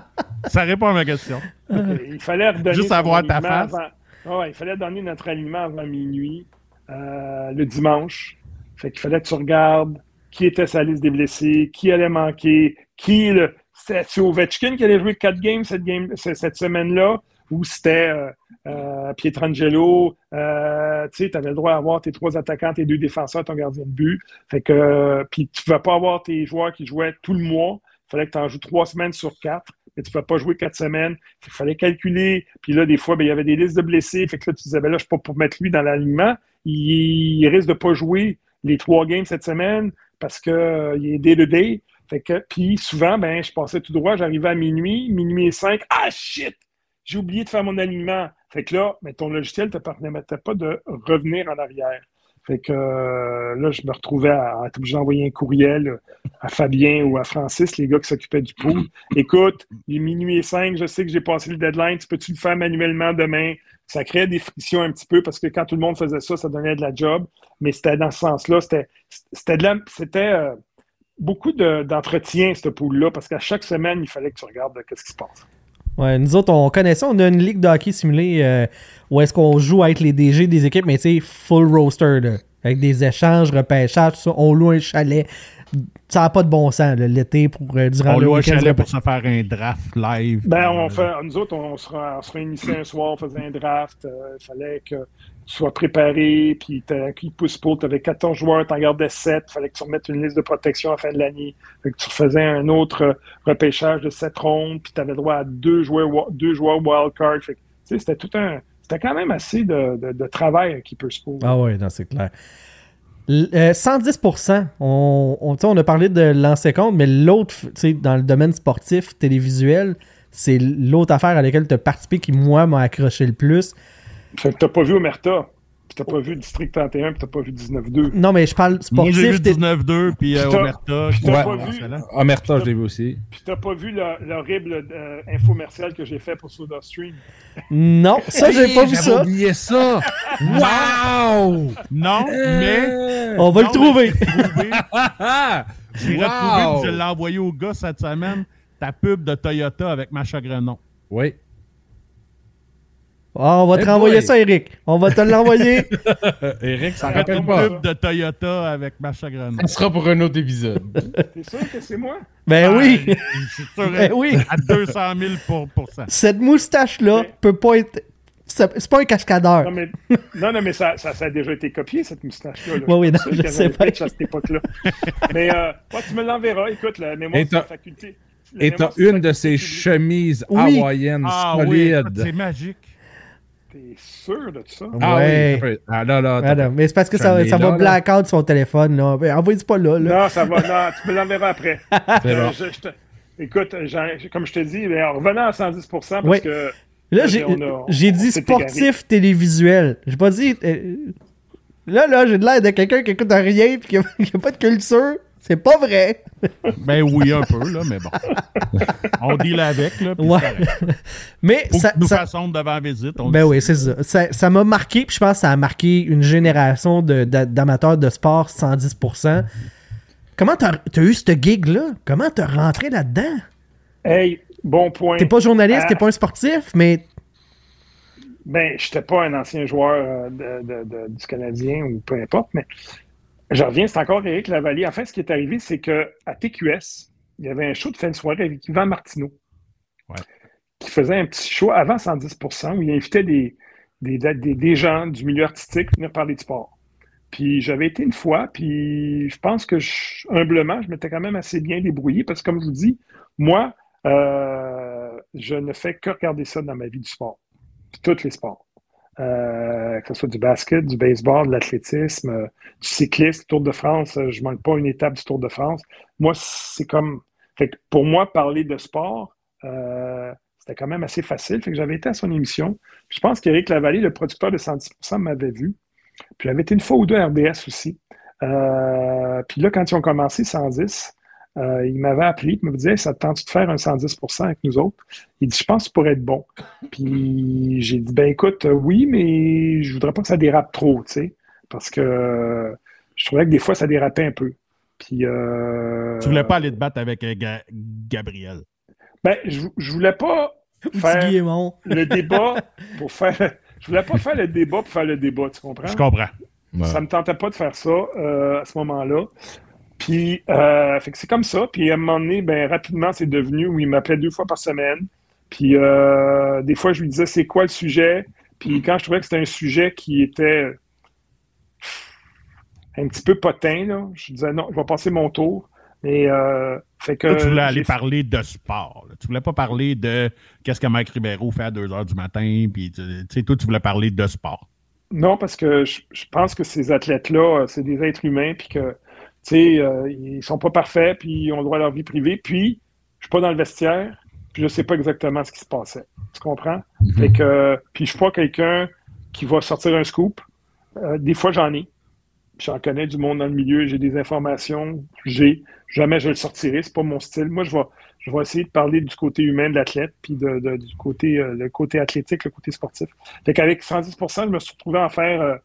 ça répond à ma question. il fallait redonner Juste avoir ta face. avant- Ouais, il fallait donner notre aliment avant minuit, euh, le dimanche. Fait qu'il fallait que tu regardes qui était sa liste des blessés, qui allait manquer, qui le. C'était Ovechkin qui allait jouer quatre games cette, game, cette semaine-là, ou c'était euh, euh, Pietrangelo. Euh, tu sais, tu avais le droit d'avoir tes trois attaquants, tes deux défenseurs, ton gardien de but. Fait que, euh, puis tu ne vas pas avoir tes joueurs qui jouaient tout le mois. Il fallait que tu en joues trois semaines sur quatre, mais tu ne vas pas jouer quatre semaines. Il fallait calculer. Puis là, des fois, ben, il y avait des listes de blessés. Fait que là, tu disais, ben là, je ne suis pas pour mettre lui dans l'alignement. Il, risque de pas jouer les trois games cette semaine parce qu'il est day-to-day. Fait que, puis souvent, ben, je passais tout droit, j'arrivais à minuit, minuit et cinq. Ah, shit! J'ai oublié de faire mon alignement. Fait que là, ben, ton logiciel ne te permettait pas de revenir en arrière. Fait que euh, là, je me retrouvais à, être obligé d'envoyer un courriel à Fabien ou à Francis, les gars qui s'occupaient du pool. Écoute, il est minuit et cinq, je sais que j'ai passé le deadline, tu peux-tu le faire manuellement demain? Ça créait des frictions un petit peu parce que quand tout le monde faisait ça, ça donnait de la job. Mais c'était dans ce sens-là. C'était, de c'était euh, beaucoup de- d'entretien, ce pool-là, parce qu'à chaque semaine, il fallait que tu regardes qu'est-ce qui se passe. Ouais, nous autres, on connaît ça. On a une ligue de hockey simulée euh, où est-ce qu'on joue avec les DG des équipes, mais tu sais, full roster, là, avec des échanges, repêchages, tout ça. On loue un chalet. Ça n'a pas de bon sens, l'été, pour euh, durant On le loue un chalet pour se faire un draft live. Ben, on Euh, fait, nous autres, on se, on se réunissait un soir, on faisait un draft. euh, Il fallait que sois préparé, puis qui pousse pour, tu avais 14 joueurs, tu en gardais 7. Il fallait que tu remettes une liste de protection à la fin de l'année. Que tu faisais un autre euh, repêchage de 7 rondes, puis tu avais droit à deux joueurs, deux joueurs wildcard. C'était tout un. C'était quand même assez de, de, travail qui peut se poser. Ah ouais, non, c'est clair. Euh, 110%, on, on, on a parlé de lancer compte, mais l'autre, dans le domaine sportif, télévisuel, c'est l'autre affaire à laquelle tu as participé qui, moi, m'a accroché le plus. Fait que t'as pas vu Omerta, puis t'as pas vu District 31, puis t'as pas vu 19-2. Non, mais je parle Moi, j'ai vu sportif. té- 19-2, puis euh, Omerta. puis est pas vu-. Omerta, je l'ai vu aussi. Puis t'as pas vu le- l'horrible euh, infomercial que j'ai fait pour SodaStream. Non, ça, j'ai pas vu J'avais ça. oublié ça. wow! Non, mais. On va le trouver. j'ai J'ai Wow! retrouvé, je l'ai envoyé au gars cette semaine, ta pub de Toyota avec Macha Grenon. Oui. Ah, on va te Hey renvoyer boy. ça, Eric. On va te l'envoyer. Eric, ça Une rappelle pas. pub de Toyota avec Macha Grenon. Ça sera pour un autre épisode. T'es sûr que c'est moi? ben oui. Ah, Je suis sûr, Ben oui. à 200 000 pour, pour cent. Cette moustache-là Mais- peut pas être. ça- C'est pas un cascadeur. Non, mais, non, non, mais ça, ça, ça a déjà été copié, cette moustache-là. là. Oui, oui, non, je sais un pas. pitch à cette époque-là. mais euh, ouais, tu me l'enverras. Écoute, la mémoire, une t'as- faculté. La Et t'as une de ces chemises Oui. hawaïennes Ah oui, écoute, solides. c'est magique. T'es sûr de ça? Ah Ouais. oui. Ah là là. Ah non, mais c'est parce que ça, ça là, va blackout sur son téléphone. Là. Ben, Envoyez pas là. là. Non, ça va. Non, tu me l'enverras après. C'est Euh, bon. je- je te- Écoute, comme je te dis, en revenant à 110% parce Oui. que Là, j'ai dit sportif télévisuel. J'ai pas dit. euh, Là, là, j'ai de l'air de quelqu'un qui écoute rien et qui a, qui a pas de culture. C'est pas vrai. Ben oui, un peu, là, mais bon. On deal avec, là. puis Ouais. Mais Faut ça. que nous ça- fassions devant la visite. on Ben oui, c'est ça. Ça- Ça m'a marqué, puis je pense que ça a marqué une génération de- d'amateurs de sport 110%. Comment t'as as eu ce gig-là? Comment t'as rentré là-dedans? Hey, bon point. T'es pas journaliste, Ah. t'es pas un sportif, mais Ben, j'étais pas un ancien joueur euh, de- de- de- du Canadien ou peu importe, mais je reviens, c'est encore Éric Lavallée. En fait, ce qui est arrivé, c'est que à TQS, il y avait un show de fin de soirée avec Yvan Martineau. Ouais. Qui faisait un petit show avant 110% où il invitait des, des, des, des gens du milieu artistique venir parler de sport. Puis j'avais été une fois, puis je pense que je- humblement, je m'étais quand même assez bien débrouillé parce que, comme je vous dis, moi, euh, je ne fais que regarder ça dans ma vie du sport. Puis tous les sports. Euh, que ce soit du basket, du baseball, de l'athlétisme, euh, du cyclisme, Tour de France, euh, je manque pas une étape du Tour de France. Moi, c'est comme. Fait que pour moi, parler de sport, euh, c'était quand même assez facile. Fait que j'avais été à son émission. Je pense qu'Éric Lavallée, le producteur de 110% m'avait vu. Puis j'avais été une fois ou deux RDS aussi. Euh, puis là, quand ils ont commencé 110, euh, il m'avait appelé, il me disait Ça te tente de faire un 110% avec nous autres? Il dit Je pense que ça pourrait être bon. Puis j'ai dit Ben écoute, euh, oui, mais je voudrais pas que ça dérape trop, tu sais, parce que euh, je trouvais que des fois ça dérapait un peu. Puis. Euh, Tu voulais pas aller te battre avec euh, Ga- Gabriel? Ben, je, je voulais pas faire le débat pour faire. Je voulais pas faire le débat pour faire le débat, tu comprends? Je comprends. Ouais. Ça me tentait pas de faire ça euh, à ce moment-là. Puis, euh, fait que c'est comme ça. Puis, à un moment donné, ben, rapidement, c'est devenu où il m'appelait deux fois par semaine. Puis, euh, des fois, je lui disais, c'est quoi le sujet? Puis, quand je trouvais que c'était un sujet qui était un petit peu potin, là, je disais, non, je vais passer mon tour. Et, euh, fait que. Tu voulais aller parler de sport. là. Tu voulais pas parler de qu'est-ce que Mike Ribeiro fait à 2 h du matin. Puis, tu sais, toi, tu voulais parler de sport. Non, parce que je, je pense que ces athlètes-là, euh, c'est des êtres humains, puis que, sais, euh, ils sont pas parfaits, puis ils ont le droit à leur vie privée, puis je suis pas dans le vestiaire, puis je sais pas exactement ce qui se passait. Tu comprends? Mhm. Fait que, puis je suis pas quelqu'un qui va sortir un scoop. Euh, des fois, j'en ai. J'en connais du monde dans le milieu, j'ai des informations, j'ai. Jamais je le sortirai, c'est pas mon style. Moi, je vais, je vais essayer de parler du côté humain de l'athlète, puis de, de- du côté, euh, le côté athlétique, le côté sportif. Fait qu'avec 110% je me suis retrouvé à en faire euh,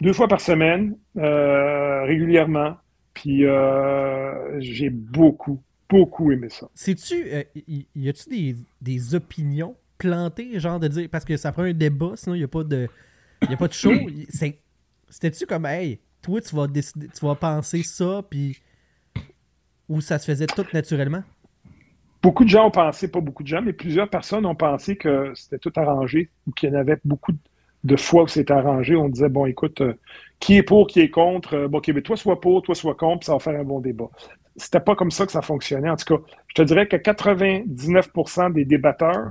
deux fois par semaine, régulièrement. Puis euh, j'ai beaucoup, beaucoup aimé ça. Sais-tu, euh, y, a-tu des, des opinions plantées, genre de dire, parce que ça prend un débat, sinon il n'y a pas de, y a pas de show. C'était-tu comme, hey, toi tu vas décider, tu vas penser ça, puis ou ça se faisait tout naturellement? Beaucoup de gens ont pensé, pas beaucoup de gens, mais plusieurs personnes ont pensé que c'était tout arrangé ou qu'il y en avait beaucoup de- de fois où c'était arrangé. On disait, bon, écoute, euh, qui est pour, qui est contre? Euh, bon, mais toi, sois pour, toi, sois contre, puis ça va faire un bon débat. C'était pas comme ça que ça fonctionnait. En tout cas, je te dirais que 99% des débatteurs,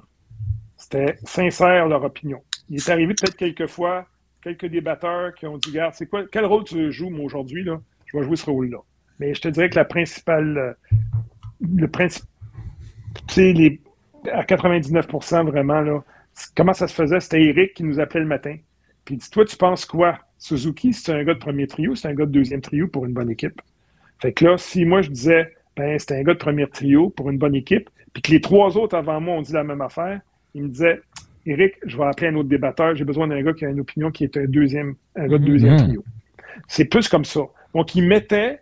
c'était sincère leur opinion. Il est arrivé peut-être quelques fois, quelques débatteurs qui ont dit, regarde, c'est quoi, quel rôle tu joues, moi, aujourd'hui, là? Je vais jouer ce rôle-là. Mais je te dirais que la principale, euh, le principe, tu sais, les, à 99% vraiment, là, comment ça se faisait? C'était Eric qui nous appelait le matin. Puis il dit, toi, tu penses quoi? Suzuki, c'est un gars de premier trio, c'est un gars de deuxième trio pour une bonne équipe. Fait que là, si moi je disais, ben, c'était un gars de premier trio pour une bonne équipe, puis que les trois autres avant moi ont dit la même affaire, il me disait, Eric, je vais appeler un autre débatteur, j'ai besoin d'un gars qui a une opinion qui est un deuxième, un gars de deuxième Mhm. trio. C'est plus comme ça. Donc, il mettait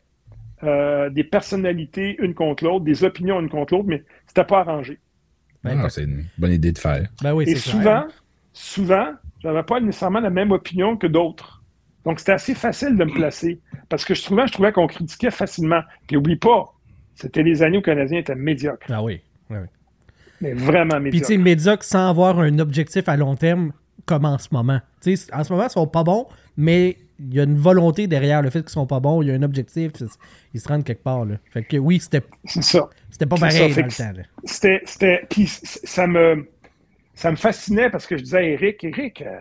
euh, des personnalités une contre l'autre, des opinions une contre l'autre, mais c'était pas arrangé. Ben, Ah, c'est une bonne idée de faire. ben oui, Et c'est souvent, clair. souvent, j'avais pas nécessairement la même opinion que d'autres. Donc, c'était assez facile de me placer. Parce que souvent, je trouvais qu'on critiquait facilement. Puis, oublie pas, c'était les années où le Canadien était médiocre. Ah oui. oui, oui. Mais vraiment Puis tu sais, médiocre sans avoir un objectif à long terme, comme en ce moment. Tu sais, en ce moment, ils sont pas bons, mais il y a une volonté derrière le fait qu'ils sont pas bons. Il y a un objectif. Ils se rendent quelque part. Là. Fait que oui, c'était C'est ça. c'était pas pareil ça, dans le temps. C'était, c'était, puis ça me, ça me fascinait parce que je disais à Eric, Eric, euh,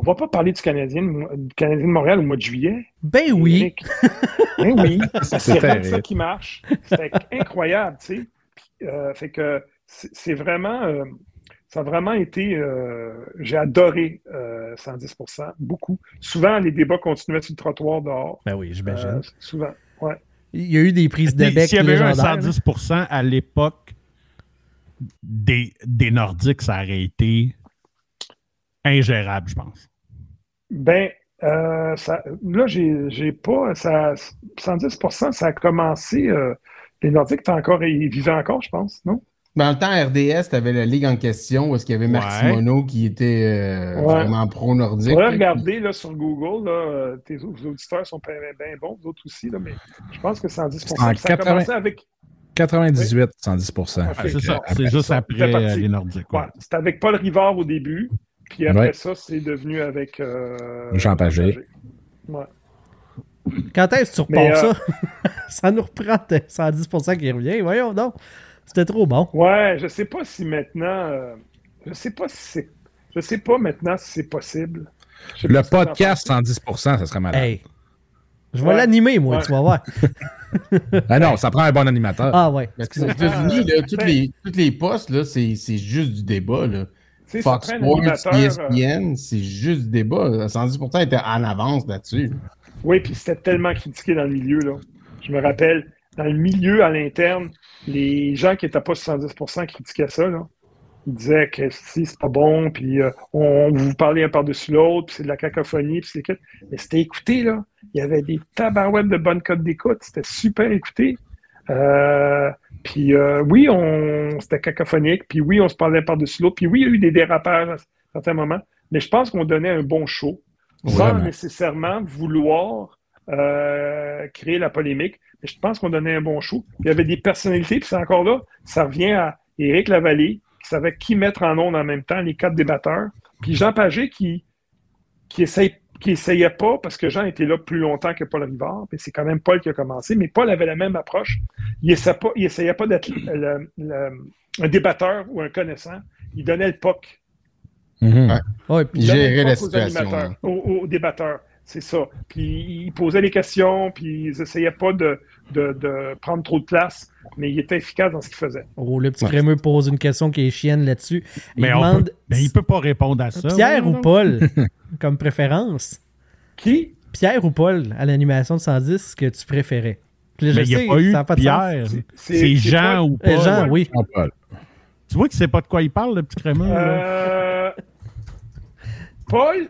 on va pas parler du Canadien, du Canadien de Montréal au mois de juillet. Ben oui. Ben oui. c'est comme ça qui marche. C'était incroyable, tu sais. Puis, euh, fait que c'est c'est vraiment, euh, ça a vraiment été, euh, j'ai adoré euh, 110%, beaucoup. Souvent, les débats continuaient sur le trottoir dehors. Ben oui, j'imagine. Euh, souvent, ouais. Il y a eu des prises de S'il bec y avait eu un légendaires. là. 110 à l'époque des, des Nordiques, ça aurait été ingérable, je pense. Ben, euh, ça, là, j'ai j'ai pas. Ça, 110% ça a commencé. euh, les Nordiques encore, ils vivaient encore, je pense, non? Dans le temps, RDS, tu avais la ligue en question où est-ce qu'il y avait Marc Ouais. Simoneau qui était euh, Ouais. vraiment pro-nordique. On va regarder là, sur Google, là, tes autres auditeurs sont bien bien bons, vous autres aussi, là, mais je pense que 110 En Ça a 80 commencé avec. 98, 110 Ouais, Ouais, Fait c'est ça. après C'est juste après euh, les Nordiques. ouais. Ouais, C'était avec Paul Rivard au début, puis après Ouais. ça, c'est devenu avec. euh, Jean Pagé. Ouais. Quand est-ce que tu repars euh, ça? ça nous reprend tes 110% qui revient. Voyons donc. C'était trop bon. Ouais, je sais pas si maintenant. euh, je sais pas si c'est. Je sais pas maintenant si c'est possible. Le podcast penses. 110% ça serait malade. Hey. Je vais Ouais. l'animer, moi, Ouais. tu vas voir. Ah non, ça prend un bon animateur. Ah ouais. Parce que aux États-Unis, là, toutes, les, toutes les postes, c'est juste du débat. Là. Fox Sports, animateur, euh, ESPN, c'est juste débat. 110% était en avance là-dessus. Oui, puis c'était tellement critiqué dans le milieu. Là. Je me rappelle, dans le milieu, à l'interne, les gens qui n'étaient pas 70% critiquaient ça. Là. Ils disaient que si c'est pas bon, puis euh, on vous parlait un par-dessus l'autre, puis c'est de la cacophonie, puis c'est que- Mais c'était écouté, là. Il y avait des tabarouettes de bonnes codes d'écoute. C'était super écouté. Euh, puis euh, oui, on c'était cacophonique, puis oui, on se parlait par-dessus l'autre, puis oui, il y a eu des dérapages à certains moments, mais je pense qu'on donnait un bon show sans nécessairement vouloir euh, créer la polémique. Mais je pense qu'on donnait un bon show. Il y avait des personnalités, puis c'est encore là, ça revient à Éric Lavallée, qui savait qui mettre en ondes en même temps, les quatre débatteurs. Puis Jean Pagé qui, qui essaye qui essayait pas, parce que Jean était là plus longtemps que Paul Rivard, mais c'est quand même Paul qui a commencé, mais Paul avait la même approche. Il essayait pas, il essayait pas d'être le- le- un débatteur ou un connaissant. Il donnait le POC. Mhm. Ouais. Il le la aux situation, aux, aux débatteurs. C'est ça. Puis ils posaient des questions, puis ils essayaient pas de, de, de prendre trop de place, mais il était efficace dans ce qu'il faisait. Oh, le petit Ouais. crémeux pose une question qui est chienne là-dessus. Il Mais demande peut- mais il peut pas répondre à ça. Pierre ou. Paul comme préférence? Qui? Pierre ou Paul à l'animation de 110 que tu préférais? Là, je Mais il n'y a sais, pas eu a pas. Pierre. C'est- Jean ou Euh, pas. Jean, oui. Tu vois qu'il sait pas de quoi il parle, le petit crémeux. Euh, Paul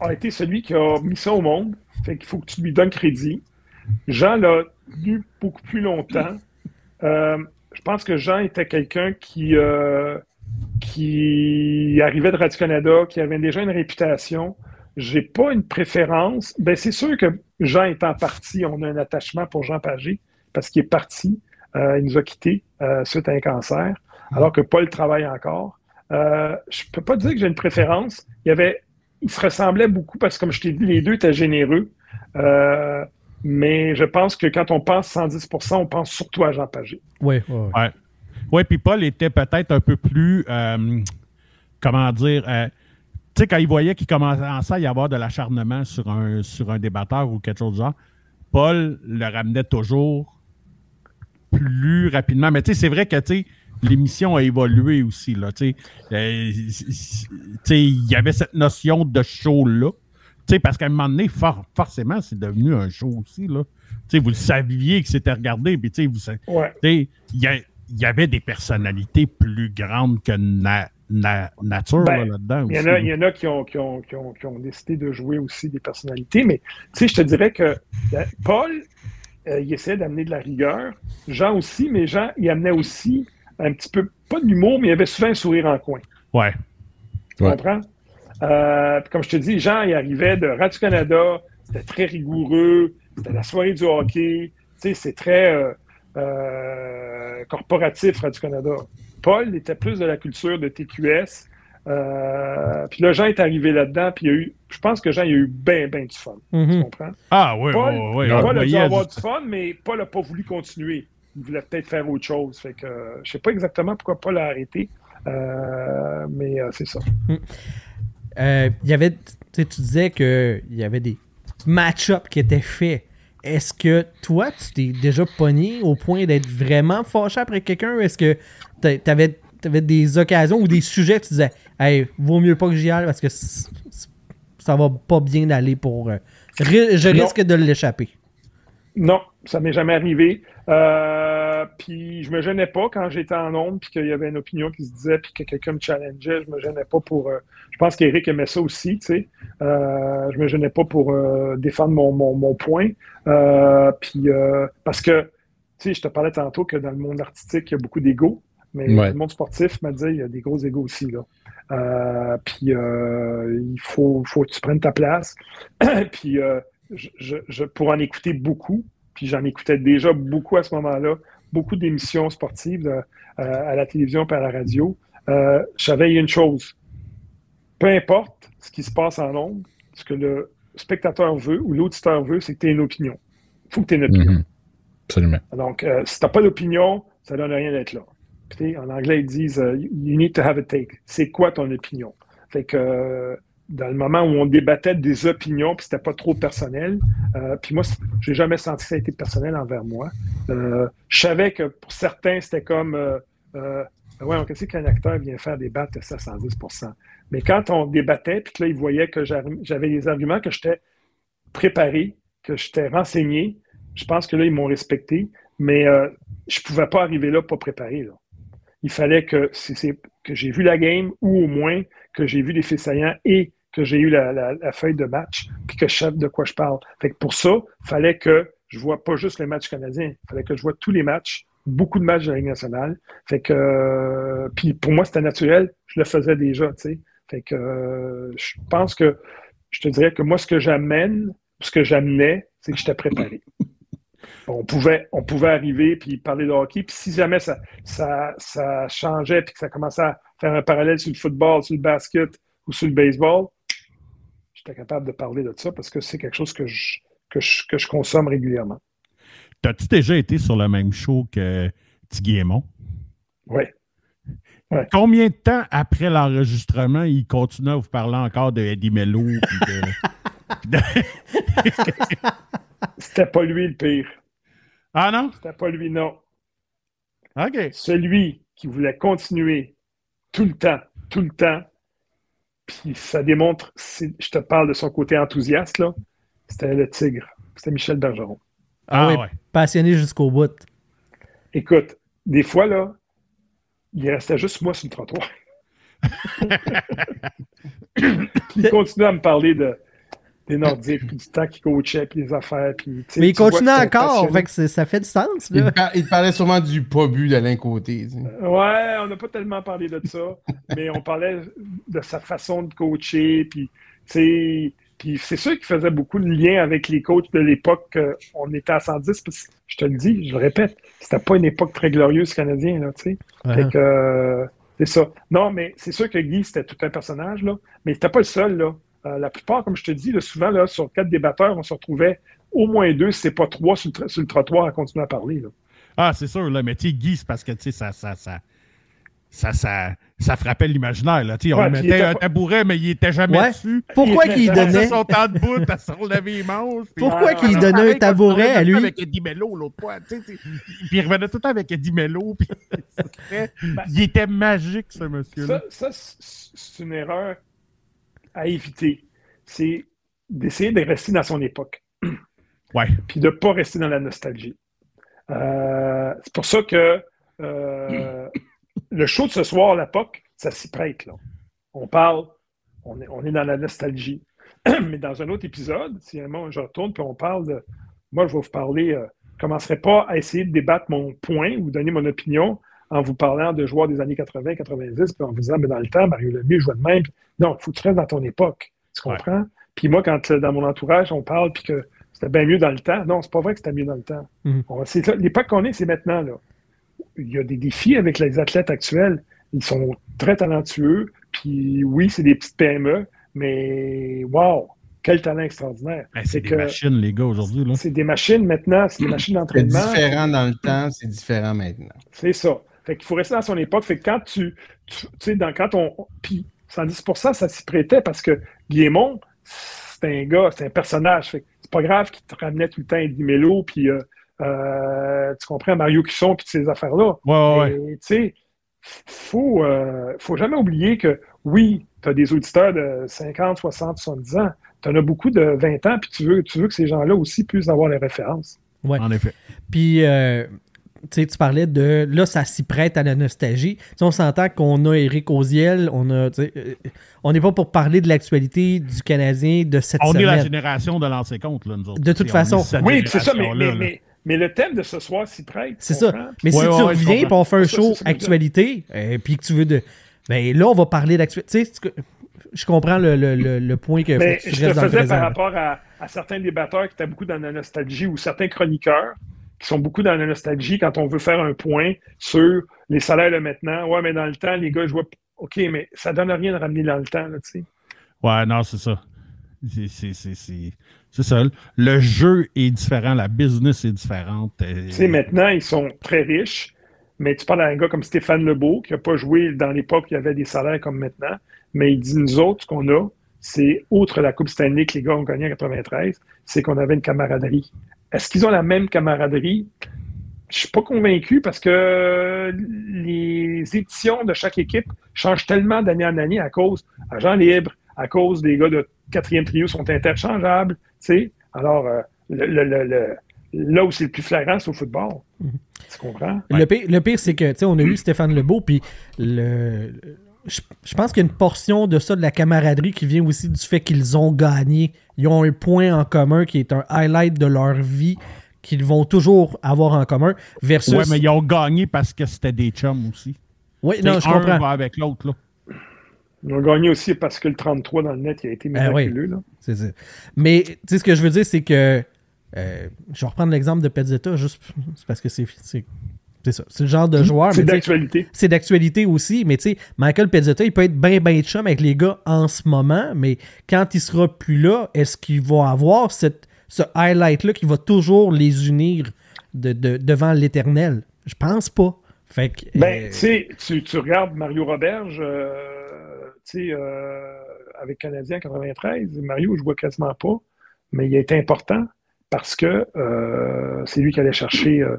a été celui qui a mis ça au monde. Fait qu'il faut que tu lui donnes crédit. Jean l'a beaucoup plus longtemps. Euh, je pense que Jean était quelqu'un qui, euh, qui arrivait de Radio-Canada, qui avait déjà une réputation. J'ai pas une préférence. Ben, c'est sûr que Jean étant parti, on a un attachement pour Jean Pagé parce qu'il est parti. Euh, il nous a quittés suite à un cancer, alors que Paul travaille encore. Je peux pas dire que j'ai une préférence. Il avait, ils se ressemblaient beaucoup parce que, comme je t'ai dit, les deux étaient généreux. Mais je pense que quand on pense 110%, on pense surtout à Jean Pagé. Oui, ouais, ouais. Ouais. Oui, puis Paul était peut-être un peu plus, euh, comment dire, euh, tu sais, quand il voyait qu'il commençait à y avoir de l'acharnement sur un, sur un débatteur ou quelque chose du genre, Paul le ramenait toujours plus rapidement. Mais tu sais, c'est vrai que, tu sais, l'émission a évolué aussi, là, tu sais. Euh, tu sais, il y avait cette notion de show-là. Sais, parce qu'à un moment donné, for- forcément, c'est devenu un show aussi, là. Tu sais, vous le saviez que c'était regardé, puis tu sais, il y, avait des personnalités plus grandes que na- na- nature Ben, là, là-dedans. Il y en a, là. il y en a qui, ont, qui, ont, qui, ont, qui ont décidé de jouer aussi des personnalités, mais tu sais, je te dirais que euh, Paul, euh, il essayait d'amener de la rigueur. Jean aussi, mais Jean, il amenait aussi un petit peu, pas de l'humour, mais il avait souvent un sourire en coin. Ouais. Tu Ouais. comprends? Euh, comme je te dis, Jean, il arrivait de Radio-Canada, c'était très rigoureux, c'était la soirée du hockey, tu sais, c'est très euh, euh, corporatif, Radio-Canada. Paul était plus de la culture de TQS. Euh, puis là, Jean est arrivé là-dedans, puis il y a eu, je pense que Jean, il a eu bien, bien du fun. Tu Mhm. comprends? Ah oui, Paul, oui, oui. Paul a dû avoir du- fun, mais Paul n'a pas voulu continuer. Il voulait peut-être faire autre chose. Fait que je sais pas exactement pourquoi Paul a arrêté, euh, mais euh, c'est ça. Euh, il y avait, tu sais, tu disais qu'il y avait des match-ups qui étaient faits. Est-ce que toi, tu t'es déjà pogné au point d'être vraiment fâché après quelqu'un? Est-ce que t'a- t'avais avais des occasions ou des sujets que tu disais, hey, vaut mieux pas que j'y aille parce que ça va pas bien aller pour. euh, je Non. risque de l'échapper. Non, ça m'est jamais arrivé. Euh, puis je me gênais pas quand j'étais en onde, puis qu'il y avait une opinion qui se disait, puis que quelqu'un me challengeait. Je me gênais pas pour. euh, je pense qu'Éric aimait ça aussi, tu sais. Euh, je me gênais pas pour euh, défendre mon, mon, mon point. Euh, puis euh, parce que, tu sais, je te parlais tantôt que dans le monde artistique, il y a beaucoup d'ego, mais Ouais. le monde sportif m'a dit, il y a des gros égos aussi là. Euh, puis euh, il faut, faut que tu prennes ta place. puis euh, je, je- je- pour en écouter beaucoup, puis j'en écoutais déjà beaucoup à ce moment-là, beaucoup d'émissions sportives euh, à la télévision et à la radio. Euh, je savais une chose. Peu importe ce qui se passe en ondes, ce que le spectateur veut ou l'auditeur veut, c'est que tu aies une opinion. Il faut que tu aies une opinion. Mhm. Absolument. Donc, euh, si tu n'as pas d'opinion, ça donne rien d'être là. Puis, en anglais, ils disent euh, You need to have a take. C'est quoi ton opinion? Fait que euh, dans le moment où on débattait des opinions, puis c'était pas trop personnel, euh, puis moi, j'ai jamais senti que ça a été personnel envers moi. Euh, je savais que pour certains, c'était comme euh, euh, Ouais, qu'est-ce qu'un acteur vient faire débattre ça à 110 Mais quand on débattait, puis là, ils voyaient que j'avais des arguments, que j'étais préparé, que j'étais renseigné, je pense que là, ils m'ont respecté, mais je pouvais pas arriver là pas préparé. Là. Il fallait que, que j'ai vu la game ou au moins que j'ai vu les faits saillants et que j'ai eu la, la- la feuille de match, puis que je sache de quoi je parle. Fait que pour ça, il fallait que je vois pas juste les matchs canadiens, il fallait que je vois tous les matchs, beaucoup de matchs de la Ligue nationale. Fait que, euh, puis pour moi, c'était naturel, je le faisais déjà, tu sais. Fait que euh, je pense que, je te dirais que moi, ce que j'amène, ce que j'amenais, c'est que j'étais préparé. On pouvait, on pouvait arriver puis parler de hockey. Puis si jamais ça, ça, ça changeait puis que ça commençait à faire un parallèle sur le football, sur le basket ou sur le baseball, j'étais capable de parler de ça parce que c'est quelque chose que je, que je, que je consomme régulièrement. T'as-tu déjà été sur le même show que Tiggy Aymon? Oui. Combien de temps après l'enregistrement, il continue à vous parler encore de Eddie Mello? de- C'était pas lui le pire. Ah non? C'était pas lui, non. OK. Celui qui voulait continuer tout le temps, tout le temps, puis ça démontre, je te parle de son côté enthousiaste, là, C'était le Tigre. C'était Michel Bergeron. Ah, Ah oui, ouais. passionné jusqu'au bout. Écoute, des fois, là, il restait juste moi sur le trottoir. Puis il continuait à me parler de, des Nordiques, puis du temps qu'il coachait, puis des affaires. Puis, Mais il continue c'était encore, fait que ça fait du sens. Il, par- il parlait sûrement du pas bu d'Alain Côté. tu sais. Ouais, on n'a pas tellement parlé de ça, mais on parlait de sa façon de coacher, puis, tu sais, puis c'est sûr qu'il faisait beaucoup de liens avec les coachs de l'époque. euh, On était à 110, parce que, je te le dis, je le répète, c'était pas une époque très glorieuse canadienne, là, tu sais. Fait que, euh, c'est ça. Non, mais c'est sûr que Guy, c'était tout un personnage, là, mais c'était pas le seul, là. Euh, la plupart, comme je te dis, là, souvent, là, sur quatre débatteurs, on se retrouvait au moins deux, si c'est pas trois, sur le, tr- sur le trottoir à continuer à parler, là. Ah, c'est sûr, là. Mais tu sais, Guy, c'est parce que, tu sais, ça, ça, ça, ça, ça, ça frappait l'imaginaire, là. On mettait était un tabouret, mais il était jamais Ouais. dessus. Pourquoi Il qu'il donnait son temps debout à se relever les manches. puis- Pourquoi Ah, qu'il donnait Pareil un tabouret à lui? avec Eddie Mello l'autre fois. Puis il revenait tout le temps avec Eddie Mello. Puis il était magique, ce monsieur-là. Ça, ça c'est une erreur à éviter. C'est d'essayer de rester dans son époque, Ouais. puis de ne pas rester dans la nostalgie. Euh, c'est pour ça que euh, le show de ce soir, la POC, ça s'y prête. Là. On parle, on est, on est dans la nostalgie. Mais dans un autre épisode, si un moment je retourne, puis on parle de. Moi, je vais vous parler. euh, je ne commencerai pas à essayer de débattre mon point ou donner mon opinion en vous parlant de joueurs des années 80, 90, puis en vous disant, mais dans le temps, Mario Lemieux jouait de même. Non, il faut que tu restes dans ton époque. Tu comprends? Puis moi, quand euh, dans mon entourage, on parle, puis que c'était bien mieux dans le temps. Non, c'est pas vrai que c'était mieux dans le temps. Mhm. On- c'est ça, L'époque qu'on est, c'est maintenant. Là. Il y a des défis avec les athlètes actuels. Ils sont très talentueux. Puis oui, c'est des petites PME, mais wow, quel talent extraordinaire. Ben, c'est des que machines, les gars, aujourd'hui. là. c'est des machines maintenant, c'est des machines C'est d'entraînement. différent dans le temps, c'est différent maintenant. C'est ça. Fait qu'il faut rester dans son époque. Fait que quand tu, tu sais, dans, quand on, puis 110% ça s'y prêtait parce que Guillemont, c'est un gars, c'est un personnage. Fait que c'est pas grave qu'il te ramenait tout le temps Eddie Mello, puis euh, euh, tu comprends, Mario Cusson, puis ces affaires-là. Ouais, ouais, tu sais, faut, euh, faut jamais oublier que oui, tu as des auditeurs de 50, 60, 70 ans. Tu en as beaucoup de 20 ans, puis tu veux, tu veux que ces gens-là aussi puissent avoir les références. Ouais. En effet. Puis, euh, tu parlais de. Là, ça s'y prête à la nostalgie. On s'entend qu'on a Eric Oziel, on a. euh, on n'est pas pour parler de l'actualité du Canadien de cette On est la semaine. génération de lancer compte, là, nous autres. De toute on façon. Oui, c'est ça, mais, génération-là, mais, là. mais, mais le thème de ce soir s'y prête. C'est ça. Mais Ouais, si ouais, tu ouais, reviens et on fait un Ça, show ça actualité, et puis que tu veux de. Ben là, on va parler d'actualité. Je comprends le, le- le- le point que, faut Mais que tu je te restes dans le faisais présent. par rapport à, à certains débatteurs qui étaient beaucoup dans la nostalgie ou certains chroniqueurs qui sont beaucoup dans la nostalgie quand on veut faire un point sur les salaires de maintenant. Ouais, mais dans le temps, les gars jouaient. OK, mais ça donne rien de ramener dans le temps, là, tu sais. Ouais, non, c'est ça. C'est ça. Le jeu est différent, la business est différente. euh, Tu sais, maintenant, ils sont très riches, mais tu parles à un gars comme Stéphane Lebeau, qui n'a pas joué dans l'époque où il y avait des salaires comme maintenant, mais il dit, nous autres, ce qu'on a, c'est, outre la Coupe Stanley que les gars ont gagné en 93, c'est qu'on avait une camaraderie. Est-ce qu'ils ont la même camaraderie? Je suis pas convaincu parce que les éditions de chaque équipe changent tellement d'année en année à cause agents libres, à cause des gars de quatrième trio sont interchangeables. Alors, euh, le, le- là où c'est le plus flagrant, c'est au football. Tu comprends? Le pire, le pire, c'est que, tu sais, on a eu Stéphane Lebeau, puis le, je, je pense qu'il y a une portion de ça, de la camaraderie, qui vient aussi du fait qu'ils ont gagné. Ils ont un point en commun qui est un highlight de leur vie qu'ils vont toujours avoir en commun. Versus. Ouais, mais ils ont gagné parce que c'était des chums aussi. Oui, non, je un comprends. va avec l'autre, là. Ils ont gagné aussi parce que le 33 dans le net, il a été Ben oui. miraculeux. là. C'est ça. Mais, tu sais, ce que je veux dire, c'est que. euh, je vais reprendre l'exemple de Pezzetta, juste parce que c'est. C'est ça. C'est le genre de joueur. C'est d'actualité. c'est d'actualité aussi, mais tu sais, Michael Pezzetta, il peut être bien, bien chum avec les gars en ce moment, mais quand il sera plus là, est-ce qu'il va avoir cette, ce highlight-là qui va toujours les unir de, de- devant l'éternel? Je pense pas. Fait que, Ben, euh, tu sais, tu, regardes Mario Roberge, euh, tu sais, euh, avec Canadien en 93, Mario, je vois quasiment pas, mais il été important parce que euh, c'est lui qui allait chercher, euh,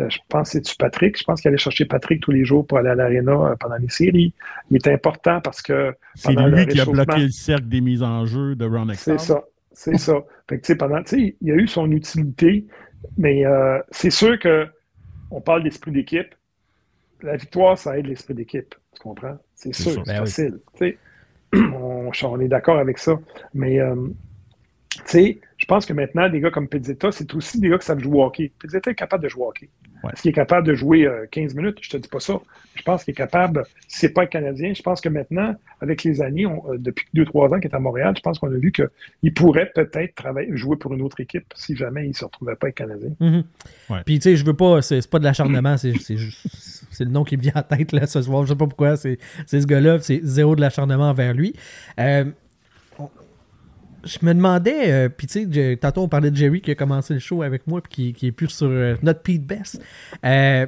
euh, je pense, c'est-tu Patrick? Je pense qu'il allait chercher Patrick tous les jours pour aller à l'aréna pendant les séries. Il était important parce que C'est Pendant lui le qui a réchauffement. bloqué le cercle des mises en jeu de Ron c'est ça. C'est ça. Fait que, tu pendant, tu sais, il y a eu son utilité, mais euh, c'est sûr que on parle d'esprit d'équipe. La victoire, ça aide l'esprit d'équipe. Tu comprends? C'est C'est sûr, c'est Ben oui. facile. Tu on, on est d'accord avec ça. Mais, euh, tu sais, je pense que maintenant, des gars comme Pizzetta, c'est aussi des gars qui savent jouer au hockey. Pizzetta est capable de jouer au hockey. Ouais. Est-ce qu'il est capable de jouer euh, 15 minutes? Je te dis pas ça. Je pense qu'il est capable, si c'est pas un Canadien, je pense que maintenant, avec les années, on- euh, depuis 2-3 ans qu'il est à Montréal, je pense qu'on a vu qu'il pourrait peut-être travailler, jouer pour une autre équipe si jamais il ne se retrouvait pas être Canadien. Mhm. Ouais. Puis, tu sais, je veux pas, c'est pas de l'acharnement, c'est c'est juste- c'est le nom qui me vient en tête là, ce soir. Je sais pas pourquoi, c'est c'est ce gars-là, c'est zéro de l'acharnement envers lui. Euh, je me demandais, euh, puis tu sais, tantôt on parlait de Jerry qui a commencé le show avec moi, puis qui, est plus sur euh, notre Pete Best. Euh,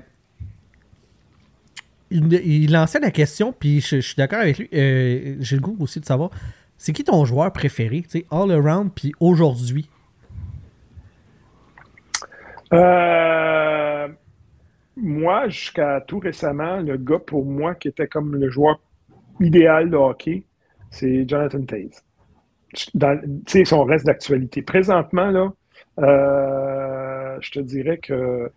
il, lançait la question, puis je, je suis d'accord avec lui. euh, J'ai le goût aussi de savoir, c'est qui ton joueur préféré, tu sais, all around, puis aujourd'hui? Moi, jusqu'à tout récemment, le gars pour moi qui était comme le joueur idéal de hockey, c'est Jonathan Taze. Dans, son reste d'actualité. Présentement, là, euh, je te dirais que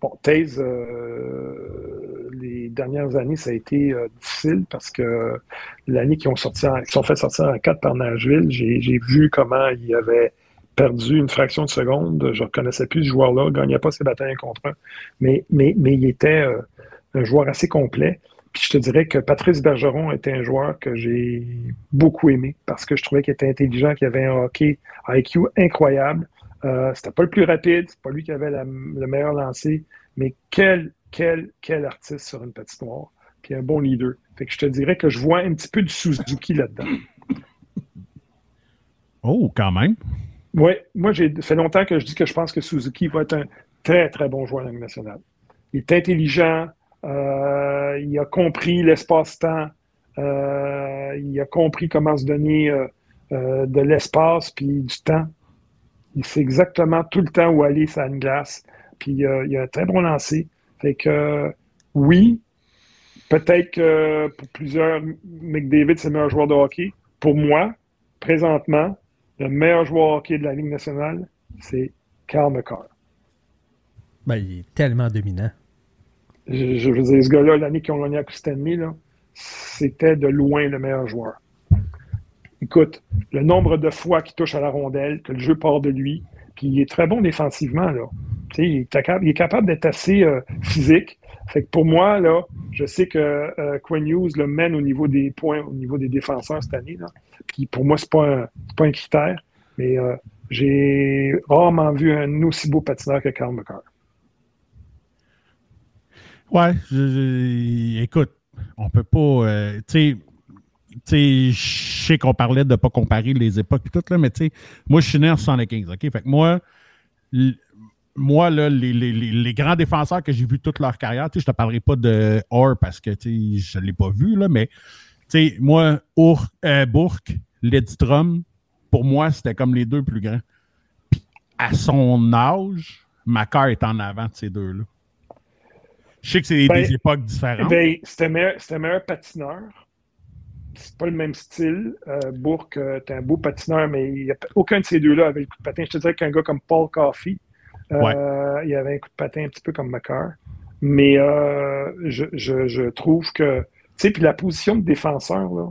bon, euh, les dernières années, ça a été euh, difficile parce que l'année qu'ils ont sorti, en- sont fait sortir en 4 par Nashville, j'ai vu comment il avait perdu une fraction de seconde. Je ne reconnaissais plus ce joueur-là, ne gagnait pas ses batailles contre un, mais, mais, mais il était euh, un joueur assez complet. Puis je te dirais que Patrice Bergeron était un joueur que j'ai beaucoup aimé parce que je trouvais qu'il était intelligent, qu'il avait un hockey IQ incroyable. Euh, c'était pas le plus rapide, c'est pas lui qui avait la- le meilleur lancé, mais quel, quel, quel artiste sur une patinoire. Puis un bon leader. Fait que je te dirais que je vois un petit peu du Suzuki là-dedans. Oh, quand même. Oui, moi, j'ai fait longtemps que je dis que je pense que Suzuki va être un très, très bon joueur de la nationale. Il est intelligent, il a compris l'espace-temps, euh, il a compris comment se donner euh, euh, de l'espace puis du temps. Il sait exactement tout le temps où aller une glace. Puis euh, il a un très bon lancer. Fait que euh, oui, peut-être que pour plusieurs, McDavid, c'est le meilleur joueur de hockey. Pour moi, présentement, le meilleur joueur de hockey de la Ligue nationale, c'est Carl McCarr. Ben, il est tellement dominant. Je, je veux dire, ce gars-là, l'année qu'ils ont gagné à Coupe Stanley, c'était de loin le meilleur joueur. Écoute, le nombre de fois qu'il touche à la rondelle, que le jeu part de lui, puis il est très bon défensivement. Là. Il, est capable, capable d'être assez euh, physique. Fait que pour moi, là, je sais que euh, Quinn Hughes le mène au niveau des points, au niveau des défenseurs cette année. Là. Puis pour moi, c'est pas un, c'est pas un critère, mais euh, j'ai rarement vu un aussi beau patineur que Carl McCarr. Ouais, écoute, on peut pas. euh, tu sais, je sais qu'on parlait de ne pas comparer les époques et tout, mais tu sais, moi, je suis né en 75, OK? Fait que moi, moi, là, les, les- les- grands défenseurs que j'ai vus toute leur carrière, je te parlerai pas de Orr parce que, je ne l'ai pas vu, là, mais, moi, Our- euh, Ledstrom, pour moi, c'était comme les deux plus grands. Puis, à son âge, Macar est en avant de ces deux-là. Je sais que c'est Ben, des époques différentes. Ben, c'était meilleur, meilleur patineur. C'est pas le même style. Euh, Bourque, euh, t'es un beau patineur, mais il y a- aucun de ces deux-là avait le coup de patin. Je te dirais qu'un gars comme Paul Coffey, euh, il avait un coup de patin un petit peu comme McCarr. Mais euh, je, je- je trouve que, tu sais, puis la position de défenseur, là,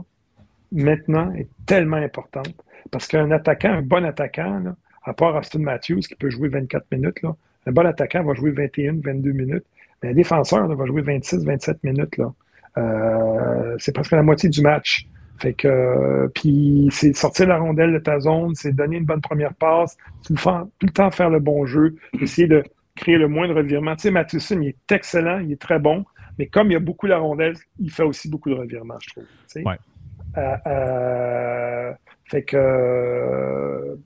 maintenant, est tellement importante. Parce qu'un attaquant, un bon attaquant, là, à part Austin Matthews, qui peut jouer 24 minutes, là, un bon attaquant va jouer 21, 22 minutes. Mais un défenseur là, va jouer 26, 27 minutes. Là. Euh, c'est presque la moitié du match. Fait que, euh, puis c'est sortir la rondelle de ta zone, c'est donner une bonne première passe, tout le, temps, tout le temps faire le bon jeu, essayer de créer le moindre revirement. Tu sais, Matheson, il est excellent, il est très bon, mais comme il y a beaucoup la rondelle, il fait aussi beaucoup de revirements, je trouve. tu sais. Ouais. Euh, fait que,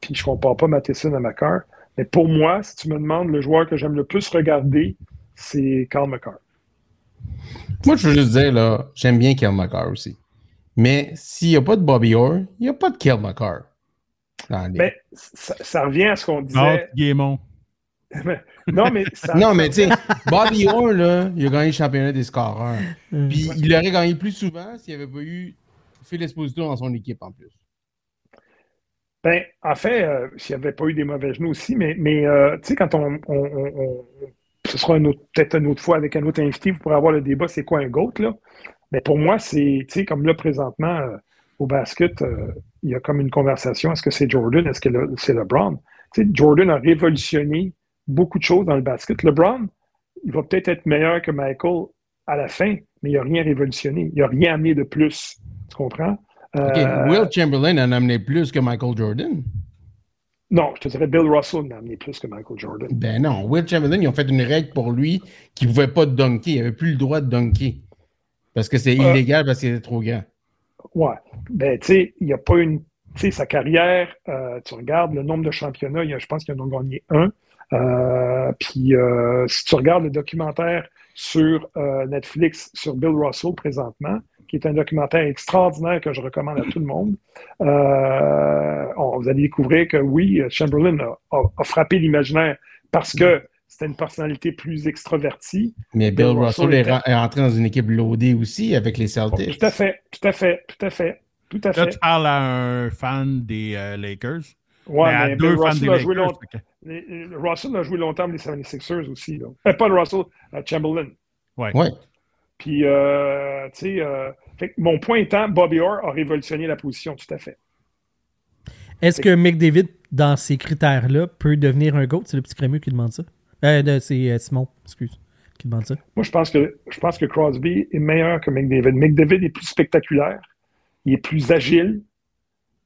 puis je compare pas Matheson à Macar, mais pour moi, si tu me demandes le joueur que j'aime le plus regarder, c'est Carl McCarr. Moi, je veux juste dire, là, j'aime bien Kel McCarr aussi. Mais s'il n'y a pas de Bobby Orr, il n'y a pas de Kel McCarr. les- Mais ça, ça revient à ce qu'on disait. Non, mais ça, non, mais tu sais, Bobby Orr, là, il a gagné le championnat des scoreurs. Mm. Puis il l'aurait gagné plus souvent s'il n'y avait pas eu Phil Esposito dans son équipe en plus. Ben, en fait, euh, s'il n'y avait pas eu des mauvais genoux aussi, mais, mais euh, tu sais, quand on, on, on- on- ce sera peut-être une autre fois avec un autre invité, vous pourrez avoir le débat, c'est quoi un GOAT, là? Mais pour moi, c'est, tu sais, comme là, présentement, euh, au basket, euh, il y a comme une conversation, est-ce que c'est Jordan, est-ce que le- c'est LeBron? Tu sais, Jordan a révolutionné beaucoup de choses dans le basket. LeBron, il va peut-être être meilleur que Michael à la fin, mais il n'a rien révolutionné. Il n'a rien amené de plus. Tu comprends? Euh, Will Chamberlain en a amené plus que Michael Jordan. Non, je te dirais Bill Russell n'a amené plus que Michael Jordan. Ben non, Will Chamberlain, ils ont fait une règle pour lui qui ne pouvait pas dunker. Il n'avait plus le droit de dunker. Parce que c'est Euh. illégal parce qu'il était trop grand. Ouais. Ben, tu sais, il n'y a pas une. Tu sais, sa carrière, euh, tu regardes le nombre de championnats, il y a- je pense qu'il en a gagné un. Euh, puis, si tu regardes le documentaire sur Netflix sur Bill Russell présentement, qui est un documentaire extraordinaire que je recommande à tout le monde, euh, on- vous allez découvrir que oui, Chamberlain a, a- a frappé l'imaginaire parce que c'était une personnalité plus extravertie. Mais Bill, Bill Russell, Russell est, était- ren- est entré dans une équipe loadée aussi avec les Celtics. Tout à fait, tout à fait, tout à fait, tout à Là, fait. tu parles à un fan des euh, Lakers. Ouais, mais à mais deux Bill Russell des a joué Lakers. longtemps. Russell a joué longtemps avec les 76ers aussi. Là. Euh, pas le Russell, Chamberlain. Ouais. Puis, euh, tu sais, euh, mon point étant, Bobby Orr a révolutionné la position, tout à fait. Est-ce que McDavid, dans ces critères-là, peut devenir un GOAT? C'est le petit crémeux qui demande ça. Euh, c'est euh, Simon, excuse, qui demande ça. Moi, je pense que je pense que Crosby est meilleur que McDavid. McDavid est plus spectaculaire, il est plus agile.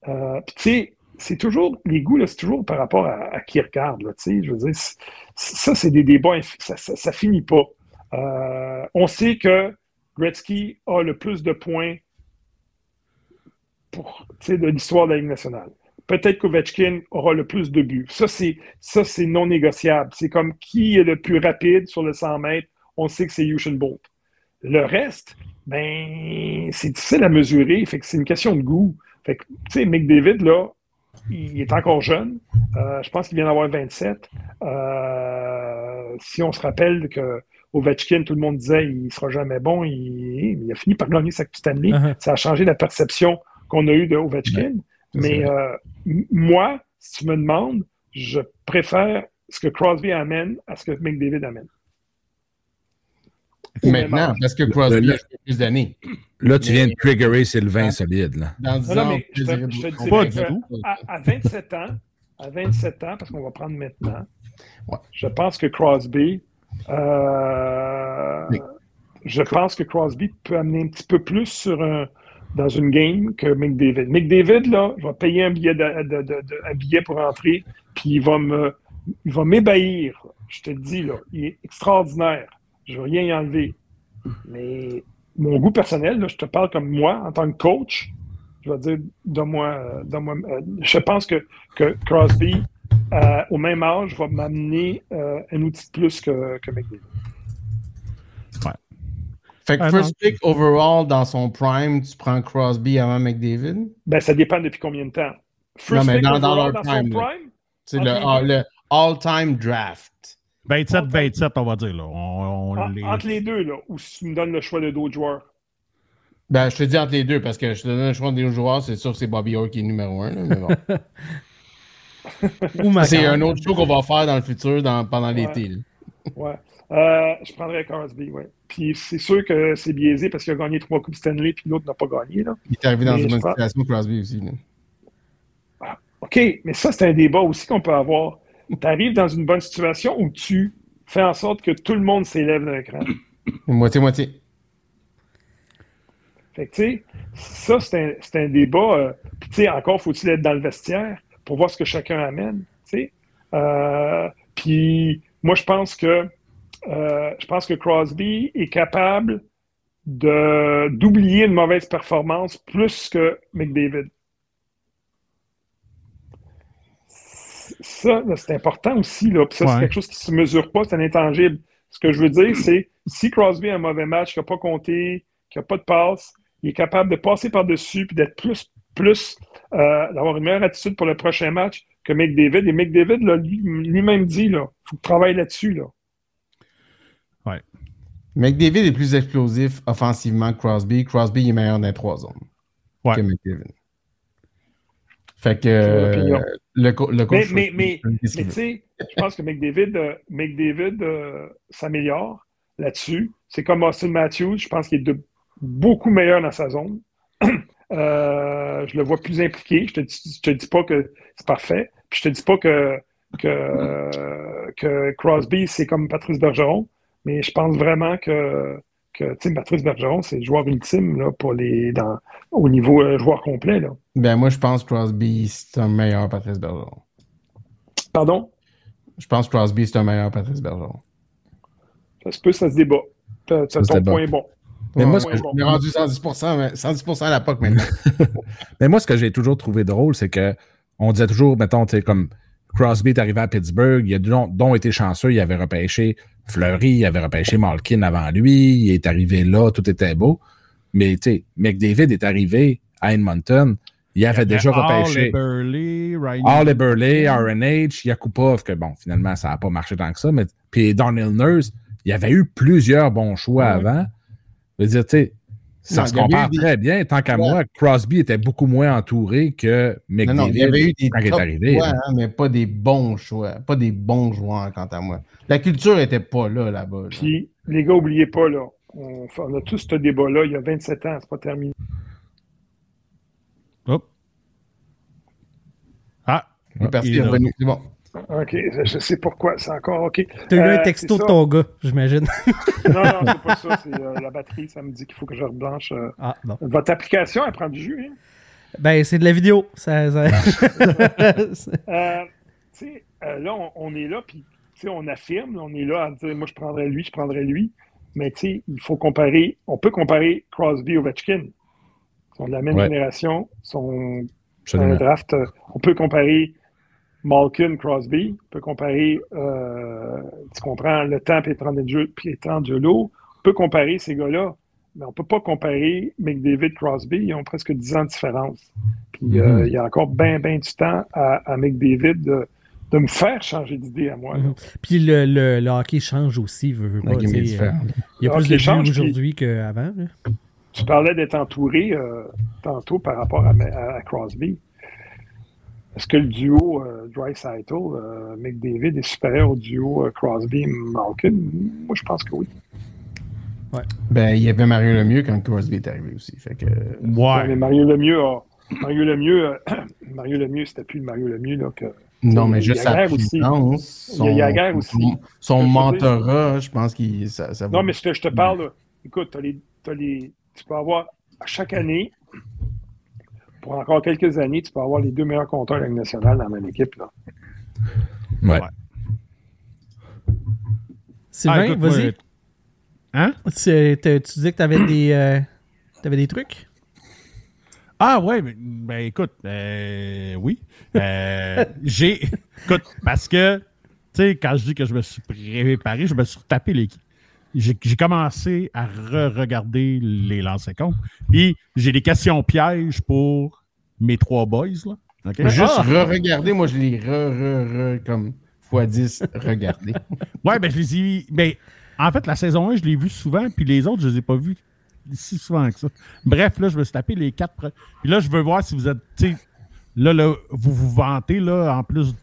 Puis, tu sais, c'est toujours, les goûts, c'est toujours par rapport à, à qui regarde. Là, tu sais, je veux dire, ça, c'est des débats, ça, ça, ça finit pas. Euh, on sait que Gretzky a le plus de points pour, de l'histoire de la Ligue nationale. Peut-être qu'Ovechkin aura le plus de buts. Ça, c'est, ça, c'est non négociable. C'est comme qui est le plus rapide sur le 100 mètres. On sait que c'est Usain Bolt. Le reste, ben, c'est difficile à mesurer. C'est une question de goût. Fait tu sais, McDavid, là, il est encore jeune. Euh, je pense qu'il vient d'avoir 27. Euh, si on se rappelle que Ovechkin, tout le monde disait il ne sera jamais bon, il, il a fini par gagner sa Stanley. Uh-huh. Ça a changé la perception qu'on a eue de Ovechkin. Mais euh, moi, si tu me demandes, je préfère ce que Crosby amène à ce que McDavid amène. Maintenant, parce que Crosby Le- a joué plus d'années. Là, tu Mais- viens de triggerer Sylvain Ah. solide. Là. Dans 10 Non, ans, mais je te- je te de- dirais Pas que du tout. À, à 27 ans, à 27 ans, parce qu'on va prendre maintenant, Ouais. je pense que Crosby, euh, je pense que Crosby peut amener un petit peu plus sur un, dans une game que McDavid. McDavid, là, je vais payer un billet, de- de- de- de- un billet pour entrer, puis il va me, il va m'ébahir. Je te le dis, là, il est extraordinaire. Je veux rien y enlever. Mais mon goût personnel, là, je te parle comme moi, en tant que coach, je vais dire, donne-moi, euh, donne-moi, euh, je pense que, que Crosby, euh, au même âge, va m'amener euh, un outil de plus que, que McDavid. Fait que Ah, first pick overall dans son prime, tu prends Crosby avant McDavid. Ben, ça dépend depuis combien de temps. First mais pick dans- dans leur prime, C'est le, deux. all-time draft. 27-27, on va dire. Là. On, on en- les- entre les deux, là, ou si tu me donnes le choix de d'autres joueurs. Ben, je te dis entre les deux parce que je te donne le choix des joueurs, c'est sûr que c'est Bobby Orr qui est numéro un. là, mais bon. C'est un autre show qu'on va faire dans le futur dans, pendant l'été. Ouais. Euh, je prendrais Crosby, oui. Puis c'est sûr que c'est biaisé parce qu'il a gagné trois Coupes Stanley puis l'autre n'a pas gagné. Là. Il est arrivé dans Mais une bonne situation, Crosby aussi. là. OK, mais ça, c'est un débat aussi qu'on peut avoir. Tu arrives dans une bonne situation où tu fais en sorte que tout le monde s'élève d'un cran. Moitié-moitié. Fait que, tu sais, ça, c'est un, débat. euh, puis, tu sais, encore, faut-il être dans le vestiaire pour voir ce que chacun amène. Euh, puis, moi, je pense que euh, je pense que Crosby est capable de d'oublier une mauvaise performance plus que McDavid. Ça, c'est important aussi. Là. Puis ça, c'est quelque chose qui ne se mesure pas, c'est un intangible. Ce que je veux dire, c'est si Crosby a un mauvais match, qui n'a pas compté, qui n'a pas de passe, il est capable de passer par-dessus puis d'être plus, plus euh, d'avoir une meilleure attitude pour le prochain match que McDavid. Et McDavid, là, lui-même dit, il faut que tu travailles là-dessus. Là. McDavid est plus explosif offensivement que Crosby. Crosby est meilleur dans les trois zones Ouais. que McDavid. Fait que euh, le, co- le Mais, coach. mais, mais, mais tu sais, je pense que McDavid, euh, McDavid euh, s'améliore là-dessus. C'est comme Austin Matthews. Je pense qu'il est de beaucoup meilleur dans sa zone. Euh, je le vois plus impliqué. Je te, dis- je te dis pas que c'est parfait. Puis je te dis pas que, que, que Crosby, c'est comme Patrice Bergeron. Mais je pense vraiment que, que tu sais, Patrice Bergeron, c'est le joueur ultime là, pour les, dans, au niveau euh, joueur complet. Là. Ben, moi, je pense que Crosby, c'est un meilleur Patrice Bergeron. Pardon? Je pense que Crosby, c'est un meilleur Patrice Bergeron. Ça se peut, ça se débat. Ça se ton débat. point bon. Mais moi, Ouais, ce que. On est rendu 110%, mais 110% à la POC maintenant. Mais moi, ce que j'ai toujours trouvé drôle, c'est que on disait toujours, mettons, tu sais, comme Crosby est arrivé à Pittsburgh, il a dont, dont été chanceux, il avait repêché Fleury, il avait repêché Malkin avant lui, il est arrivé là, tout était beau. Mais tu sais, McDavid est arrivé à Edmonton, il avait déjà repêché Burley, Ryan. All Burley, RNH, Yakupov, que bon, finalement, ça n'a pas marché tant que ça, mais puis Darnell Nurse, il y avait eu plusieurs bons choix Ouais. avant. Je veux dire, tu sais, ça Non, se compare des- très bien. Tant qu'à Ouais. moi, Crosby était beaucoup moins entouré que Non, McDavid non, il y avait eu des quand il est arrivé. choix, hein, mais pas des bons choix. Pas des bons joueurs, quant à moi. La culture était pas là, là-bas. là. Puis, les gars, oubliez pas, là, on, a tous ce débat-là, il y a 27 ans, c'est pas terminé. Hop. Ah. Il est revenu. C'est bon. OK, je, sais pourquoi, c'est encore OK. T'as eu Euh, un texto c'est de ton gars, j'imagine. Non, non, c'est pas ça, c'est euh, la batterie, ça me dit qu'il faut que je reblanche. euh. Ah, bon. Votre application, elle prend du jus, hein? Ben, c'est de la vidéo. Ça, ça- Euh, tu sais, euh, là, on, on est là, puis tu sais, on affirme, on est là à dire, moi, je prendrais lui, je prendrais lui. Mais tu sais, il faut comparer, on peut comparer Crosby Ovechkin. Ils sont de la même Ouais. génération, sont un draft. euh, on peut comparer Malkin, Crosby, on peut comparer, euh, tu comprends, le temps Pietrangelo, on peut comparer ces gars-là, mais on peut pas comparer McDavid, Crosby, ils ont presque 10 ans de différence. Puis euh, Mhm. il y a encore bien, bien du temps à, à McDavid de, de me faire changer d'idée à moi. Mhm. Puis le, le, le hockey change aussi, veut, veut pas. Euh. Il y a Le plus de change, puis- aujourd'hui qu'avant. Tu parlais d'être entouré euh, tantôt par rapport à, à- à Crosby. Est-ce que le duo euh, Dry-Saitl, euh, McDavid est supérieur au duo euh, Crosby-Malkin? Moi, je pense que oui. Ben, il y avait Mario Lemieux quand Crosby est arrivé aussi. Fait que, Ouais, mais. Mario Lemieux, a- Mario Lemieux, euh, Mario Lemieux, c'était plus le Mario Lemieux là, que. non, mais Il y a juste sa puissance, Il y a Yaguer aussi. son, son mentorat, je pense qu'il ça, ça Non, mais je te, je te parle, là. écoute, t'as les, t'as les, tu peux avoir à chaque année, pour encore quelques années, tu peux avoir les deux meilleurs compteurs de la nationale dans la même équipe. Là. Ouais. Sylvain, Ah, vas-y. Hein? Tu, tu disais que t'avais des, euh, t'avais des trucs? Ah ouais, mais, ben écoute, euh, oui. Euh, j'ai. Écoute, parce que, tu sais, quand je dis que je me suis préparé, je me suis tapé les. J'ai commencé à re-regarder les lancers comptes. Puis j'ai des questions pièges pour mes trois boys, là. Juste Ah! re-regarder, moi je l'ai re-re-re comme x10 regardé. Ouais, ben je les ai. Ben, en fait, la saison 1, je l'ai vu souvent, puis les autres, je les ai pas vus si souvent que ça. Bref, là, je me suis tapé les quatre. Puis là, je veux voir si vous êtes. tu sais, Là, là, vous vous vantez, là, en plus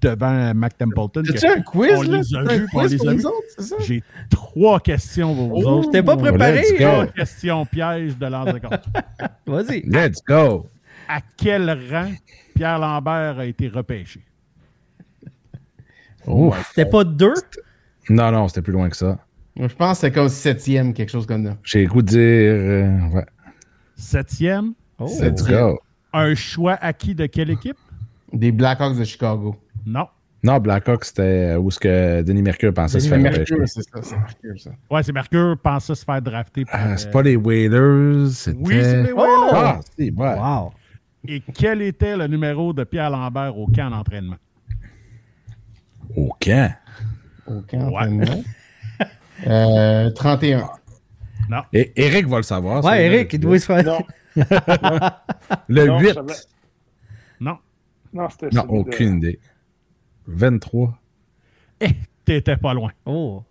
devant Mac Templeton. T'as-tu un quiz, on là? les a T'as un vus, on quiz les pour a les vus. autres, c'est ça? J'ai trois questions pour vous Oh, autres. t'es pas préparé? let's go. Trois questions pièges de l'an de compte. Vas-y. Let's go! À quel rang Pierre Lambert a été repêché? Oh, C'était pas deux? Non, non, c'était plus loin que ça. Je pense que c'est comme septième, quelque chose comme ça. J'ai le goût de dire. euh, ouais. Septième, Oh. Let's go. un choix acquis de quelle équipe? Des Blackhawks de Chicago. Non. Non, Blackhawk, c'était où ce que Denis Mercure pensait se C'est faire Mercure, c'est ça, c'est Mercure, ça. Ouais, c'est Mercure pensait se faire drafter par. Ah, c'est euh, pas les Whalers, c'était... Oui, c'est les Oh! Whalers. Ah, si, ouais. Wow. Et quel était le numéro de Pierre Lambert au camp d'entraînement? Au camp? Aucun entraînement. Euh, 31. Et Eric va le savoir. ça, Ouais. Eric, il doit se faire. Non, Le non, 8. Non. c'était Non, aucune idée. 23. Eh, t'étais pas loin. Oh.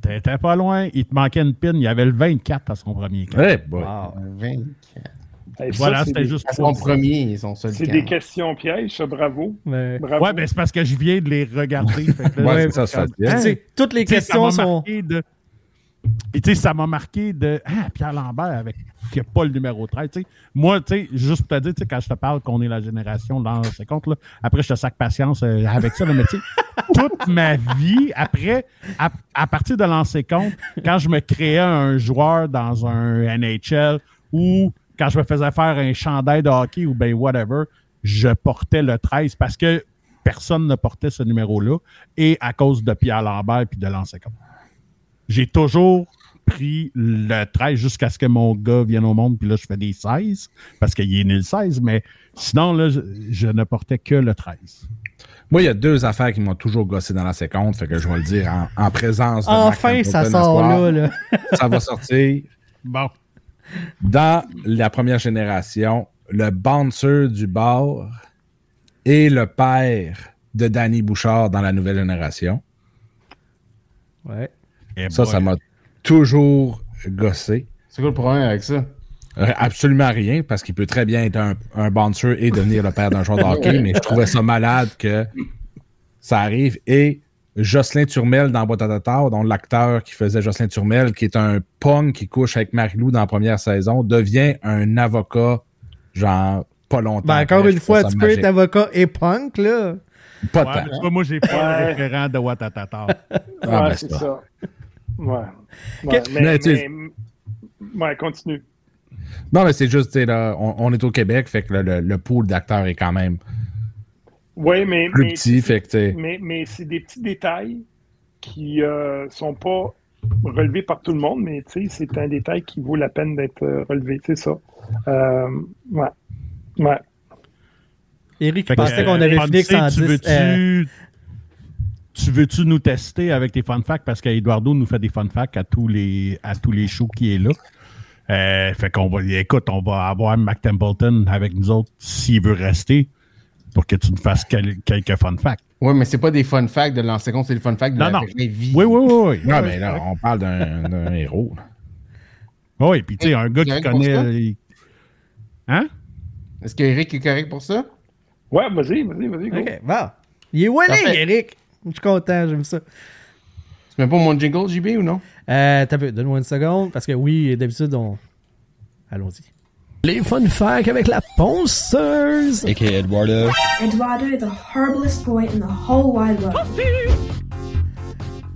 T'étais pas loin. Il te manquait une pin. Il y avait le 24 à son premier camp. Eh, boy. Wow. 24. Hey, ça, Voilà, c'est c'était des- juste Son premier et son seul C'est des questions pièges, ça, bravo. Mais- Bravo. Ouais, ben c'est parce que je viens de les regarder. fait que là, Ouais, ça, ça fait Tu bien. sais, toutes les ça questions sont. de. Puis, tu sais, ça m'a marqué de. Ah, Pierre Lambert avec. qui n'a pas le numéro 13. Tu sais, moi, tu sais, juste pour te dire, quand je te parle qu'on est la génération dans ce compte, là, après, je te sac patience euh, avec ça, mais tu toute ma vie, après, à, partir de lancer compte, quand je me créais un joueur dans un NHL ou quand je me faisais faire un chandail de hockey ou ben whatever, je portais le 13 parce que personne ne portait ce numéro-là et à cause de Pierre Lambert puis de lancer compte. J'ai toujours pris le 13 jusqu'à ce que mon gars vienne au monde, puis là, je fais des 16 parce qu'il est né le 16, mais sinon, là, je, je ne portais que le 13. Moi, il y a deux affaires qui m'ont toujours gossé dans la séquence, fait que je vais le dire en, en présence de Enfin, ça sort là. là. Ça va sortir. Bon. Dans la première génération, le bouncer du bar et le père de Danny Bouchard dans la nouvelle génération. Ouais. Eh Ça, boy. ça m'a toujours gossé. C'est quoi le problème avec ça? Euh, Absolument rien, parce qu'il peut très bien être un, un bouncer et devenir le père d'un joueur de hockey, mais je trouvais ça malade que ça arrive. Et Jocelyn Turmel dans Boîte à Tatar, dont l'acteur qui faisait Jocelyn Turmel, qui est un pong qui couche avec Marie-Lou dans la première saison, devient un avocat, genre, pas longtemps. Ben, encore après. une fois, tu peux être avocat et punk, là. Pas Ouais, tant. vois, moi, j'ai pas Ouais. le référent de Watatata. Ah, ouais, ben, c'est c'est ça. Ouais. Ouais, Que- mais, Mais tu sais- mais- ouais, continue. Non, mais c'est juste, tu sais, là, on, on est au Québec, fait que le, le, le pool d'acteurs est quand même Oui, mais. plus mais petit, fait que, tu Mais, mais c'est des petits détails qui euh, sont pas relevés par tout le monde, mais tu sais, c'est un détail qui vaut la peine d'être euh, relevé, c'est ça. Euh, ouais. Ouais. Eric que, pensait euh, qu'on avait fini Fonzie, avec 110. tu veux-tu, euh, tu veux-tu nous tester avec tes fun facts? Parce qu'Eduardo nous fait des fun facts à tous les, à tous les shows qui est là. Euh, fait qu'on va, écoute, on va avoir Mac Templeton avec nous autres s'il veut rester pour que tu nous fasses quel- quelques fun facts. Ouais, mais c'est pas des fun facts de compte, c'est des fun facts de Non, la non. vraie vie. Oui, oui, oui. oui. non, mais là, on parle d'un d'un héros. là. Oui, puis tu sais, un gars qui connaît. Hein? Est-ce qu'Eric est correct pour ça? Ouais, vas-y, vas-y, vas-y. go. Ok, bon. Il est willing, Parfait. Eric? Je suis content, j'aime ça. Tu mets pas mon jingle, JB, ou non? Euh, t'as vu, donne-moi une seconde, parce que oui, d'habitude, on. Allons-y. Les fun facts avec la ponceuse. aka Eduardo. Eduardo is the horriblest boy in the whole wide world.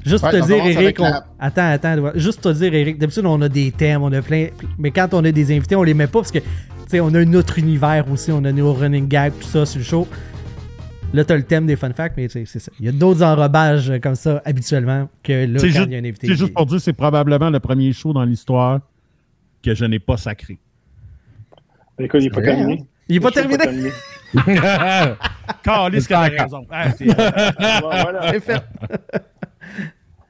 Juste Ouais, te dire, Eric, on- la- attends, attends, Edouard. juste te dire, Eric, d'habitude, on a des thèmes, on a plein, mais quand on a des invités, on les met pas parce que, tu sais, on a un autre univers aussi, on a nos running gags, tout ça sur le show. Là, t'as le thème des fun facts, mais c'est ça. Il y a d'autres enrobages euh, comme ça, habituellement, que là, quand il y a un invité. c'est juste pour dire, c'est probablement le premier show dans l'histoire que je n'ai pas sacré. Écoute, il n'est pas C'est vrai, terminé. Il est pas terminé. Que t'as raison. Ah, c'est- fait.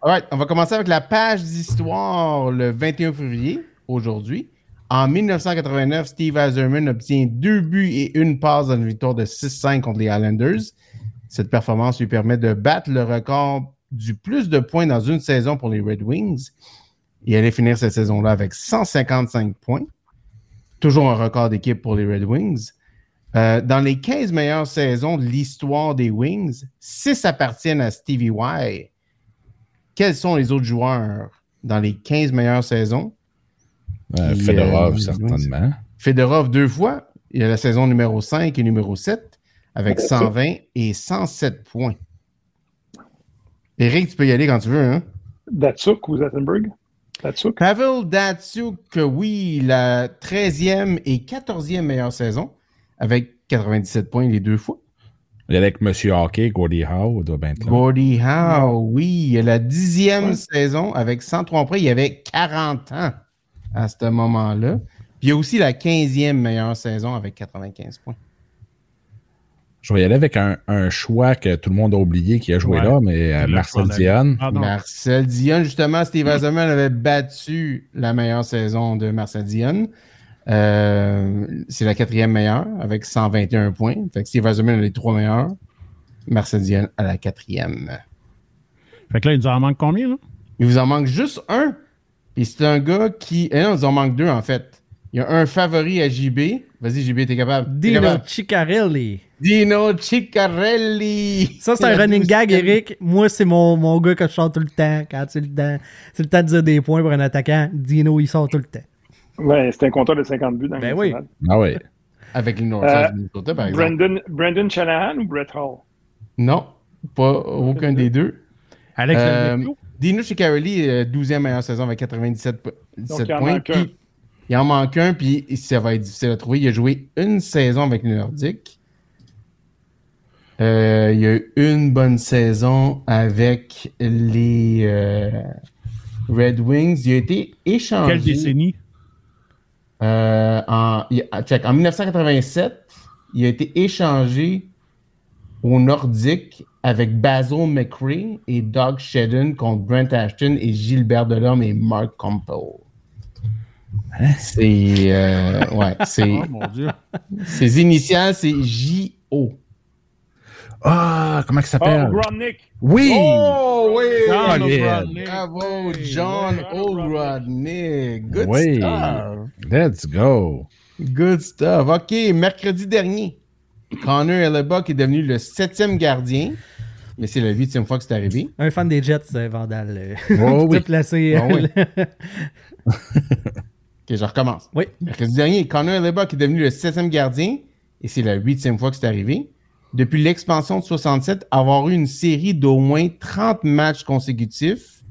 Alright, on va commencer avec la page d'histoire le 21 février, aujourd'hui. En 1989, Steve Eiserman obtient deux buts et une passe dans une victoire de 6-5 contre les Islanders. Cette performance lui permet de battre le record du plus de points dans une saison pour les Red Wings. Il allait finir cette saison-là avec 155 points. Toujours un record d'équipe pour les Red Wings. Euh, dans les 15 meilleures saisons de l'histoire des Wings, 6 appartiennent à Stevie Y. Quels sont les autres joueurs dans les 15 meilleures saisons? Euh, Puis, Fedorov, euh, certainement. Fedorov deux fois. Il y a la saison numéro 5 et numéro 7 avec 120 et 107 points. Eric, tu peux y aller quand tu veux. Hein? Datsuk ou Zattenberg? Datsuk? Pavel Datsuk, oui, la 13e et 14e meilleure saison avec 97 points les deux fois. Il y a avec Monsieur Hockey, Gordie Howe, doit bien être là. Gordie Howe, oui, il y a la 10e saison avec 103 points. Il y avait 40 ans à ce moment-là. Puis il y a aussi la 15e meilleure saison avec 95 points. Je vais y aller avec un, un choix que tout le monde a oublié qui a joué Ouais. là, mais euh, Marcel. Ah, non. Marcel Dion, justement, Steve Eisenman avait battu la meilleure saison de Marcel Dion. Euh, c'est la quatrième meilleure avec 121 points. Fait que Steve Eisenman a les trois meilleurs. Marcel Dion à la quatrième. Fait que là, il nous en manque combien, là? Il vous en manque juste un. Et c'est un gars qui. Eh non, il vous en manque deux, en fait. Il y a un favori à JB. Vas-y, JB, t'es capable. T'es Dino capable. Ciccarelli. Dino Ciccarelli. Ça, c'est un running gag, Eric. Moi, c'est mon, mon gars que je sors tout le temps. Quand c'est le temps, c'est le temps de dire des points pour un attaquant, Dino, il sort tout le temps. Ouais, c'était un compteur de 50 buts dans le Ben oui. national. Ah oui. Avec les North Euh, du Minnesota, par exemple. Brandon, Brandon Shanahan ou Brett Hall? Non, pas aucun des deux. Alex Euh? Dino Ciccarelli, euh, 12e meilleure saison avec 97 po- 17 il en points. puis il en manque un, puis ça va être difficile à trouver. Il a joué une saison avec les Nordiques. Euh, il y a eu une bonne saison avec les euh, Red Wings. Il a été échangé. Quelle décennie? Euh, en, il- check, en 1987, il a été échangé au Nordique avec Basil McRae et Doug Shedden contre Brent Ashton et Gilbert Delorme et Mark Campbell. C'est. euh, ouais, c'est. Oh mon Dieu. Ses initiales, c'est J.O. Ah, comment il Oh, s'appelle? Grodnick. oui! Oh, oui! John. Bravo, John O'Rodnick. Good Oui. stuff. Let's go. Good stuff. OK, mercredi dernier, Connor Hellebuck est devenu le septième gardien. Mais c'est la huitième fois que c'est arrivé. Un fan des Jets, euh, Vandal. euh, Oh, oui. placé. Ah oui. OK, je recommence. Oui. Mercredi dernier, Connor Hellebuck est devenu le septième gardien. Et c'est la huitième fois que c'est arrivé. Depuis l'expansion de 67, avoir eu une série d'au moins 30 matchs consécutifs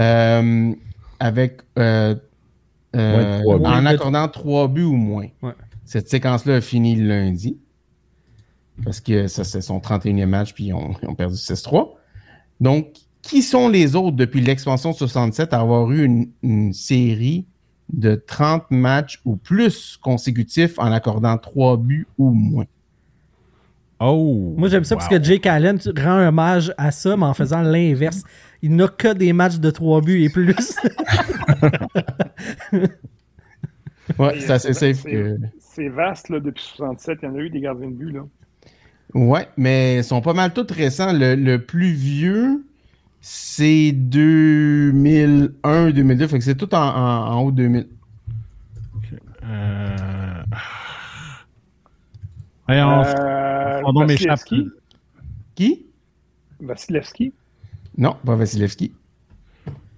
euh, avec euh, euh, en accordant trois buts ou moins. Ouais. Cette séquence-là a fini lundi. Parce que ça, c'est son 31e match, puis ils ont, ils ont perdu 6-3. Donc, qui sont les autres depuis l'expansion 67 à avoir eu une, une série de 30 matchs ou plus consécutifs en accordant 3 buts ou moins? Oh! Moi, j'aime ça parce que Jake Allen rend hommage à ça, mais en faisant l'inverse. Il n'a que des matchs de 3 buts et plus. Ouais, c'est assez safe. c'est- que- C'est vaste, là, depuis 67. Il y en a eu des gardiens de but, là. Ouais, mais ils sont pas mal tous récents. Le, le plus vieux, c'est 2001, 2002. Fait que c'est tout en, en- en haut de 2000. Euh... Voyons, Euh, son nom m'échappe. Qui? Vasilevski. Non, pas Vasilevski.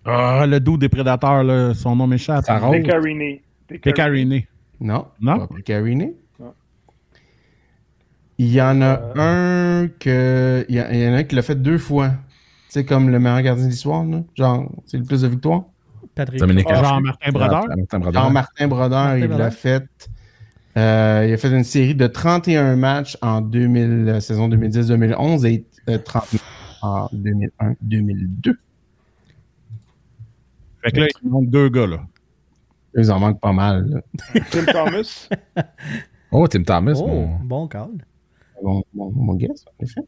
Ah, le dos des prédateurs, là, son nom m'échappe. Pecarini. Pecarini. Non. Non? Pas. Il y en a un que. Il y, a- il y en a un qui l'a fait deux fois. C'est comme le meilleur gardien de l'histoire, là. Genre, c'est le plus de victoires. Patrick. Dominique Ah, Jean-Martin Brodeur. Jean-Martin Brodeur. Jean-Martin il l'a fait. euh, il a fait une série de 31 matchs en 2000, euh, saison 2010-2011 et euh, 30 matchs en 2001-2002. Fait que là, il manque deux gars, là. Ils en manquent pas mal. là. Tim Thomas. Oh, Tim Thomas. Oh, bon call. Mon, mon, mon guess, en effet.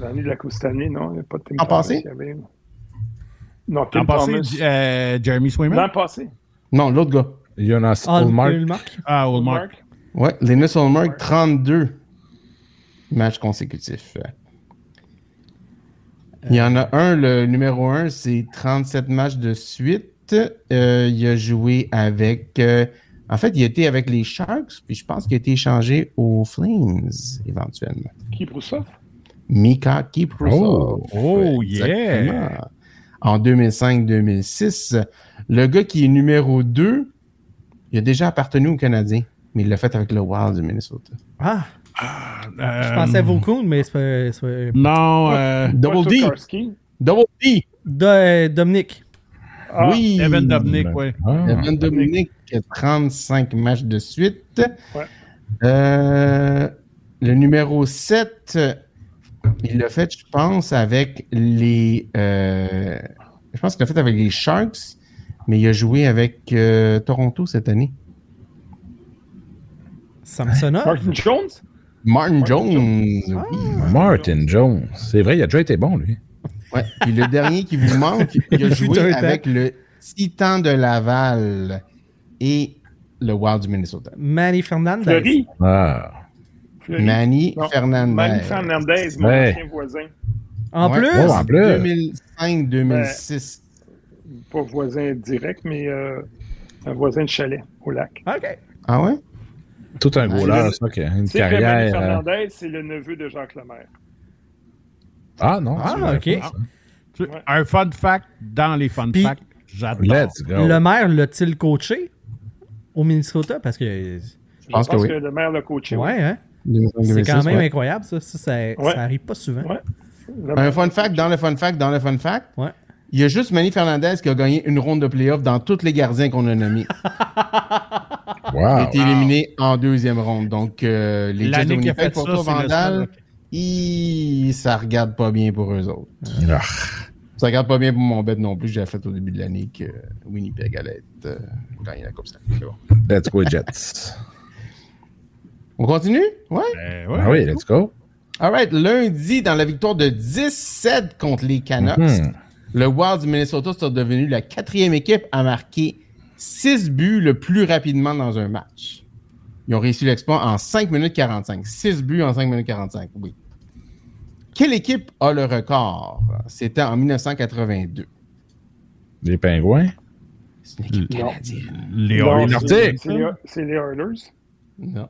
L'année de la Coupe cette année, non? Il n'y a pas de Tim Thomas. passé? avait- Non, Tim L'an passé, Thomas. euh, Jeremy Swayman? L'an passé. Non, l'autre gars. Jonas Ah. Ulmark. Ah, Oldmark. Mark. Ouais, Linus Olmark, 32 matchs consécutifs. Il y en a un, le numéro 1, c'est 37 matchs de suite. Euh, il a joué avec. euh, en fait, il était avec les Sharks, puis je pense qu'il a été échangé aux Flames éventuellement. Qui Broussoff? Mika Kiprusov. Oh, oh, yeah. En 2005-2006. Le gars qui est numéro 2, il a déjà appartenu aux Canadiens, mais il l'a fait avec le Wild du Minnesota. Ah, Euh, je pensais à Vaucoon, mais c'est pas. Non, euh, Double D. Double D. Do- euh, Dominique. Ah, oui. Evan Dobnik, oui. Ah. Evan Dominique, 35 matchs de suite. Ouais. Euh, le numéro 7, il l'a fait, je pense, avec les. euh, je pense qu'il l'a fait avec les Sharks, mais il a joué avec euh, Toronto cette année. Samsonov. Martin Jones? Martin Jones. oui. Martin Jones. C'est vrai, il a déjà été bon, lui. Ouais. Puis le dernier qui vous manque, il a joué avec le Titan de Laval et le Wild du Minnesota. Manny Fernandez. Fleury? Ah. Fleury. Manny Non, Fernandez. Manny Fernandez, mon Ouais. ancien voisin. En Ouais. plus, Oh, en plus. 2005-2006. Pas voisin direct, mais euh, un voisin de chalet au lac. OK. Ah ouais? Tout un gros là, le- ça, une que Manny carrière. euh, Fernandez, c'est le neveu de Jacques Lemaire. Ah non. Ah, ok. Tu-. Un fun fact dans les fun Puis- facts. J'adore. Let's go. Le maire l'a-t-il coaché au Minnesota? Parce que. Je pense pense que que, oui. le maire l'a coaché. Ouais, hein? 2005, C'est 2006, quand même ouais. incroyable, ça. Ça, ça, Ouais. ça arrive pas souvent. Un fun fact dans le fun fact dans le fun fact. Ouais. Il y a juste Manny Fernandez qui a gagné une ronde de playoff dans tous les gardiens qu'on a nommés. Il a Wow. été éliminé en deuxième ronde. Donc, euh, les Jets Winnipeg fait pour ça, toi, c'est le Vandal. Il- ça regarde pas bien pour eux autres. Ah, Ça regarde pas bien pour mon bet non plus. J'ai fait au début de l'année que Winnipeg allait être, euh, gagner la Coupe Stanley. C'est bon. Let's go, Jets. On continue? Ouais. Ben ouais. Ah oui, let's go. All right. Lundi, dans la victoire de 17 contre les Canucks, Mhm. le Wild du Minnesota sont devenus la quatrième équipe à marquer 6 buts le plus rapidement dans un match. Ils ont réussi l'exploit en 5 minutes 45. 6 buts en 5 minutes 45, oui. Quelle équipe a le record? C'était en 1982. Les pingouins? C'est une équipe canadienne. Les Oilers. c'est- les- Oilers. Non.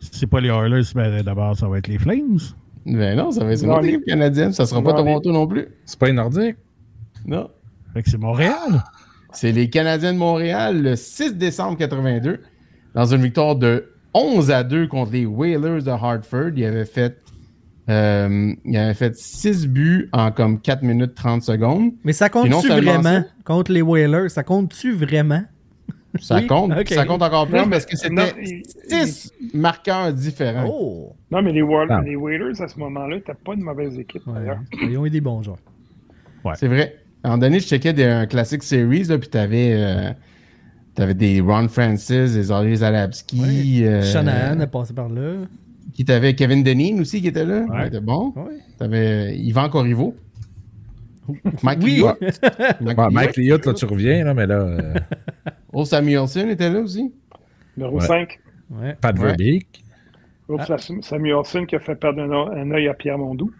C'est pas les Oilers, mais d'abord, ça va être les Flames. Ben non, ça va être une autre les- équipe canadienne. Ça sera pas Toronto non plus. C'est pas les Nordiques? Non. Fait que c'est Montréal. C'est les Canadiens de Montréal le 6 décembre 82 dans une victoire de 11 à 2 contre les Whalers de Hartford. Il avait fait euh, il avait fait 6 buts en comme 4 minutes 30 secondes. Mais ça compte-tu vraiment? ça- contre les Whalers? Ça compte-tu vraiment? Ça Oui, compte, ça compte encore plus parce que c'était il- 6 marqueurs différents. Oh! Non, mais les, Ah. les Whalers, à ce moment-là, n'étaient pas une mauvaise équipe, Ouais, d'ailleurs. ils ont eu des bons joueurs. C'est vrai. À un moment donné, je checkais des, un classic series, là, puis t'avais euh, t'avais des Ron Francis, des Ollie Zalapski. euh, Shanahan a passé par là. Qui t'avait Kevin Deneen aussi qui était là. Ouais. Il était bon. Ouais. T'avais Yvan Corriveau. Mike Oui. Liot. Ouais, Mike là, tu reviens, là, mais là, euh, Old Samuelson était là aussi. Numéro Ouais. 5, Ouais. Pat Ouais. Verbeek. Samuelson qui a fait perdre un, œil à Pierre Mondou.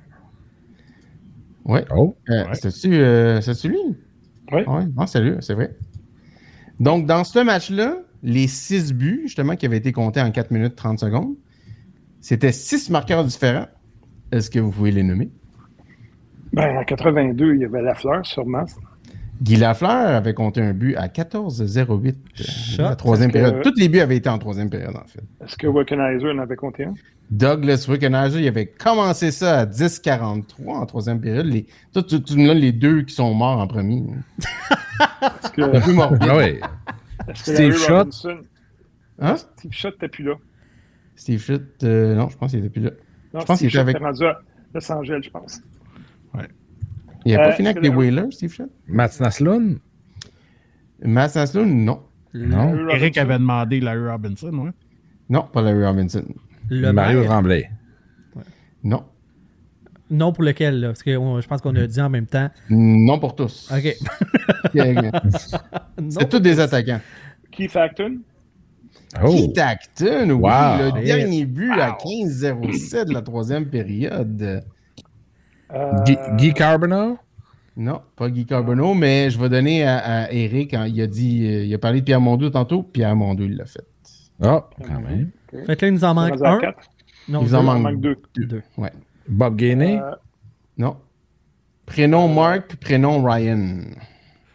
Ouais. Oh. Euh, Ouais. C'était-tu euh, lui? Oui. Ouais. Ah, c'est lui, c'est vrai. Donc, dans ce match-là, les six buts, justement, qui avaient été comptés en 4 minutes 30 secondes, c'était six marqueurs différents. Est-ce que vous pouvez les nommer? Ben, en 82, il y avait Lafleur, sûrement. Guy Lafleur avait compté un but à 14-08 Shot. la troisième que- période. Tous les buts avaient été en troisième période, en fait. Est-ce que Wickenheiser en avait compté un? Douglas Wickenheiser, il avait commencé ça à 10-43 en troisième période. Les, toi, tu, tu me donnes les deux qui sont morts en premier. Est-ce que, Un peu morbide. Ah Steve? Robinson... Hein? Steve Schott n'était plus là. Steve Schutt, euh, non, je pense qu'il était plus là. Non, Je pense qu'il était avec- rendu à Los Angeles, je pense. Il n'a Euh, pas fini avec les Whalers, Steve Schutt? Mats Naslund? Matt Naslund, non. Non. Eric avait demandé Larry Robinson, ouais. Non, pas Larry Robinson. Le Mario maire. Tremblay. Non. Non pour lequel, là? Parce que on- je pense qu'on a dit en même temps. Non pour tous. OK. C'est tous des attaquants. Keith Acton? Oh. Keith Acton, oui, Wow. le dernier but à 15-07 de la troisième période. Euh, Guy, Guy Carbonneau? Non, pas Guy Carbonneau, mais je vais donner à, à Eric. hein, il a dit, euh, il a parlé de Pierre Mondou tantôt. Pierre Mondou, il l'a fait. Ah, quand même. Fait que là, il nous en manque un. Non, Il deux. en manque manque deux. deux. Ouais. Bob Gainey? Euh, Non. Prénom Mark, puis prénom Ryan.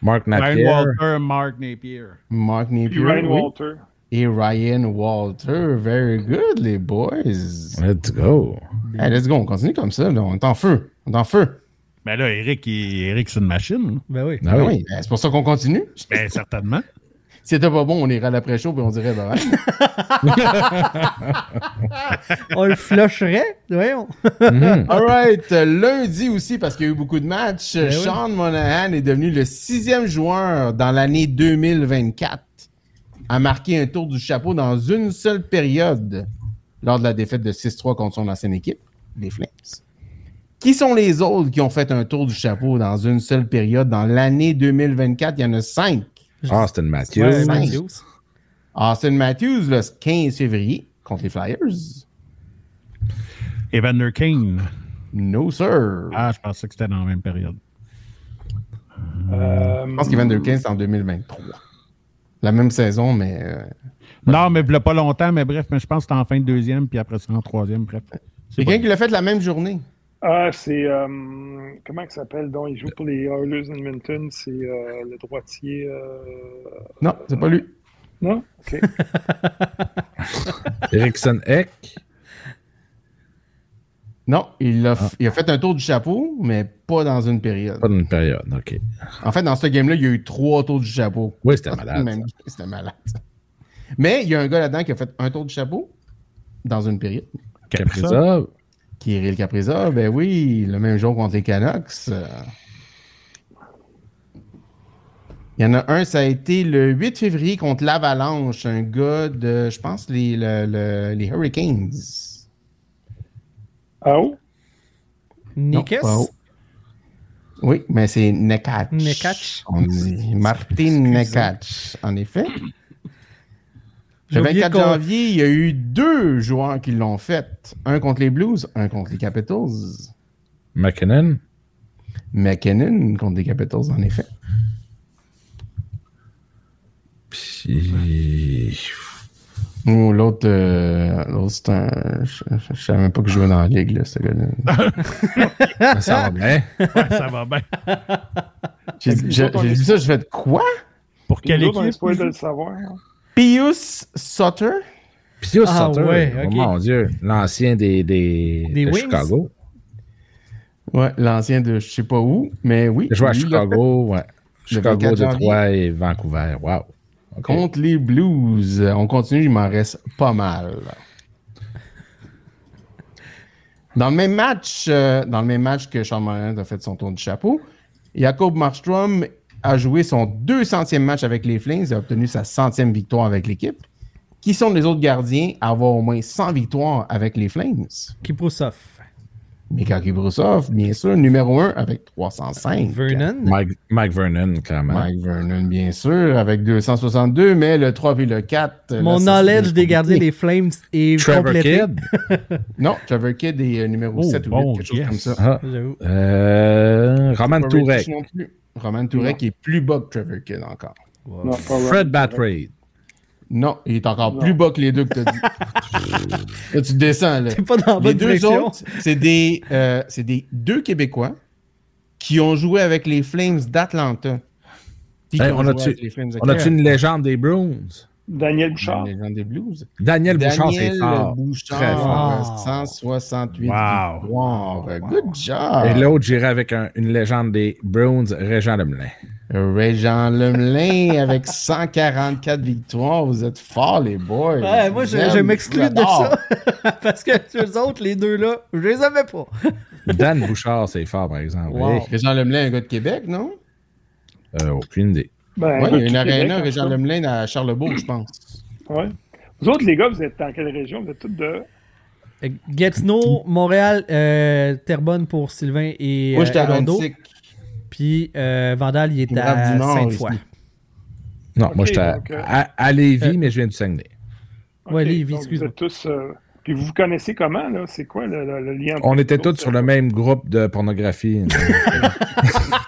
Mark Ryan Napier? Walter, Mark Napier. Mark Puis Napier. Ryan oui. Walter. Et Ryan Walter. Very good, les boys. Let's go. Hey, let's go, on continue comme ça. là. On est en feu. On est en feu. Ben là, Eric, il- Eric c'est une machine. Ben oui. Ah Ah oui. oui, ben, c'est pour ça qu'on continue. Ben, certainement. Si c'était pas bon, on irait à l'après-show et on dirait bah, On le flusherait. Voyons. Mhm. All right. Lundi aussi, parce qu'il y a eu beaucoup de matchs, Ben oui. Sean Monahan est devenu le sixième joueur dans l'année 2024 à marquer un tour du chapeau dans une seule période lors de la défaite de 6-3 contre son ancienne équipe, les Flames. Qui sont les autres qui ont fait un tour du chapeau dans une seule période? Dans l'année 2024? Il y en a cinq. Austin Matthews. Ouais, Cinq. Matthews. Austin Matthews, le 15 février, contre les Flyers. Evander Kane. No, sir. Ah, je pensais que c'était dans la même période. Euh, Je pense qu'Evander Kane, c'est en 2023. La même saison, mais. euh, Non, mais il pas longtemps, mais bref, mais je pense que c'était en fin de deuxième, puis après ça en troisième, bref. C'est Quelqu'un qui l'a fait la même journée. Ah, c'est. euh, comment il s'appelle donc? Il joue pour les Oilers Edmonton. C'est euh, le droitier. euh, Non, c'est pas lui. Non? Ok. Ericsson Eck. Non, il a, il a fait un tour du chapeau, mais pas dans une période. Pas d'une période, OK. En fait, dans ce game-là, il y a eu trois tours du chapeau. Oui, c'était malade. Même- C'était malade. Mais il y a un gars là-dedans qui a fait un tour du chapeau dans une période. Kaprizov. Kirill Kaprizov, ben oui, le même jour contre les Canucks. Il y en a un, ça a été le 8 février contre l'Avalanche, un gars de, je pense, les, le- le- les Hurricanes. Non, Nikes? Oui, mais c'est Nekach. Nekach. On dit Martin Nekach, en effet. J'ai Le oublié 24 qu'on- janvier, il y a eu deux joueurs qui l'ont fait. Un contre les Blues, un contre les Capitals. McKinnon. McKinnon contre les Capitals, en effet. Puis. Ou l'autre, euh, l'autre c'est un. Je, je- je savais même pas que je jouais dans la ligue, là, ce gars-là. Ça va bien. Ouais, ça va bien. J'ai dit ça, je fais de quoi? Pour quelle on équipe? de le savoir. Pius Sutter? Pius Ah, Sutter. ouais, Oh mon Dieu. L'ancien des, des, Des de Wings? Chicago. Ouais, l'ancien de je sais pas où, mais oui. Il joue à Chicago, ouais. Chicago, 24 janvier. Détroit et Vancouver. Wow. Contre les Blues. On continue, il m'en reste pas mal. Dans le même match, euh, dans le même match que Sean a fait son tour du chapeau, Jacob Markstrom a joué son 200e match avec les Flames et a obtenu sa centième victoire avec l'équipe. Qui sont les autres gardiens à avoir au moins 100 victoires avec les Flames? Kiprusov. Mikaki Brusov, bien sûr, numéro 1 avec 305. Vernon. Mike, Mike Vernon, clairement. Mike Vernon, bien sûr, avec 262, mais le 3 et le 4. Mon knowledge des gardiens des Flames est Trevor complété. Kidd? Non, Trevor Kidd est euh, numéro Oh, 7 ou 8, bon, quelque chose yes. comme ça. Ah. Euh, Roman Tourek. Roman Tourek est plus bas que Trevor Kidd encore. Fred. Batrade. Non, il est encore Non. plus bas que les deux que tu as dit. là, tu descends, là. T'es pas dans Les deux direction. autres, c'est des, euh, c'est des deux Québécois qui ont joué avec les Flames d'Atlanta. Hey, ont on a-tu- une légende des Bruins? Daniel Bouchard. Les gens des Blues. Daniel Bouchard, c'est Daniel fort. Bouchard, Très fort. fort. 168 Wow. victoires. Good job. Et l'autre, j'irais avec un- une légende des Bruins, Régent Lemelin. Régent Lemelin avec 144 victoires. Vous êtes forts, les boys. Ouais, moi, je, m'exclus de ça. Parce que eux autres, les deux là, je les avais pas. Dan Bouchard, c'est fort, par exemple. Wow. Régent Lemelin, un gars de Québec, non? euh, aucune idée. Ben, Oui, il y a une aréna, en Régent. Lemelin, à Charlebourg, je pense. Ouais. Vous autres, les gars, vous êtes dans quelle région? Vous êtes tous de. Euh, Gatineau, Montréal, euh, Terrebonne pour Sylvain et Moi, euh, j'étais à. Annecy. Puis euh, Vandal, il est Grave à Sainte-Foy. Non, moi, j'étais à, euh, à, à Lévis, euh, mais je viens du Saguenay. Ouais, Ok, Lévis, donc excuse-moi. Vous êtes tous. euh, Puis vous vous connaissez comment, là? C'est quoi le, le- le lien? entre On était tous sur le même groupe de pornographie.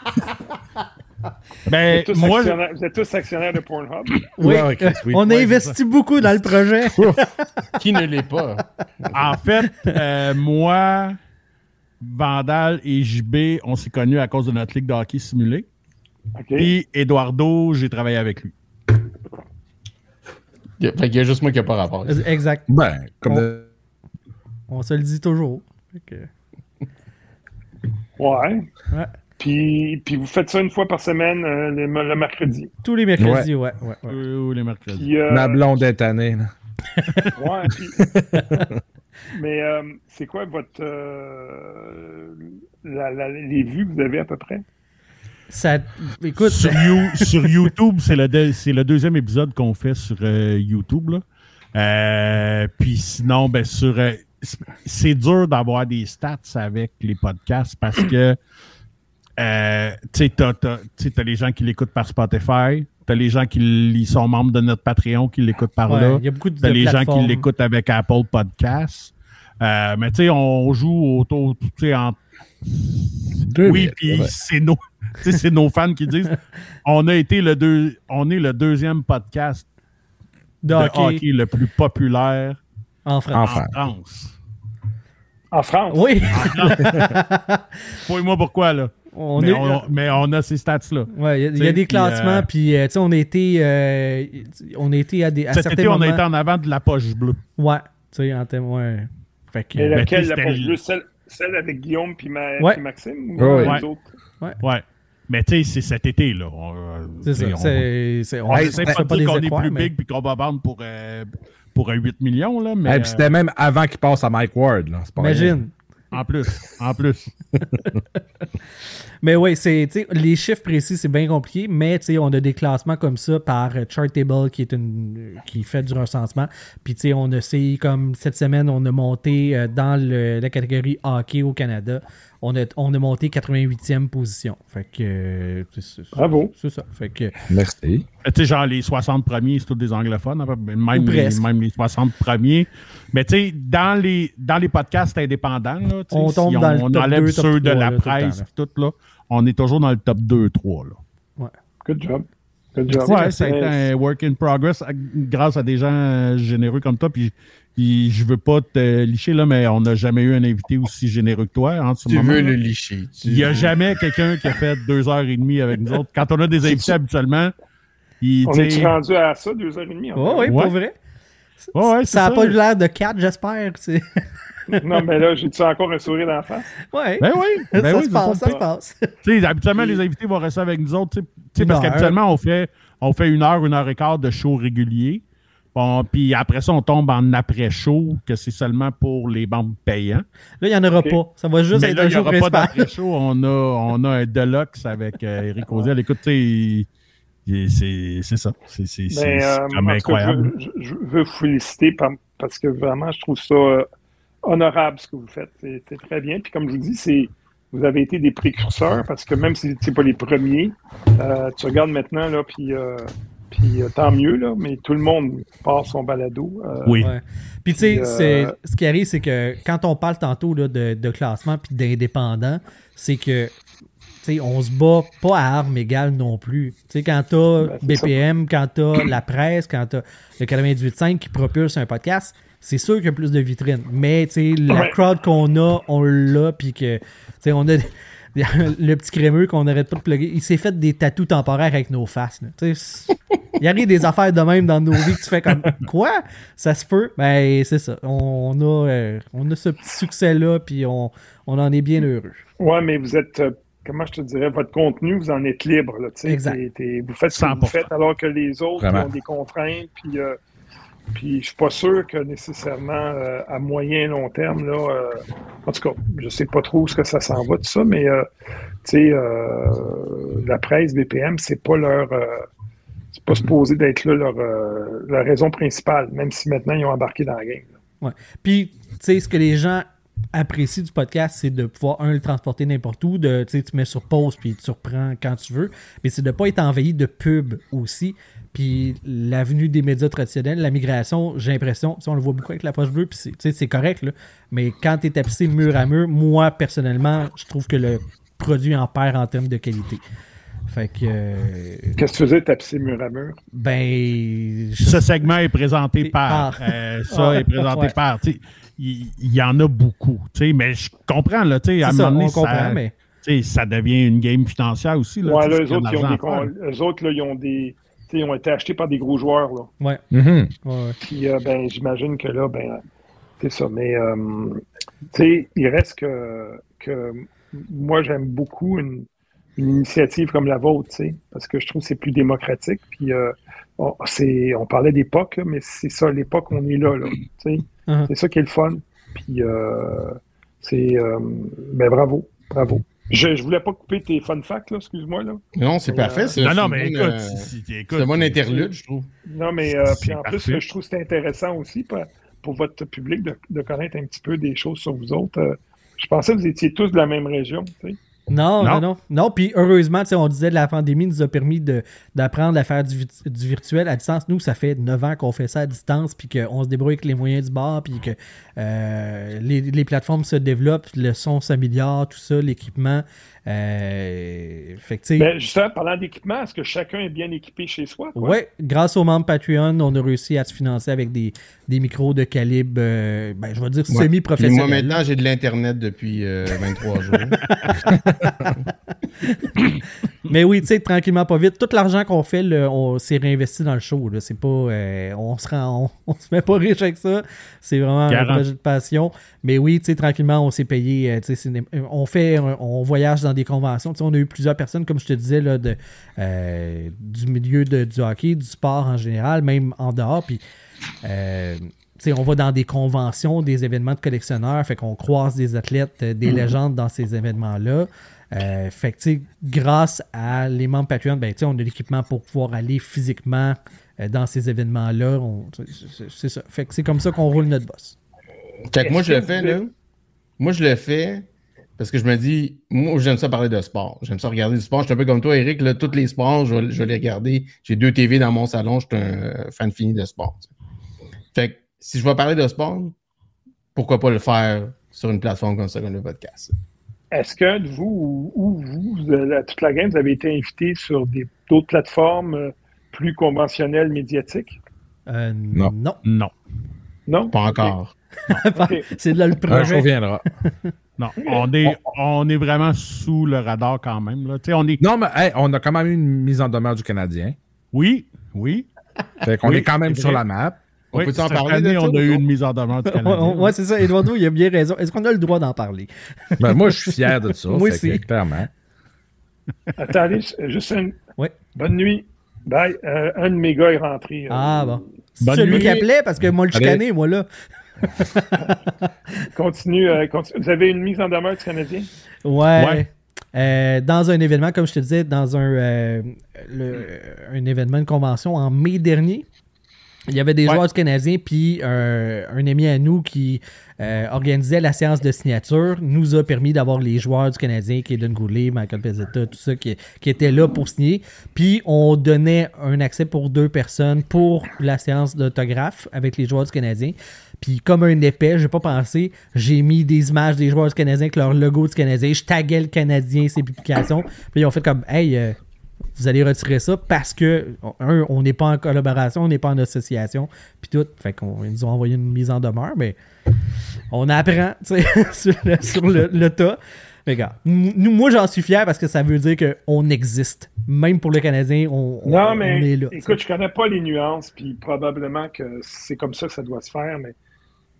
Vous Ben, êtes, tous moi, actionnaires, vous êtes tous actionnaires de Pornhub. Oui, Ouais, on a Ouais, investi beaucoup dans le projet. Qui ne l'est pas? en fait, euh, moi, Vandal et JB, on s'est connus à cause de notre ligue de hockey simulé. OK. Puis Eduardo, j'ai travaillé avec lui. Il y a- Fait qu'il y a juste moi qui n'ai pas rapport. exact. Ben, comme On- de- On se le dit toujours. Ouais. Ouais. Puis, puis vous faites ça une fois par semaine, euh, le, le mercredi. Tous les mercredis, ouais. ouais, ouais. Ou les mercredis. Puis, euh, ma blonde est tannée. là. Ouais, puis- Mais euh, c'est quoi votre. euh, la- la- les vues que vous avez à peu près? Ça, écoute, Sur, You- sur YouTube, c'est le, le deuxième épisode qu'on fait sur euh, YouTube. là. Euh, puis sinon, ben, sur, euh, c'est dur d'avoir des stats avec les podcasts parce que euh, tu sais, t'as, les gens qui l'écoutent par Spotify, t'as les gens qui l- sont membres de notre Patreon qui l'écoutent par ouais, là. il y a beaucoup de T'as les gens qui l'écoutent avec Apple Podcasts. Euh, mais tu sais, on joue autour, tu sais, en Deux oui, puis ouais. c'est nos, c'est nos fans qui disent on a été le deux, on est le deuxième podcast De de hockey hockey le plus populaire en En France. en France? France. En France. Oui, Dis-moi pourquoi, là? On mais, est. on, mais on a ces stats-là. Ouais, il y a- y, des classements, euh, puis euh, tu sais, on a été, euh, on a été à des à Cet certains été, on a été en avant de la poche bleue. Ouais, tu sais, en témoin. Fait que. Mais Ben, laquelle, la poche le- bleue, celle, celle avec Guillaume puis, Ma- Ouais. puis Maxime ou Ouais, les ouais. autres? Ouais. Mais tu sais, c'est cet été, là. Euh, c'est ça. on- pas de pas dire des qu'on est plus mais- big puis qu'on va vendre pour, euh, pour un 8 millions, là. Mais Hey, c'était même avant qu'il passe à Mike Ward. Là. Imagine. En plus, en plus. Mais oui, c'est, les chiffres précis, c'est bien compliqué, mais on a des classements comme ça par Chartable qui est une qui fait du recensement. Puis on a essayé comme cette semaine, on a monté euh, dans le- la catégorie hockey au Canada, on a, on a monté 88e position. Fait que c'est, Bravo. c'est ça. Fait que Merci. Tu sais, genre les 60 premiers, c'est tous des anglophones, hein, même, les, même les 60 premiers. Mais tu sais, dans les, dans les podcasts indépendants, là, On si tombe on, dans le on top enlève 2, top ceux de 3, la là, tout temps, presse, là. tout, là, on est toujours dans le top 2-3. Là. Good job. Good job. Ouais, ça a été Mais- un work in progress à- grâce à des gens euh, généreux comme toi. Puis, puis je veux pas te licher, là, mais on n'a jamais eu un invité aussi généreux que toi ce Tu moment. veux là. le licher. Tu- Il n'y a jamais quelqu'un qui a fait deux heures et demie avec nous autres. Quand on a des invités habituellement, il, On est rendu à ça, deux heures et demie? en Oh, oui, Ouais. pour vrai. Ouais, ça n'a pas eu l'air de 4, j'espère. Non, mais là, j'ai-tu encore un sourire face? Ouais. Ben oui, ben ça oui, se passe, ça se passe. Tu sais, habituellement, les invités vont rester avec nous autres, parce qu'habituellement, on fait, on fait une heure, une heure et quart de show régulier. Bon, puis après ça, on tombe en après-show, que c'est seulement pour les bandes payants. Là, il n'y en aura pas. Ça va juste Mais être là, un il n'y aura pas d'après-show. On a, on a un Deluxe avec euh, Eric Oziel. Écoute, tu sais, il- il- c'est c'est ça. C'est euh, incroyable. je, veux- je- je veux vous féliciter par- parce que vraiment, je trouve ça euh, honorable ce que vous faites. C'est très bien. Puis comme je vous dis, c'est vous avez été des précurseurs parce que même si c'est pas les premiers, euh, tu regardes maintenant là, puis euh, puis euh, tant mieux là, mais tout le monde part son balado. euh, Oui. Ouais. Puis tu sais, euh, ce qui arrive, c'est que quand on parle tantôt là, de, de classement puis d'indépendant, c'est que on se bat pas à armes égales non plus. Quand t'as Ben. BPM, quand t'as la presse, quand t'as le 98.5 qui propulse un podcast, c'est sûr qu'il y a plus de vitrines. Mais la Ouais. crowd qu'on a, on l'a, puis que on a le petit crémeux qu'on n'arrête pas de plugger, il s'est fait des tatous temporaires avec nos faces. là. Il arrive des affaires de même dans nos vies que tu fais comme quoi? Ça se peut ben c'est ça on a euh, on a ce petit succès là puis on, on en est bien heureux Ouais, mais vous êtes, euh, comment je te dirais, votre contenu, vous en êtes libre. Là. Exact. Vous faites ce que 100%. vous faites alors que les autres ont des contraintes. Puis, euh, puis je suis pas sûr que nécessairement euh, à moyen et long terme, là, euh, en tout cas, je sais pas trop où ce que ça s'en va, tout ça, mais euh, tu sais, la presse BPM, c'est pas leur. c'est pas supposé d'être là leur, leur raison principale, même si maintenant ils ont embarqué dans la game. là. ouais. puis tu sais ce que les gens apprécient du podcast c'est de pouvoir un le transporter n'importe où de tu sais tu mets sur pause puis tu reprends quand tu veux mais c'est de pas être envahi de pubs aussi puis l'avenue des médias traditionnels la migration j'ai l'impression tu sais, on le voit beaucoup avec la poche bleue puis c'est tu sais, c'est correct là mais quand tu es tapissé mur à mur moi personnellement je trouve que le produit en perd en termes de qualité fait que euh, Qu'est-ce que tu faisais, tapisser mur à mur? Ben, je- Ce segment est présenté par. par. euh, ça Ouais. est présenté Ouais. par. tu sais, Il il y, en a beaucoup. tu sais, Mais je comprends, là, tu sais, à un ça, moment donné, on comprend, ça, mais tu sais, ça devient une game financière aussi. Là, Ouais, là, eux autres, ils ont, des, eux autres, là, ils ont des. tu sais, Ils ont été achetés par des gros joueurs. Là. ouais, ouais, ouais. Puis, euh, ben, j'imagine que là, ben, c'est ça. Mais, euh, tu sais, il reste que, que moi, j'aime beaucoup une, une initiative comme la vôtre, tu sais, parce que je trouve que c'est plus démocratique. Puis, euh, on, c'est, on parlait d'époque, mais c'est ça, l'époque, on est là, là, Uh-huh. C'est ça qui est le fun. Puis, euh, c'est, euh, ben, bravo, bravo. Je, je voulais pas couper tes fun facts, là, excuse-moi, là. Non, c'est parfait. euh, c'est- Non, non, mais bonne, écoute, euh, si- si- écoute, C'est un bon interlude, je trouve. Non, mais euh, puis en plus, je trouve que c'est intéressant aussi pour, pour votre public de, de connaître un petit peu des choses sur vous autres. Euh, je pensais que vous étiez tous de la même région. tu sais. Non, non, Non? non. Non, puis heureusement, tu sais, on disait que la pandémie nous a permis d'apprendre à faire du, du virtuel à distance. Nous, ça fait 9 ans qu'on fait ça à distance, puis qu'on se débrouille avec les moyens du bord, puis que euh, les, les plateformes se développent, le son s'améliore, tout ça, l'équipement. Euh, fait que, Ben, justement, parlant d'équipement, est-ce que chacun est bien équipé chez soi? Ouais, grâce aux membres Patreon, on a réussi à se financer avec des, des micros de calibre, euh, ben, je vais dire Ouais. Puis Moi, semi-professionnel. maintenant, j'ai de l'Internet depuis euh, 23 jours. Mais oui, tu sais, tranquillement, pas vite. Tout l'argent qu'on fait, là, on s'est réinvesti dans le show. Là. C'est pas, euh, on se rend, on, on se met pas riche avec ça. C'est vraiment Garant. un projet de passion. Mais oui, tu sais, tranquillement, on s'est payé. euh, on fait, on voyage dans des conventions. On a eu plusieurs personnes, comme je te disais, là, de, euh, du milieu de- du hockey, du sport en général, même en dehors. Puis, euh, on va dans des conventions, des événements de collectionneurs, fait qu'on croise des athlètes, des légendes dans ces événements-là. Euh, fait que, tu sais, grâce à les membres Patreon, ben, tu sais, on a l'équipement pour pouvoir aller physiquement euh, dans ces événements-là. C'est- ça. Fait que c'est comme ça qu'on roule notre boss. Fait que moi, je le fais, là. Moi, je le fais parce que je me dis, moi, j'aime ça parler de sport. J'aime ça regarder du sport. Je suis un peu comme toi, Eric. Là, tous les sports, je vais, je vais les regarder. J'ai deux TV dans mon salon. Je suis un fan fini de sport. Fait que si je vais parler de sport, pourquoi pas le faire sur une plateforme comme ça, comme le podcast? Est-ce que vous ou, ou vous, la- toute la game, vous avez été invité sur d'autres plateformes euh, plus conventionnelles, médiatiques? Euh, Non. non. Non. Non? Pas encore. C'est là le Un jour projet. viendra. Non, on est, on est vraiment sous le radar quand même. Là. Tu sais, On est... Non, mais hey, on a quand même eu une mise en demeure du Canadien. Oui, oui. Fait qu'on Oui, est quand même sur la map. On oui, peut-en cette parler de année, ça, on a eu une mise en demeure du Ouais, Canadien. ouais, c'est ça. Eduardo, il a bien raison. Est-ce qu'on a le droit d'en parler? Ben, moi, je suis fier de ça. Moi aussi. clairement. Attendez, juste une. Ouais. Bonne nuit. Bye. Euh, un de mes gars est rentré. euh, Ah bon. Bonne Celui nuit. qui appelait, parce que moi, le chicané, moi, là. Continue, euh, continue. Vous avez une mise en demeure du Canadien? Ouais. Ouais. Euh, dans un événement, comme je te disais, dans un, euh, le- un événement de convention en mai dernier, il y avait des Ouais. joueurs du Canadien, puis euh, un ami à nous qui euh, organisait la séance de signature nous a permis d'avoir les joueurs du Canadien, Kaden Goulet, Michael Pezzetta, tout ça, qui, qui étaient là pour signer. Puis on donnait un accès pour deux personnes pour la séance d'autographe avec les joueurs du Canadien. Puis comme un épais, j'ai pas pensé, j'ai mis des images des joueurs du Canadien avec leur logo du Canadien, je taguais le Canadien, ses publications. Puis ils ont fait comme, hey, euh, vous allez retirer ça parce que, un, on n'est pas en collaboration, on n'est pas en association, puis tout. Fait qu'on ils nous ont envoyé une mise en demeure, mais on apprend, tu sais, sur, le, sur le- le tas. Mais regarde, nous, moi, j'en suis fier parce que ça veut dire qu'on existe. Même pour le Canadien, on, on- Non, on mais est là. écoute, je connais pas les nuances, puis probablement que c'est comme ça que ça doit se faire, mais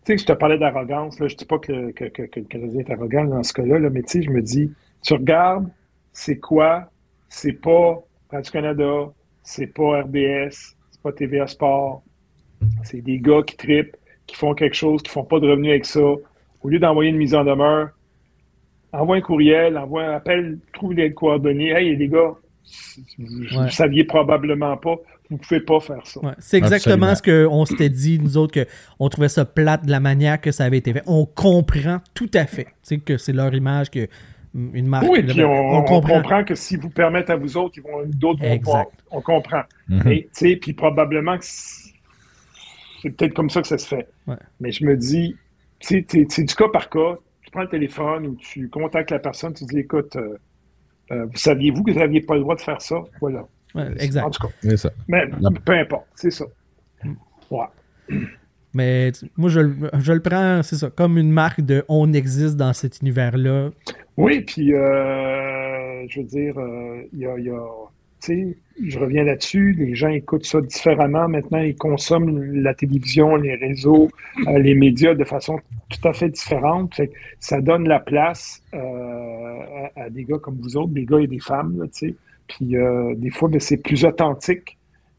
tu sais, je te parlais d'arrogance, là, je dis pas que le, que, que- que le Canadien est arrogant dans ce cas-là, là, mais tu sais, je me dis, tu regardes, c'est quoi? C'est pas Radio-Canada, c'est pas RDS, c'est pas TVA Sport, c'est des gars qui tripent, qui font quelque chose, qui font pas de revenus avec ça. Au lieu d'envoyer une mise en demeure, envoie un courriel, envoie un appel, trouve les coordonnées. Hey, les gars, vous ne saviez probablement pas, vous pouvez pas faire ça. Ouais, c'est exactement Absolument. ce qu'on s'était dit, nous autres, qu'on trouvait ça plate de la manière que ça avait été fait. On comprend tout à fait tu sais, que c'est leur image, que une marque. Oui, puis on, on comprend. comprend. que si vous permettez à vous autres, ils vont d'autres vont Exact. On comprend. Mhm. Et tu sais, puis probablement que c'est peut-être comme ça que ça se fait. Ouais. Mais je me dis, tu sais, t'es- c'est du cas par cas. Tu prends le téléphone ou tu contactes la personne, tu dis, écoute, euh, euh, vous saviez-vous que vous n'aviez pas le droit de faire ça? Voilà. Ouais, En exact. tout cas, C'est ça. mais peu importe, c'est ça. Ouais. Mais moi, je, le- je le prends, c'est ça, comme une marque de on existe dans cet univers-là. Oui, puis euh, je veux dire, euh, il y a, il y a- tu sais, je reviens là-dessus, les gens écoutent ça différemment maintenant, ils consomment la télévision, les réseaux, euh, les médias de façon tout à fait différente. Ça donne la place euh, à, des gars comme vous autres, des gars et des femmes, tu sais. Puis euh, des fois, ben, c'est plus authentique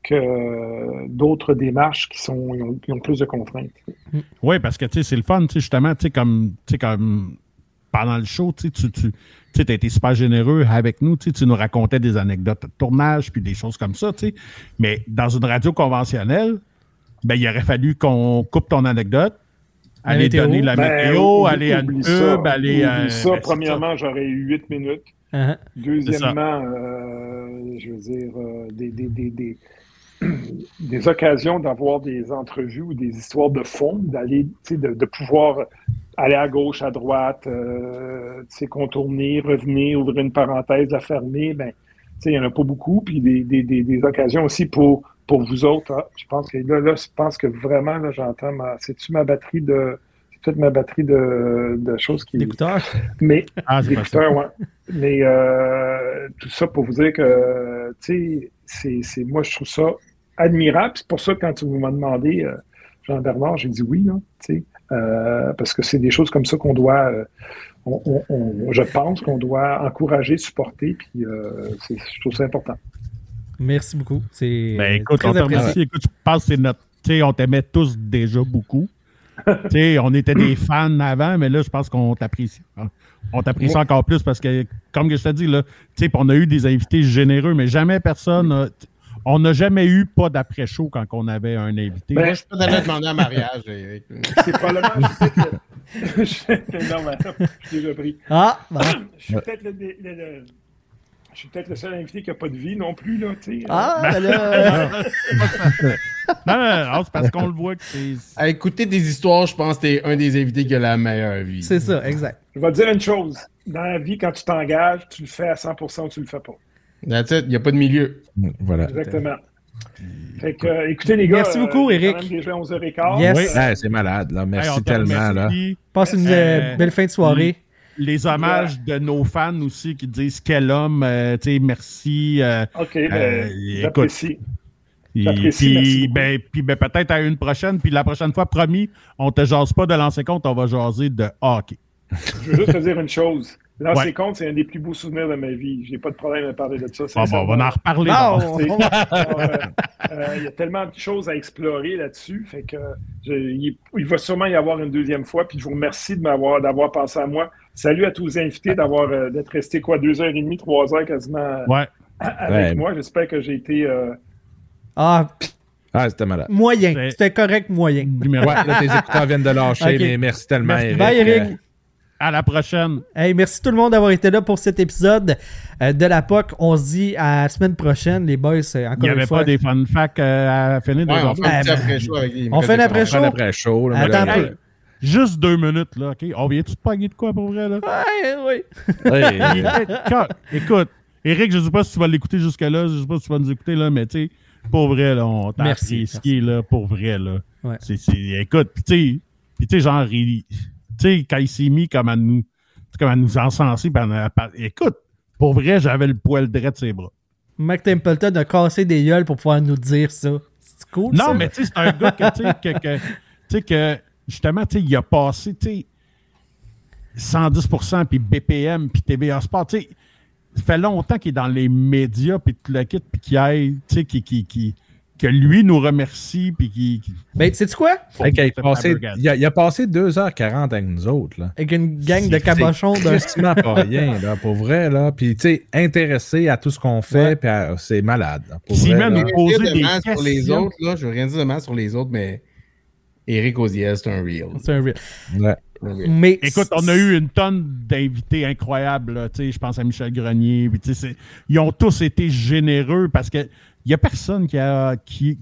que euh, d'autres démarches qui sont qui ont, qui ont plus de contraintes. Oui, parce que tu sais, c'est le fun, tu sais, justement, tu sais, comme, tu sais, comme pendant le show, tu sais, tu as été super généreux avec nous, tu sais, tu nous racontais des anecdotes de tournage, puis des choses comme ça, tu sais. Mais dans une radio conventionnelle, ben, il aurait fallu qu'on coupe ton anecdote, aller météo. donner la Ben, météo, aller à une pub, ça, aller à... ça. ben, Premièrement, j'aurais eu huit minutes. Hein? Deuxièmement, euh, je veux dire, euh, des, des, des, des, occasions d'avoir des entrevues ou des histoires de fond, d'aller, tu sais, de, de pouvoir aller à gauche, à droite, euh, contourner, revenir, ouvrir une parenthèse, la fermer, ben, tu sais, il n'y en a pas beaucoup. Puis des, des, des, des occasions aussi pour, pour vous autres. Ah, je pense que là, là, je pense que vraiment, là, j'entends ma. C'est-tu ma batterie de. C'est peut-être ma batterie de, de choses qui. L'écouteur. Mais Ah, d'écouteurs, ouais. Mais euh, tout ça pour vous dire que, tu sais, c'est, c'est, moi, je trouve ça admirable. C'est pour ça que quand tu m'as demandé, euh, Jean-Bernard, j'ai dit oui, là, tu sais, euh, parce que c'est des choses comme ça qu'on doit, euh, on, on- on- je pense qu'on doit encourager, supporter, puis euh, c'est- je trouve ça important. Merci beaucoup. C'est Ben écoute, très on te apprécié. remercie. Écoute, je pense que c'est notre. On t'aimait tous déjà beaucoup. On était des fans avant, mais là, je pense qu'on t'apprécie. On t'apprécie Moi- encore plus parce que, comme je te dis, là, on a eu des invités généreux, mais jamais personne. a- on n'a jamais eu pas d'après-show quand on avait un invité. Ben, Moi, je pas d'aller demander un mariage, Eric. C'est probablement. Ah, bon. Je suis peut-être le, le- le- je suis peut-être le seul invité qui n'a pas de vie non plus, là, tu sais. Ah, ben là. non, non, non, c'est parce qu'on le voit que c'est. À écouter des histoires, je pense que t'es un des invités qui a la meilleure vie. C'est ça, exact. Je vais te dire une chose. Dans la vie, quand tu t'engages, tu le fais à 100% ou tu le fais pas. That's it, il n'y a pas de milieu. Voilà. Exactement. Fait que, euh, écoutez, les gars. Merci beaucoup, euh, il est Eric. quand même déjà 11h15. Yes. Oui. C'est malade, là. Merci on te tellement, là. Passe une Euh, euh, belle fin de soirée. Les hommages de nos fans aussi qui disent quel homme, euh, tu sais, merci. euh, OK, ben, Euh, écoute, j'apprécie. Puis, ben, ben, peut-être à une prochaine. Puis la prochaine fois, promis, on te jase pas de lancer compte, on va jaser de hockey. Je veux juste te dire une chose. Lancer Ouais. compte, c'est un des plus beaux souvenirs de ma vie. J'ai pas de problème à parler de ça. Bon, bon, on sincèrement. va en reparler. Ah, on- on euh, euh, Il y a tellement de choses à explorer là-dessus. Fait que je- il, il va sûrement y avoir une deuxième fois. Puis je vous remercie de m'avoir d'avoir pensé à moi. Salut à tous les invités d'avoir euh, d'être restés quoi deux heures et demie, trois heures quasiment Ouais. avec Ouais. moi. J'espère que j'ai été. euh, Ah, Ah, c'était malade. moyen. C'était correct, moyen. Ouais, là, tes écouteurs viennent de lâcher, mais merci tellement, Merci. Eric. Bye, Eric. Euh, À la prochaine. Hey, merci tout le monde d'avoir été là pour cet épisode euh, de la POC. On se dit à la semaine prochaine, les boys. euh, Encore Il n'y une avait fois. pas des fun facts euh, à finir. Ouais, on fait ben, après-show avec les on fait un après- on fait un après-show. Attends Hey, juste deux minutes, là, OK? On vient-tu de pogner de quoi pour vrai, là? Ouais, oui. hey, Écoute, Écoute, Eric, je ne sais pas si tu vas l'écouter jusque-là, je ne sais pas si tu vas nous écouter, là, mais tu sais, pour vrai, là, on t'a Merci, apprécié, là, pour vrai, là. Ouais. C'est, c'est- écoute, puis tu sais, puis tu sais, genre, il- sais, quand il s'est mis comme à nous, comme à nous encenser, à- à- écoute, pour vrai, j'avais le poil droit de ses bras. Mike Templeton a cassé des gueules pour pouvoir nous dire ça. C'est cool, ça? Non, mais tu sais, c'est un gars que, tu sais, que, justement, tu sais, il a passé, tu sais, 110%, puis BPM, puis TVA Sport, tu sais, ça fait longtemps qu'il est dans les médias, puis tout le kit, puis qu'il aille, tu sais, qui, qui, qui, que lui nous remercie, puis qu'il... qu'il- Ben, sais-tu quoi? A passé- il, a, il a passé 2h40 avec nous autres. Là. Avec une gang de cabochons c'est de. pas rien, là, pour vrai. Là. Puis, tu sais, intéressé à tout ce qu'on fait, Ouais. à- c'est malade. là, pour S'il vrai, met là. poser rien des mal sur les questions. autres, là. Je veux rien dire de mal sur les autres, mais Eric Oziel, c'est un real. C'est un real. Ouais. Mais Écoute, on a eu une tonne d'invités incroyables. là, tu sais, Je pense à Michel Grenier. Ils ont tous été généreux parce que n'y a personne qui, a, qui,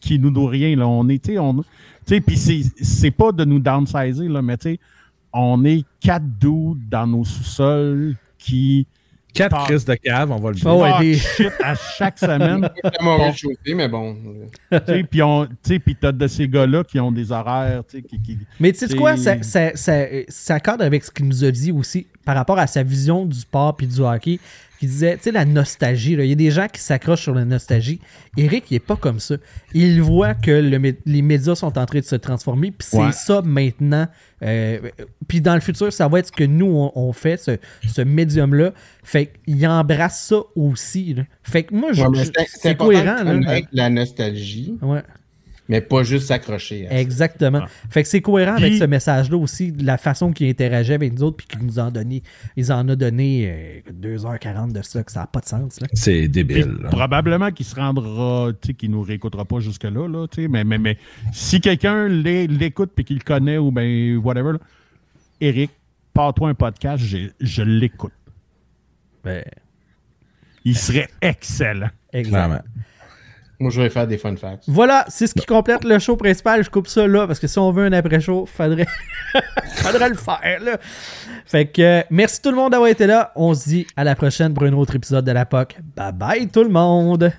qui nous doit rien. Là. On est, on- tu sais, Puis c'est c'est pas de nous downsizer, là, mais tu sais, on est quatre dudes dans nos sous-sols qui Quatre Ah. crises de cave, on va le dire. Oh, ouais, talk des- shit à chaque semaine. C'est mais bon. tu sais, Puis on- tu sais, puis t'as de ces gars-là qui ont des horaires tu sais, qui, qui, Mais tu sais quoi, ça, ça, ça, ça accorde avec ce qu'il nous a dit aussi par rapport à sa vision du sport puis du hockey. Qui disait, tu sais, la nostalgie. Il y a des gens qui s'accrochent sur la nostalgie. Eric, il est pas comme ça. Il voit que le les médias sont en train de se transformer. Puis c'est Ouais. ça maintenant. Euh, puis dans le futur, ça va être ce que nous, on, on fait, ce, ce médium-là. Fait qu'il embrasse ça aussi. là. Fait que moi, je, Ouais, je- c'est- cohérent. Là. la nostalgie, Ouais. Mais pas juste s'accrocher. Exactement. Fait que c'est cohérent avec ce message-là aussi, de la façon qu'il interagit avec nous autres, puis qu'il nous en donné, ils en a donné euh, 2h40 de ça, que ça n'a pas de sens. Là. C'est débile. probablement qu'il se rendra, tu sais, qu'il nous réécoutera pas jusque-là, là, tu sais, mais, mais, mais si quelqu'un l'é- l'écoute puis qu'il le connaît ou ben whatever, là, Eric, pars-toi un podcast, je l'écoute. Ben, Il serait excellent. exact. Moi, je vais faire des fun facts. Voilà, c'est ce qui complète le show principal. Je coupe ça là parce que si on veut un après-show, faudrait... faudrait le faire là. Fait que merci tout le monde d'avoir été là. On se dit à la prochaine pour un autre épisode de la POC. Bye bye tout le monde.